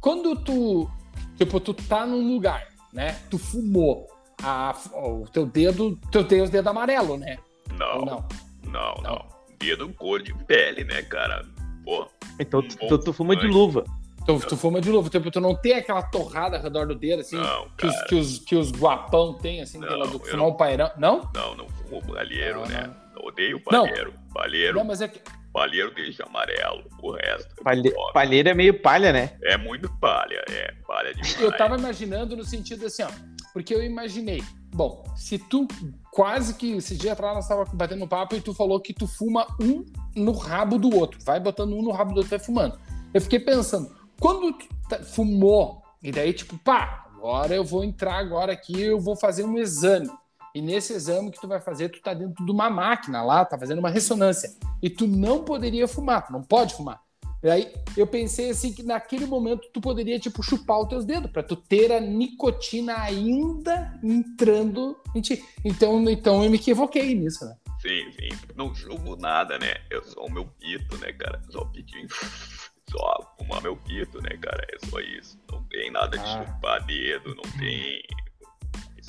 Speaker 2: quando tu, tipo, tu tá num lugar, né? Tu fumou, a, o teu dedo, tu tem os dedos amarelo, né?
Speaker 5: Não. Não? Não, não. Dedo cor de pele, né, cara? Pô.
Speaker 1: Então um tu, tu, fuma de luva.
Speaker 2: Tu, tu fuma de luva, tipo, tu não tem aquela torrada ao redor do dedo, assim, não, que, os, que, os, que os guapão tem, assim, não, pela do um pairão. Não?
Speaker 5: Não, não fumo palheiro, ah, né? Não. Odeio palheiro. Não. Palheiro.
Speaker 2: Não, mas é que.
Speaker 5: Palheiro deixa amarelo, o resto.
Speaker 1: É Palhe... Palheiro é meio palha, né?
Speaker 5: É muito palha, é, palha demais.
Speaker 2: Eu tava imaginando no sentido assim, ó, porque eu imaginei, bom, se tu quase que esse dia atrás nós tava batendo um papo e tu falou que tu fuma um no rabo do outro, vai botando um no rabo do outro e vai fumando. Eu fiquei pensando, quando tu tá, fumou, e daí tipo, pá, agora eu vou entrar agora aqui, eu vou fazer um exame. E nesse exame que tu vai fazer, tu tá dentro de uma máquina lá, tá fazendo uma ressonância. E tu não poderia fumar, tu não pode fumar. E aí eu pensei assim que naquele momento tu poderia tipo chupar os teus dedos para tu ter a nicotina ainda entrando em ti. Então, então eu me equivoquei nisso, né?
Speaker 5: Sim, sim. Não chupo nada, né? Eu sou o meu pito, né, cara? Só pitinho. Só fumar meu pito, né, cara? É só isso. Não tem nada de ah. chupar dedo, não tem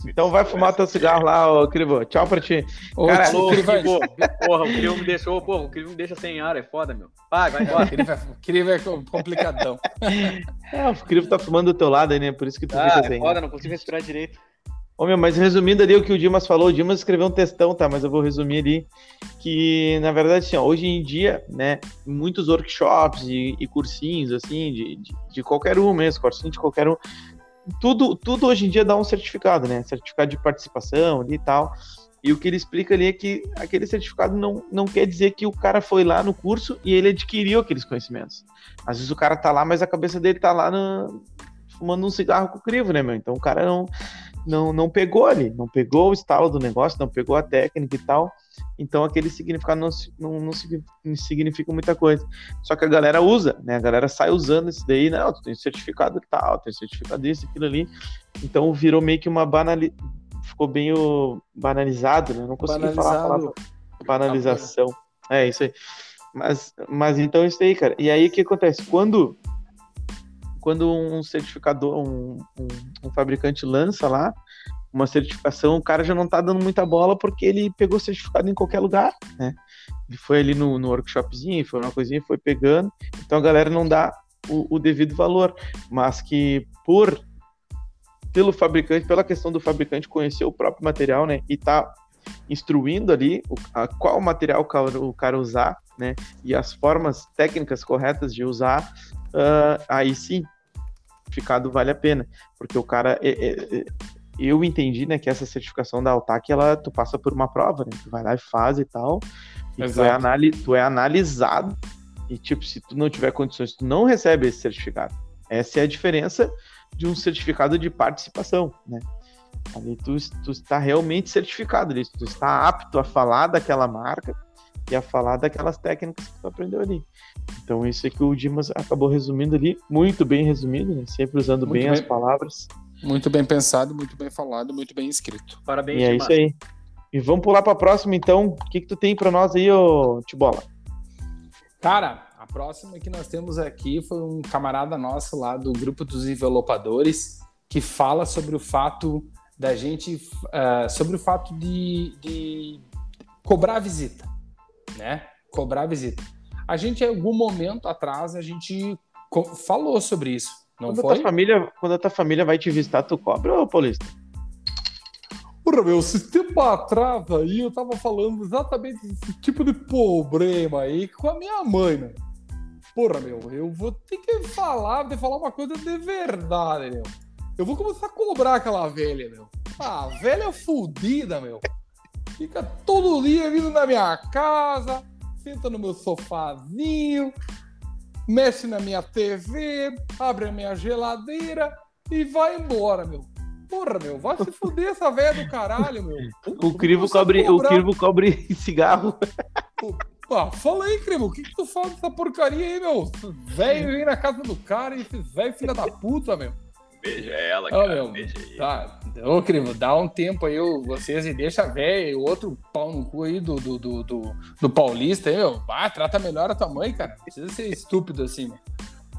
Speaker 1: então vai fumar teu cigarro lá, ô Crivo. Tchau pra ti.
Speaker 3: Ô, Cara, ô, porra, o Crivo me deixou, porra, o Crivo me deixa sem ar, é foda, meu. Vai, vai embora.
Speaker 2: O Crivo é complicadão.
Speaker 1: É, o Crivo tá fumando do teu lado aí, né? Por isso que tu ah, fica
Speaker 3: é sem. foda, não consigo respirar direito.
Speaker 1: Ô, meu, mas resumindo ali o que o Dimas falou, o Dimas escreveu um textão, tá? Mas eu vou resumir ali, que, na verdade, assim, ó, hoje em dia, né, muitos workshops e, e cursinhos, assim, de, de, de, qualquer um mesmo, cursinho de qualquer um, tudo, tudo hoje em dia dá um certificado, né? Certificado de participação ali e tal. E o que ele explica ali é que aquele certificado não, não quer dizer que o cara foi lá no curso e ele adquiriu aqueles conhecimentos. Às vezes o cara tá lá, mas a cabeça dele tá lá no, fumando um cigarro com o crivo, né, meu? Então o cara não, não, não pegou ali, não pegou o estalo do negócio, não pegou a técnica e tal. Então aquele significado não, não, não, significa muita coisa. Só que a galera usa, né? A galera sai usando isso daí, não, tu tem certificado tal, tem certificado isso, aquilo ali. Então virou meio que uma banali... ficou bem banalizado, né? Não consegui falar a palavra banalização. É isso aí. Mas, mas então isso aí, cara. E aí o que acontece? Quando quando um certificador, um, um, um fabricante lança lá, uma certificação, o cara já não tá dando muita bola porque ele pegou certificado em qualquer lugar, né? Ele foi ali no, no workshopzinho, foi uma coisinha, foi pegando, então a galera não dá o, o devido valor, mas que por pelo fabricante, pela questão do fabricante conhecer o próprio material, né, e tá instruindo ali o, a, qual material o cara, o cara usar, né, e as formas técnicas corretas de usar, uh, aí sim, certificado vale a pena, porque o cara é, é, é eu entendi, né, que essa certificação da Altac, ela, tu passa por uma prova, né? Tu vai lá e faz e tal. E tu é, anali tu é analisado. E, tipo, se tu não tiver condições, tu não recebe esse certificado. Essa é a diferença de um certificado de participação, né? Ali tu, tu está realmente certificado, ali, tu está apto a falar daquela marca e a falar daquelas técnicas que tu aprendeu ali. Então, isso é que o Dimas acabou resumindo ali, muito bem resumido, né? Sempre usando bem, bem, as palavras.
Speaker 2: Muito bem pensado, muito bem falado, muito bem escrito.
Speaker 1: Parabéns, E é isso aí. E vamos pular para a próxima, então. O que, que tu tem para nós aí, ô Tibola?
Speaker 2: Cara, a próxima que nós temos aqui foi um camarada nosso lá do grupo dos envelopadores que fala sobre o fato da gente, uh, sobre o fato de, de cobrar visita, né? Cobrar visita. A gente, em algum momento atrás, a gente falou sobre isso não
Speaker 1: quando
Speaker 2: foi?
Speaker 1: A tua família, quando a tua família vai te visitar, tu cobra, ô Paulista?
Speaker 6: Porra, meu, esse tempo atrás aí eu tava falando exatamente desse tipo de problema aí com a minha mãe, né? Porra, meu, eu vou ter que falar, de falar uma coisa de verdade, meu. Eu vou começar a cobrar aquela velha, meu. Ah, velha fudida, meu. Fica todo dia vindo na minha casa, senta no meu sofazinho, mexe na minha TV, abre a minha geladeira e vai embora, meu. Porra, meu, vai se fuder essa velha do caralho, meu.
Speaker 1: O crivo cobre, o crivo cobre cigarro.
Speaker 2: Ah, fala aí, Cremo, o que, que tu fala dessa porcaria aí, meu? Velho vem na casa do cara e esse velho filha da puta, meu.
Speaker 5: Beija ela,
Speaker 2: Ô,
Speaker 5: cara.
Speaker 2: meu,
Speaker 5: beija.
Speaker 2: Tá, ô, Cremo, dá um tempo aí, vocês, e deixa velho, outro pau no cu aí do, do, do, do, do paulista aí, meu. Ah, trata melhor a tua mãe, cara. Não precisa ser estúpido assim, meu.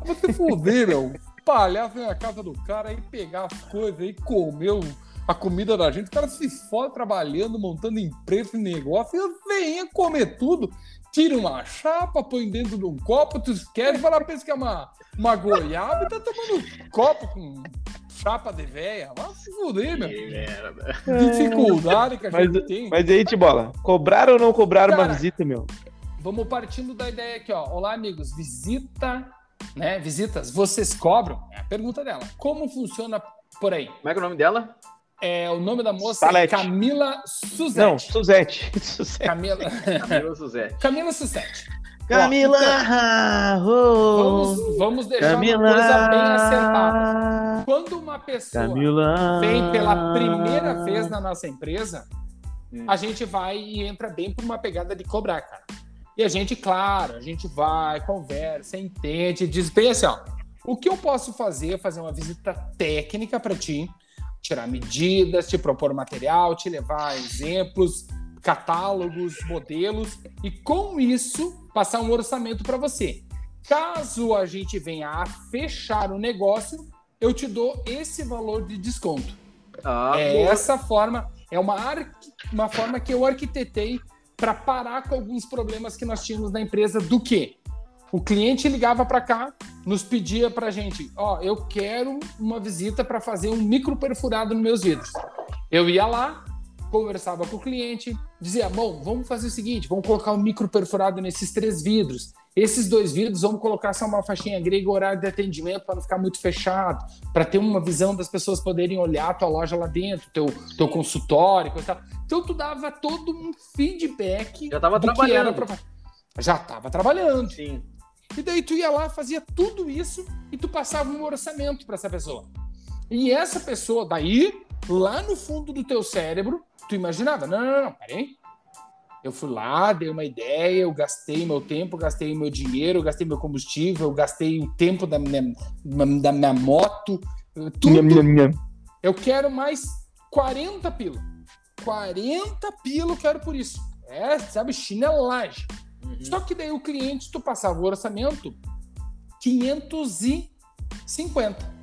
Speaker 2: Vai se fuder, meu. Palhaço vem na casa do cara aí pegar as coisas aí, comer a comida da gente. O cara se fode trabalhando, montando empresa e negócio, e vem comer tudo. Tira uma chapa, põe dentro de um copo, tu esquece, vai lá, pensa que é uma, uma goiaba e tá tomando copo com chapa de véia. Vai se fuder, meu.
Speaker 5: Que merda.
Speaker 2: Dificuldade que a
Speaker 1: Mas-
Speaker 2: gente tem.
Speaker 1: Mas aí, Tibola, cobraram ou não cobraram uma
Speaker 2: Cara,
Speaker 1: visita, meu?
Speaker 2: Vamos partindo da ideia aqui, ó. Olá, amigos. Visita, né? Visitas, vocês cobram? É a pergunta dela. Como funciona por aí?
Speaker 3: Como é que é o nome dela?
Speaker 2: É, o nome da moça é
Speaker 1: Salete.
Speaker 2: Camila Suzete.
Speaker 1: Não, Suzete. Suzete.
Speaker 2: Camila,
Speaker 3: Camila Suzé.
Speaker 2: Camila Suzete.
Speaker 1: Camila!
Speaker 2: Vamos, vamos deixar
Speaker 1: Camila!
Speaker 2: uma coisa bem acertada. Quando uma pessoa
Speaker 1: Camila!
Speaker 2: vem pela primeira vez na nossa empresa,
Speaker 3: Hum.
Speaker 2: a gente vai e entra bem por uma pegada de cobrar, cara. E a gente, claro, a gente vai, conversa, entende, diz bem assim, ó, o que eu posso fazer é fazer uma visita técnica para ti, tirar medidas, te propor material, te levar exemplos, catálogos, modelos e com isso passar um orçamento para você. Caso a gente venha a fechar o negócio, eu te dou esse valor de desconto.
Speaker 3: Ah,
Speaker 2: é
Speaker 3: boa.
Speaker 2: essa forma, é uma, uma forma que eu arquitetei para parar com alguns problemas que nós tínhamos na empresa do que o cliente ligava para cá, nos pedia para gente, ó, eu quero uma visita para fazer um micro perfurado nos meus vidros. Eu ia lá, conversava com o cliente, dizia, bom, vamos fazer o seguinte, vamos colocar um micro perfurado nesses três vidros. Esses dois vidros, vamos colocar só uma faixinha grega, horário de atendimento para não ficar muito fechado, para ter uma visão das pessoas poderem olhar a tua loja lá dentro, teu, teu consultório, coisa e tal. Então tu dava todo um feedback.
Speaker 3: Já tava
Speaker 2: do que
Speaker 3: trabalhando.
Speaker 2: era pra- Já estava trabalhando.
Speaker 3: Sim.
Speaker 2: E daí tu ia lá, fazia tudo isso e tu passava um orçamento para essa pessoa. E essa pessoa, daí, lá no fundo do teu cérebro, tu imaginava, não, não, não, peraí. Eu fui lá, dei uma ideia, eu gastei meu tempo, gastei meu dinheiro, gastei meu combustível, eu gastei o tempo da minha, da minha moto, tudo.
Speaker 1: Nham, nham.
Speaker 2: Eu quero mais 40 pila. 40 pila eu quero por isso. É, sabe, chinelagem.
Speaker 3: Uhum.
Speaker 2: Só que daí o cliente, tu passava o orçamento 550.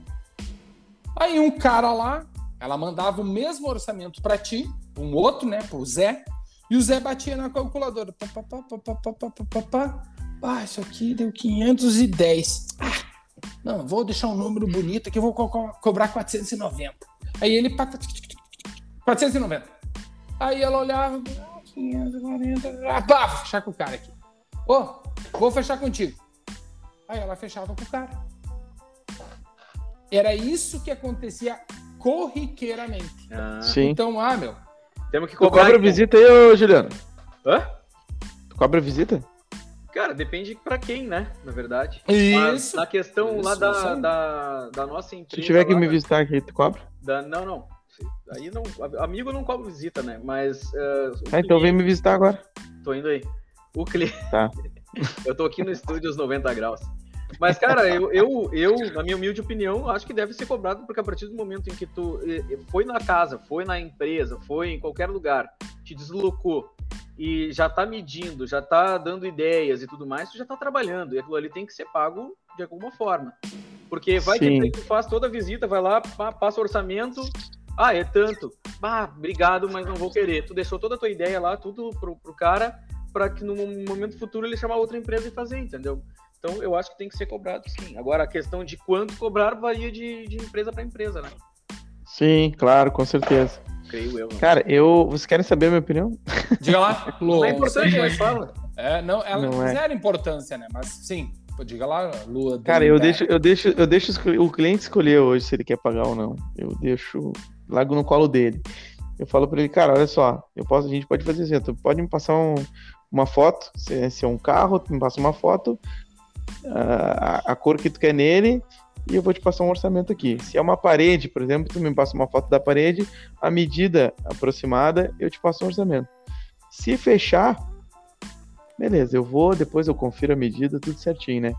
Speaker 2: Aí um cara lá, ela mandava o mesmo orçamento para ti, um outro, né, pro Zé, e o Zé batia na calculadora. Pá, pá, pá, pá, pá, pá, pá, pá, pá. Ah, isso aqui deu 510. Ah, não, vou deixar um número bonito aqui, vou co- co- cobrar 490. Aí ele... pá, pá, 490. Aí ela olhava, 540, ah, pá, vou fechar com o cara aqui. Ô, vou fechar contigo. Aí ela fechava com o cara. Era isso que acontecia corriqueiramente.
Speaker 3: Ah,
Speaker 1: Sim.
Speaker 2: Então, ah, meu,
Speaker 3: Temos que
Speaker 1: Tu
Speaker 3: cobrar.
Speaker 1: cobra
Speaker 3: então.
Speaker 1: visita aí, ô Juliano?
Speaker 3: Hã?
Speaker 1: Tu cobra visita?
Speaker 3: Cara, depende pra quem, né? Na verdade. Mas
Speaker 2: isso.
Speaker 3: na questão lá
Speaker 2: Isso,
Speaker 3: da,
Speaker 2: isso aí.
Speaker 3: da, da nossa empresa.
Speaker 1: Se tiver que
Speaker 3: lá,
Speaker 1: me visitar aqui, tu cobra?
Speaker 3: da- não, não. Aí não. Amigo não cobra visita, né? Mas.
Speaker 1: Tá, então vem me visitar agora.
Speaker 3: Tô indo aí. O cliente.
Speaker 1: Tá.
Speaker 3: eu tô aqui no estúdio aos 90 graus. Mas, cara, eu, eu, eu, na minha humilde opinião, acho que deve ser cobrado, porque a partir do momento em que tu eh, eh, foi na casa, foi na empresa, foi em qualquer lugar, te deslocou e já tá medindo, já tá dando ideias e tudo mais, tu já tá trabalhando. E aquilo ali tem que ser pago de alguma forma. Porque vai
Speaker 1: Sim.
Speaker 3: que tu faz toda a visita, vai lá, passa o orçamento. Ah, é tanto. Ah, obrigado, mas não vou querer. Tu deixou toda a tua ideia lá, tudo pro, pro cara, para que no momento futuro ele chamar outra empresa e fazer, entendeu? Então eu acho que tem que ser cobrado sim. Agora a questão de quanto cobrar varia de, de empresa para empresa, né?
Speaker 1: Sim, claro, com certeza.
Speaker 3: Creio eu. né?
Speaker 1: Cara, eu. Vocês querem saber a minha opinião?
Speaker 2: Diga lá, Lu.
Speaker 3: Não é importante, mas fala.
Speaker 2: É, não, ela
Speaker 1: Não é.
Speaker 2: zero importância, né? Mas sim, pô, diga lá, Lua.
Speaker 1: Cara, eu deixo, eu deixo, eu deixo o cliente escolher hoje se ele quer pagar ou não. Eu deixo largo no colo dele. Eu falo pra ele, cara, olha só, eu posso, a gente pode fazer assim, tu pode me passar um- uma foto, se, é- se é um carro, tu me passa uma foto, ah, a, a cor que tu quer nele, e eu vou te passar um orçamento aqui. Se é uma parede, por exemplo, tu me passa uma foto da parede, a medida aproximada, eu te passo um orçamento. Se fechar, beleza, eu vou, depois eu confiro a medida, tudo certinho, né?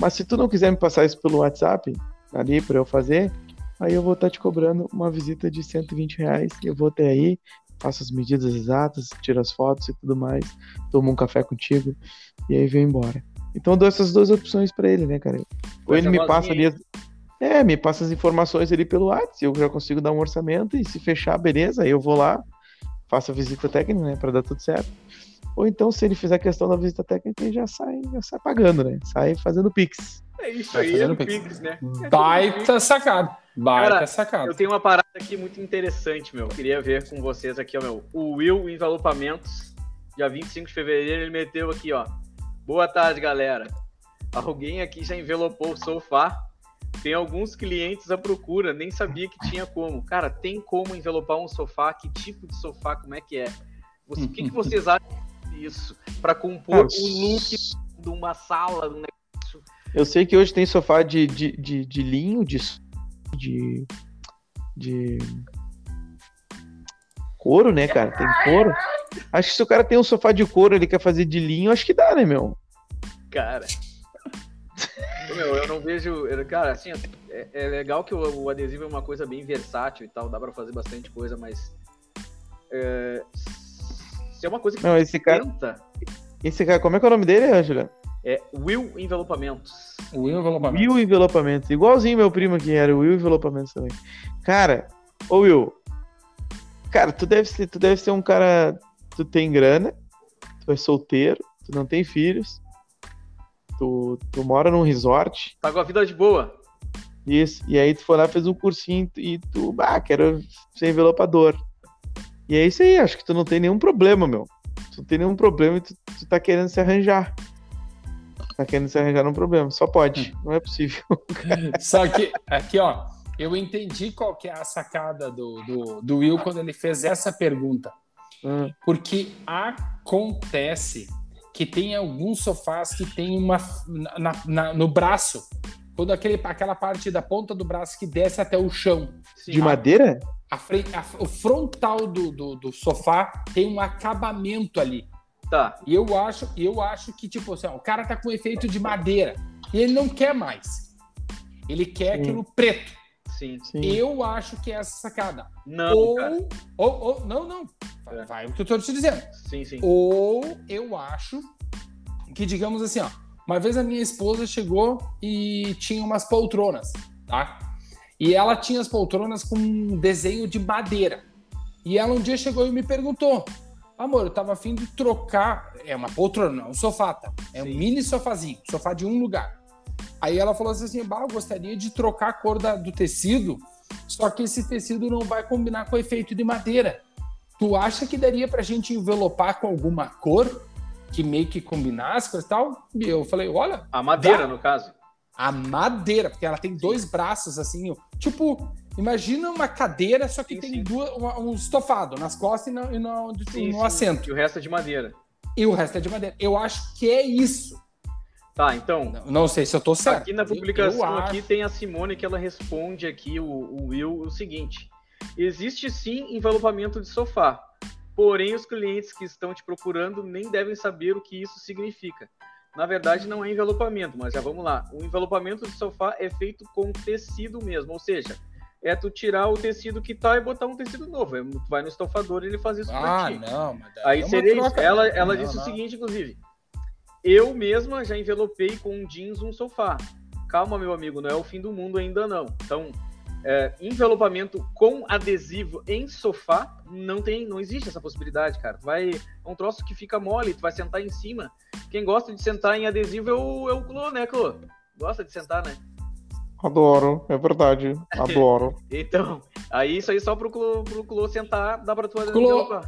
Speaker 1: Mas se tu não quiser me passar isso pelo WhatsApp, ali para eu fazer, aí eu vou estar tá te cobrando uma visita de 120 reais. Eu vou até aí, faço as medidas exatas, tiro as fotos e tudo mais, tomo um café contigo e aí venho embora. Então eu dou essas duas opções para ele, né, cara? Ou ele me passa ali. As... É, me passa as informações ali pelo WhatsApp, eu já consigo dar um orçamento e se fechar, beleza, aí eu vou lá, faço a visita técnica, né, para dar tudo certo. Ou então, se ele fizer questão da visita técnica, ele já sai, já sai pagando, né? Sai fazendo Pix.
Speaker 3: É isso aí, é Pix. Pix, né?
Speaker 2: É Baita sacado. Baita Cara, sacado.
Speaker 3: Eu tenho uma parada aqui muito interessante, meu. Queria ver com vocês aqui, ó, meu. O Will Envelopamentos, dia 25 de fevereiro, ele meteu aqui, ó. Boa tarde, galera. Alguém aqui já envelopou o sofá? Tem alguns clientes à procura, nem sabia que tinha como. Cara, tem como envelopar um sofá? Que tipo de sofá? Como é que é? O que, que vocês acham isso, para compor o look de uma sala, um negócio.
Speaker 1: Eu sei que hoje tem sofá de, de, de, de linho, de, de, de couro, né, cara? Tem couro. Acho que se o cara tem um sofá de couro, ele quer fazer de linho, acho que dá, né, meu?
Speaker 3: Cara. meu, eu não vejo. Cara, assim, é, é legal que o, o, adesivo é uma coisa bem versátil e tal, dá para fazer bastante coisa, mas. É, se é uma coisa que
Speaker 1: não, esse cara, tenta... Esse cara, como é que é o nome dele, Angela?
Speaker 3: É Will Envelopamentos.
Speaker 2: Will Envelopamentos.
Speaker 1: Will Envelopamentos. Igualzinho meu primo aqui era, Will Envelopamentos também. Cara, ô Will, cara, tu deve ser, tu deve ser um cara, tu tem grana, tu é solteiro, tu não tem filhos, tu, tu mora num resort.
Speaker 3: Tá com a vida de boa.
Speaker 1: Isso, e aí tu foi lá, fez um cursinho e tu, ah, quero ser envelopador. E é isso aí, acho que tu não tem nenhum problema, meu. Tu não tem nenhum problema e tu, tu tá querendo se arranjar. Tá querendo se arranjar num problema. Só pode, não é possível.
Speaker 2: Só que, aqui, ó, eu entendi qual que é a sacada do, do, do Will quando ele fez essa pergunta. Hum. Porque acontece que tem alguns sofás que tem uma na, na, no braço, quando aquele, aquela parte da ponta do braço que desce até o chão.
Speaker 1: De madeira?
Speaker 2: a a, o frontal do, do, do, sofá tem um acabamento ali.
Speaker 3: Tá.
Speaker 2: E eu acho, eu acho que, tipo assim, ó, o cara tá com efeito de madeira e ele não quer mais. Ele quer Sim. aquilo preto.
Speaker 3: Sim.
Speaker 2: Sim. Eu acho que é essa sacada.
Speaker 3: Não,
Speaker 2: ou, ou, ou, não, não. É. Vai o que eu tô te dizendo.
Speaker 3: Sim, sim.
Speaker 2: Ou eu acho que, digamos assim, ó, uma vez a minha esposa chegou e tinha umas poltronas, tá? E ela tinha as poltronas com um desenho de madeira. E ela um dia chegou e me perguntou: Amor, eu tava afim de trocar. É uma poltrona, um sofá, tá? É Sim. um mini sofazinho, sofá de um lugar. Aí ela falou assim: Bah, eu gostaria de trocar a cor da, do tecido, só que esse tecido não vai combinar com o efeito de madeira. Tu acha que daria pra gente envelopar com alguma cor que meio que combinasse com e tal? E eu falei: Olha.
Speaker 3: A madeira, dá. no caso
Speaker 2: a madeira, porque ela tem dois braços assim, tipo, imagina uma cadeira, só que sim, tem sim. Duas, um estofado nas costas e no, e no, sim, no assento.
Speaker 3: E o resto é de madeira.
Speaker 2: E o resto é de madeira. Eu acho que é isso.
Speaker 3: Tá, então.
Speaker 2: Não, não sei se eu tô certo.
Speaker 3: Aqui na publicação aqui acho... tem a Simone que ela responde aqui o, o Will o seguinte: existe sim envelopamento de sofá. Porém, os clientes que estão te procurando nem devem saber o que isso significa. Na verdade, não é envelopamento, mas já vamos lá. O envelopamento de sofá é feito com tecido mesmo, ou seja, é tu tirar o tecido que tá e botar um tecido novo. É, tu vai no estofador e ele faz isso
Speaker 2: ah, pra ti. não,
Speaker 3: mas Aí é seria troca... isso. Ela, ela não, disse não. o seguinte, inclusive. Eu mesma já envelopei com jeans um sofá. Calma, meu amigo, não é o fim do mundo ainda não. Então, é, envelopamento com adesivo em sofá, não tem, não existe essa possibilidade, cara. vai, é um troço que fica mole, tu vai sentar em cima. Quem gosta de sentar em adesivo é o, é o Clô, né, Clô? Gosta de sentar, né?
Speaker 1: Adoro, é verdade. Adoro.
Speaker 3: então, aí isso aí só pro Clô, pro Clô sentar, dá pra tu Clô,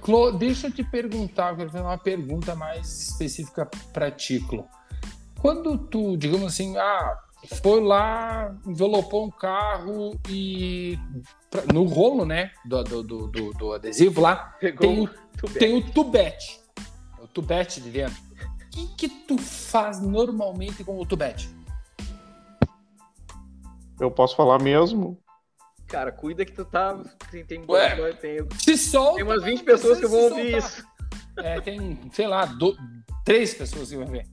Speaker 2: Clô, deixa eu te perguntar, eu quero fazer uma pergunta mais específica pra ti, Clô. Quando tu, digamos assim, ah, foi lá, envelopou um carro e no rolo, né, do, do, do, do adesivo lá, tem o, tubete. tem o tubete. O tubete de dentro. O que, que tu faz normalmente com o tubete?
Speaker 1: Eu posso falar mesmo?
Speaker 3: Cara, cuida que tu tá. Tem, tem,
Speaker 2: Ué, tem, se solta,
Speaker 3: tem umas 20 pessoas que vão ouvir soltar. isso.
Speaker 2: É, tem, sei lá, do- três pessoas que vão ver.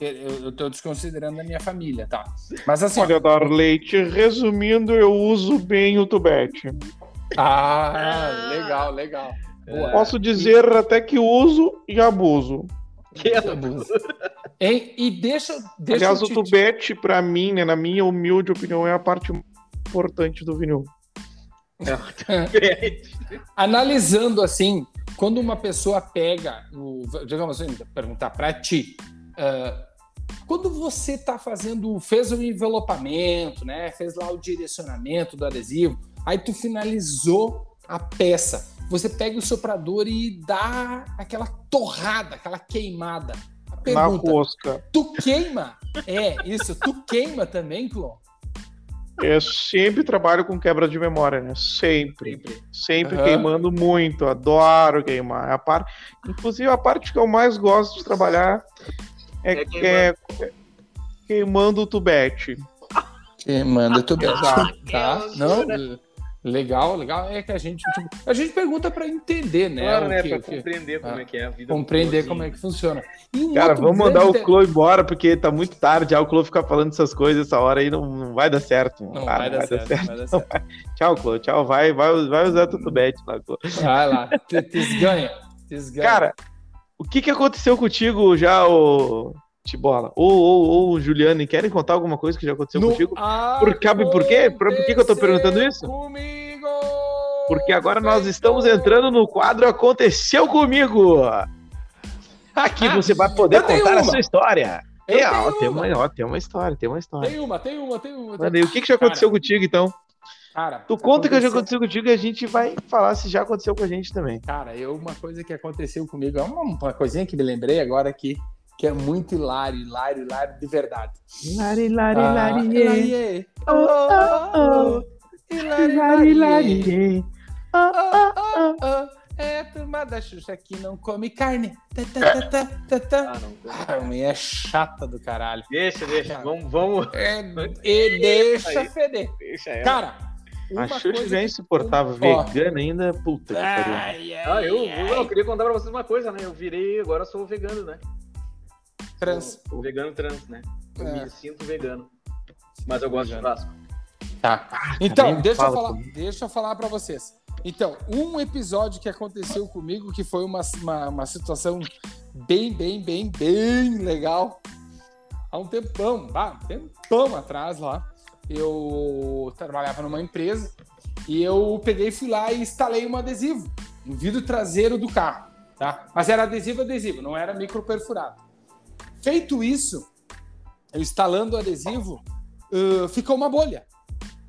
Speaker 2: Eu, eu tô desconsiderando a minha família, tá? Mas assim,
Speaker 1: Olha, Darleite, resumindo, eu uso bem o tubete.
Speaker 2: ah, legal, legal. Boa.
Speaker 1: Posso dizer até que uso e abuso.
Speaker 3: Que é
Speaker 2: Hein? E deixa, deixa
Speaker 1: Aliás, o
Speaker 2: te-
Speaker 1: tubete, pra mim, né, na minha humilde opinião, é a parte mais importante do vinil.
Speaker 2: analisando assim, quando uma pessoa pega, o, digamos assim, perguntar para ti, ah, quando você está fazendo, fez o envelopamento, né, fez lá o direcionamento do adesivo, aí tu finalizou a peça, você pega o soprador e dá aquela torrada, aquela queimada. A
Speaker 1: Na
Speaker 2: pergunta,
Speaker 1: rosca.
Speaker 2: tu queima? É, isso, tu queima também, Clon?
Speaker 1: Eu sempre trabalho com quebra de memória, né? Sempre.
Speaker 3: Sempre.
Speaker 1: Sempre
Speaker 2: Aham.
Speaker 1: queimando muito. Adoro queimar. É A par... Inclusive, a parte que eu mais gosto de trabalhar é,
Speaker 3: É
Speaker 1: é queimando o tubete.
Speaker 2: Queimando tu
Speaker 1: Exato.
Speaker 2: Tá? Não, legal, legal. É que a gente, tipo, a gente pergunta para entender, né?
Speaker 3: Claro,
Speaker 2: o
Speaker 3: né? Pra
Speaker 2: o que-
Speaker 3: compreender como
Speaker 2: Ah,
Speaker 3: é que é a vida.
Speaker 2: compreender como é que funciona. E um
Speaker 1: Cara, vamos mandar o Clo embora, porque tá muito tarde. Já o Clo ficar falando essas coisas essa hora aí não, não vai dar certo.
Speaker 2: Não
Speaker 1: Ah,
Speaker 2: vai dar certo, não vai dar certo.
Speaker 1: Tchau, Clo. Tchau. Vai, vai, vai usar tubete lá, Clo.
Speaker 2: Vai lá, te- desganha. desganha.
Speaker 1: Cara, o que que aconteceu contigo já, ô Tibola? Ou, ou, ou Juliane, querem contar alguma coisa que já aconteceu
Speaker 2: No
Speaker 1: contigo? Por- sabe por quê? Por- por que que eu tô perguntando isso?
Speaker 2: Comigo!
Speaker 1: Porque agora nós estamos entrando no quadro Aconteceu Comigo. Aqui você vai poder contar a sua história.
Speaker 2: Eu
Speaker 1: É, ó, tem
Speaker 2: uma.
Speaker 1: ó, tem uma história, tem uma história.
Speaker 2: Tem uma, tem uma, tem uma.
Speaker 1: Aí, o que, que já aconteceu contigo, então?
Speaker 2: Cara,
Speaker 1: Tu conta o que já
Speaker 2: aconteceu-
Speaker 1: aconteceu contigo e a gente vai falar se já aconteceu com a gente também.
Speaker 2: Cara, eu, uma coisa que aconteceu comigo, é uma, uma coisinha que me lembrei agora aqui, que é muito hilário, hilário, hilário de verdade.
Speaker 1: Lari, lari,
Speaker 2: Ah,
Speaker 1: lari,
Speaker 2: hilarie.
Speaker 1: Oh, oh, oh.
Speaker 2: Hilari,
Speaker 1: lari,
Speaker 2: hilarie.
Speaker 1: lari.
Speaker 2: Oh, oh, oh. É a turma da Xuxa que não come carne. Tá, tá, tá, tá, tá, tá.
Speaker 3: Ah, não.
Speaker 2: Ah, a mulher é chata do caralho.
Speaker 3: Deixa, deixa. Vamos, vamos.
Speaker 2: É, e deixa
Speaker 3: Aí.
Speaker 2: feder.
Speaker 3: Deixa ela.
Speaker 2: Cara,
Speaker 1: A
Speaker 2: uma
Speaker 1: Xuxa
Speaker 2: coisa
Speaker 1: já é
Speaker 2: que-
Speaker 1: insuportável,
Speaker 2: Ó.
Speaker 1: vegana ainda, puta que pariu.
Speaker 2: Ai, ai,
Speaker 3: Ah, eu,
Speaker 2: ai.
Speaker 3: eu, eu queria contar pra vocês uma coisa, né? Eu virei, agora sou vegano, né?
Speaker 2: Trans.
Speaker 3: Sou vegano trans, né? Eu
Speaker 2: É.
Speaker 3: me sinto vegano. Mas eu gosto de
Speaker 2: Vegano.
Speaker 3: churrasco.
Speaker 2: Tá. Então, deixa eu
Speaker 1: fala
Speaker 2: falar,
Speaker 1: comigo.
Speaker 2: deixa eu falar para vocês. Então, um episódio que aconteceu comigo que foi uma, uma, uma situação bem, bem, bem, bem legal. Há um tempão, bah, um tempão atrás lá, eu trabalhava numa empresa e eu peguei e fui lá e instalei um adesivo no vidro traseiro do carro, tá? Mas era adesivo adesivo, não era micro perfurado. Feito isso, eu instalando o adesivo, ãh, ficou uma bolha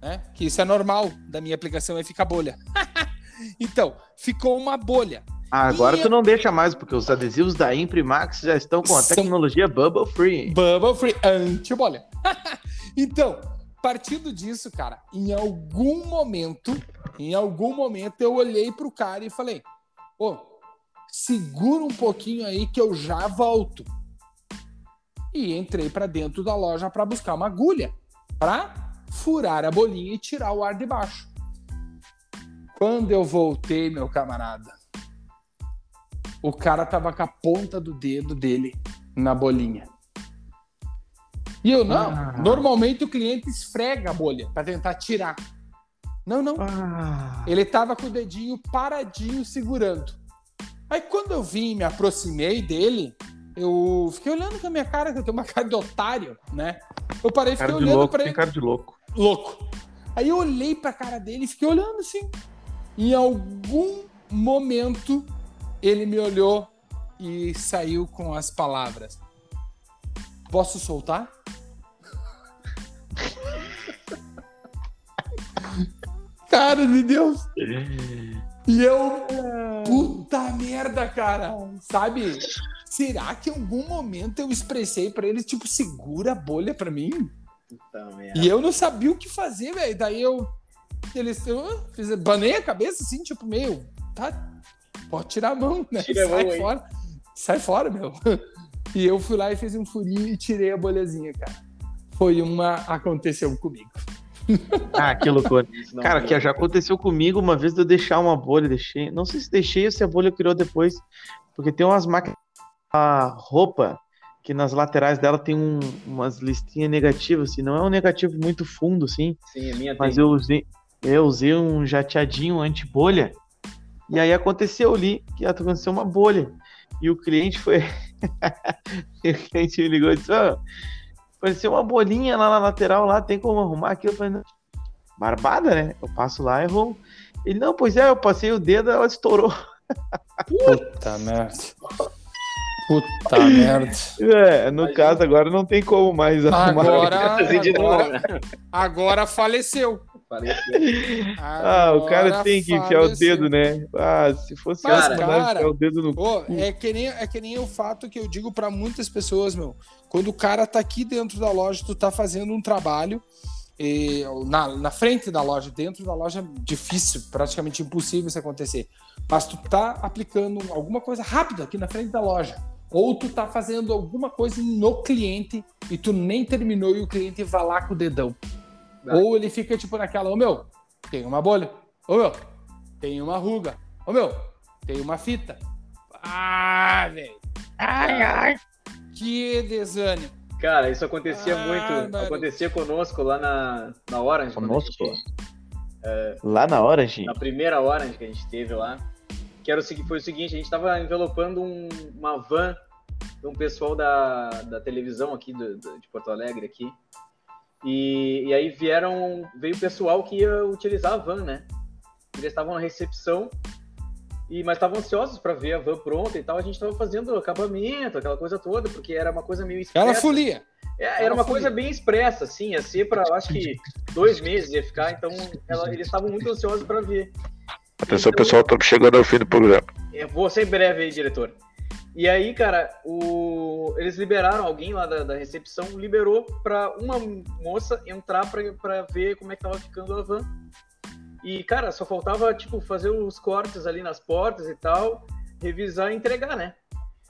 Speaker 2: né? Que isso é normal da minha aplicação, é ficar bolha. então, ficou uma bolha.
Speaker 1: Ah, agora
Speaker 2: E-
Speaker 1: tu não deixa mais, porque os adesivos da Imprimax já estão com a
Speaker 2: São-
Speaker 1: tecnologia Bubble Free.
Speaker 2: Bubble free anti-bolha. então, partindo disso, cara, em algum momento, em algum momento eu olhei pro cara e falei: "Ô, segura um pouquinho aí que eu já volto". E entrei pra dentro da loja pra buscar uma agulha pra furar a bolinha e tirar o ar de baixo. Quando eu voltei, meu camarada, o cara tava com a ponta do dedo dele na bolinha. E eu, não,
Speaker 1: Ah.
Speaker 2: normalmente o cliente esfrega a bolha para tentar tirar. Não, não.
Speaker 1: Ah,
Speaker 2: Ele tava com o dedinho paradinho segurando. Aí quando eu vim e me aproximei dele, eu fiquei olhando com a minha cara, que eu tenho uma cara de otário, né? Eu parei e fiquei olhando
Speaker 1: louco,
Speaker 2: pra
Speaker 1: tem
Speaker 2: ele
Speaker 1: cara de louco.
Speaker 2: louco. Aí eu olhei pra cara dele e fiquei olhando assim. Em algum momento ele me olhou e saiu com as palavras: Posso soltar? cara de Deus! E eu, puta merda, cara, sabe? Será que em algum momento eu expressei pra ele, tipo, segura a bolha pra mim?
Speaker 3: Merda.
Speaker 2: E eu não sabia o que fazer, velho. Daí eu. Eles eu fiz, banei a cabeça assim, tipo, meio. Tá. Pode tirar a mão, né?
Speaker 3: Tira
Speaker 2: Sai
Speaker 3: mão aí.
Speaker 2: fora. Sai fora, meu. E eu fui lá e fiz um furinho e tirei a bolhazinha, cara. Foi uma. Aconteceu comigo.
Speaker 1: Ah, que loucura. Cara, que já aconteceu comigo uma vez de eu deixar uma bolha, deixei. Não sei se deixei ou se a bolha criou depois. Porque tem umas máquinas. A roupa que nas laterais dela tem um, umas listinhas negativas, assim. Não é um negativo muito fundo, assim.
Speaker 3: Sim, a minha
Speaker 1: Mas
Speaker 3: tem.
Speaker 1: eu usei, eu usei um jateadinho anti-bolha. E aí aconteceu ali que aconteceu uma bolha. E o cliente foi. o cliente me ligou e disse: "Ô, apareceu uma bolinha lá na lateral, lá, tem como arrumar aqui? Eu falei, não. Barbada, né? Eu passo lá e vou. Ele, não, pois é, eu passei o dedo, ela estourou.
Speaker 2: Puta merda. Puta merda.
Speaker 1: É, no
Speaker 3: Imagina.
Speaker 1: caso, agora não tem como mais arrumar.
Speaker 2: Agora,
Speaker 3: Essa de novo,
Speaker 2: agora,
Speaker 3: né?
Speaker 2: agora faleceu.
Speaker 1: Ah, o cara tem que enfiar o
Speaker 2: faleceu.
Speaker 1: dedo, né? Ah, se fosse
Speaker 2: Mas,
Speaker 1: eu, mandava
Speaker 2: cara,
Speaker 1: enfiar o dedo no
Speaker 2: Pô, é que nem é que nem o fato que eu digo pra muitas pessoas, meu. Quando o cara tá aqui dentro da loja, tu tá fazendo um trabalho e, na, na frente da loja, dentro da loja é difícil, praticamente impossível isso acontecer. Mas tu tá aplicando alguma coisa rápida aqui na frente da loja. Ou tu tá fazendo alguma coisa no cliente e tu nem terminou e o cliente vai lá com o dedão.
Speaker 3: Vai.
Speaker 2: Ou ele fica tipo naquela, ô meu, tem uma bolha. Ô meu, tem uma ruga. Ô meu, tem uma fita. Ah, velho. Ai, ai. Que desânimo.
Speaker 3: Cara, isso acontecia
Speaker 2: Ah,
Speaker 3: muito.
Speaker 2: mano.
Speaker 3: Acontecia conosco lá na, na Orange.
Speaker 1: Conosco?
Speaker 3: gente-
Speaker 1: Lá na hora, gente.
Speaker 3: na primeira Orange que a gente teve lá. Que era o, foi o seguinte, a gente tava envelopando um- uma van de um pessoal da, da televisão aqui do- do- de Porto Alegre aqui. E, e aí vieram, veio o pessoal que ia utilizar a van, né? Eles estavam na recepção, e, mas estavam ansiosos para ver a van pronta e tal. A gente tava fazendo acabamento, aquela coisa toda, porque era uma coisa meio
Speaker 2: Era
Speaker 3: expressa.
Speaker 2: folia.
Speaker 3: É, era uma coisa bem expressa, assim, ia ser para, acho que dois meses ia ficar, então ela- eles estavam muito ansiosos para ver.
Speaker 7: Atenção, pessoal, estamos chegando ao fim do programa.
Speaker 3: Eu vou ser breve aí, diretor. E aí, cara, o... eles liberaram alguém lá da, da recepção, liberou pra uma moça entrar pra, pra ver como é que tava ficando a van. E, cara, só faltava, tipo, fazer os cortes ali nas portas e tal, revisar e entregar, né?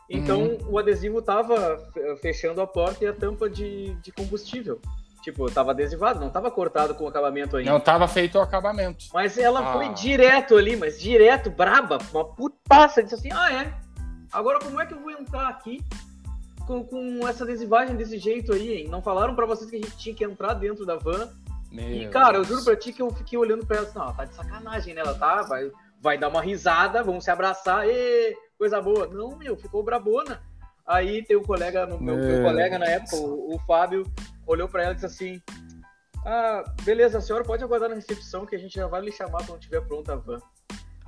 Speaker 3: Então, o adesivo tava fe- fechando a porta e a tampa de, de combustível. Tipo, tava adesivado, não tava cortado com o acabamento ainda.
Speaker 2: Não tava feito o acabamento.
Speaker 3: Mas ela
Speaker 2: Ah.
Speaker 3: foi direto ali, mas direto, braba, uma putaça, disse assim, ah é? Agora como é que eu vou entrar aqui com, com essa adesivagem desse jeito aí, hein? Não falaram pra vocês que a gente tinha que entrar dentro da van? E,
Speaker 2: Meu
Speaker 3: cara, eu
Speaker 2: Deus.
Speaker 3: juro pra ti que eu fiquei olhando pra ela assim, não, ela tá de sacanagem, né? Ela tá, vai, vai dar uma risada, vamos se abraçar, ê, coisa boa. Não, meu, ficou brabona. Aí tem um colega, meu, meu
Speaker 2: Meu
Speaker 3: colega na época, o, o Fábio, olhou pra ela e disse assim, ah, beleza, a senhora pode aguardar na recepção que a gente já vai lhe chamar quando tiver pronta a van.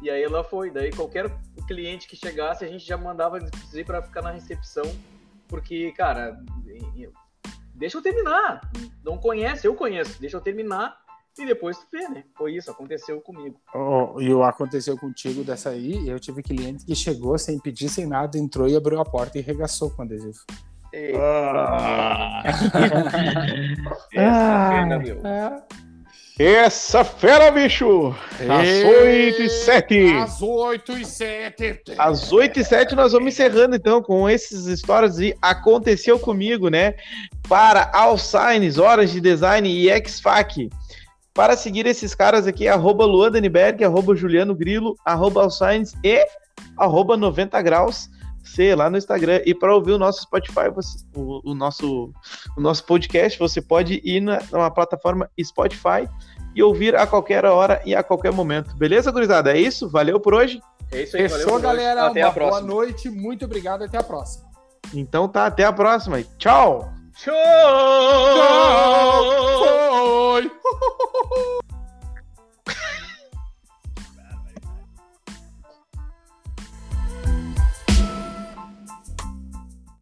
Speaker 3: E aí ela foi, daí qualquer cliente que chegasse, a gente já mandava dizer pra ficar na recepção, porque, cara, deixa eu terminar. Não conhece, eu conheço, deixa eu terminar e depois tu vê, né? Foi isso, aconteceu comigo.
Speaker 2: Oh, e o aconteceu contigo dessa aí, eu tive cliente que chegou sem pedir, sem nada, entrou e abriu a porta e regaçou com o adesivo.
Speaker 1: Ah.
Speaker 3: Essa pena, meu.
Speaker 1: Essa fera, bicho! Às
Speaker 2: Ei,
Speaker 1: 8 e 7.
Speaker 2: Às 8 e 7.
Speaker 1: Às 8 e 7 nós vamos encerrando então com essas histórias de Aconteceu Comigo, né? Para Alsigns, Horas de Design e X-Fac. Para seguir esses caras aqui, arroba Luan Daniberg, arroba Juliano Grilo, arroba Alsigns e arroba 90 graus C lá no Instagram. E para ouvir o nosso Spotify, você- o, o nosso, o nosso podcast, você pode ir na, na plataforma Spotify e ouvir a qualquer hora e a qualquer momento. Beleza, gurizada? É isso? Valeu por hoje?
Speaker 3: É isso aí, hoje.
Speaker 2: galera.
Speaker 3: Até
Speaker 2: Uma
Speaker 3: a
Speaker 2: boa
Speaker 3: próxima.
Speaker 2: noite, muito obrigado, até a próxima.
Speaker 1: Então tá, até a próxima. e Tchau!
Speaker 3: Show! foi!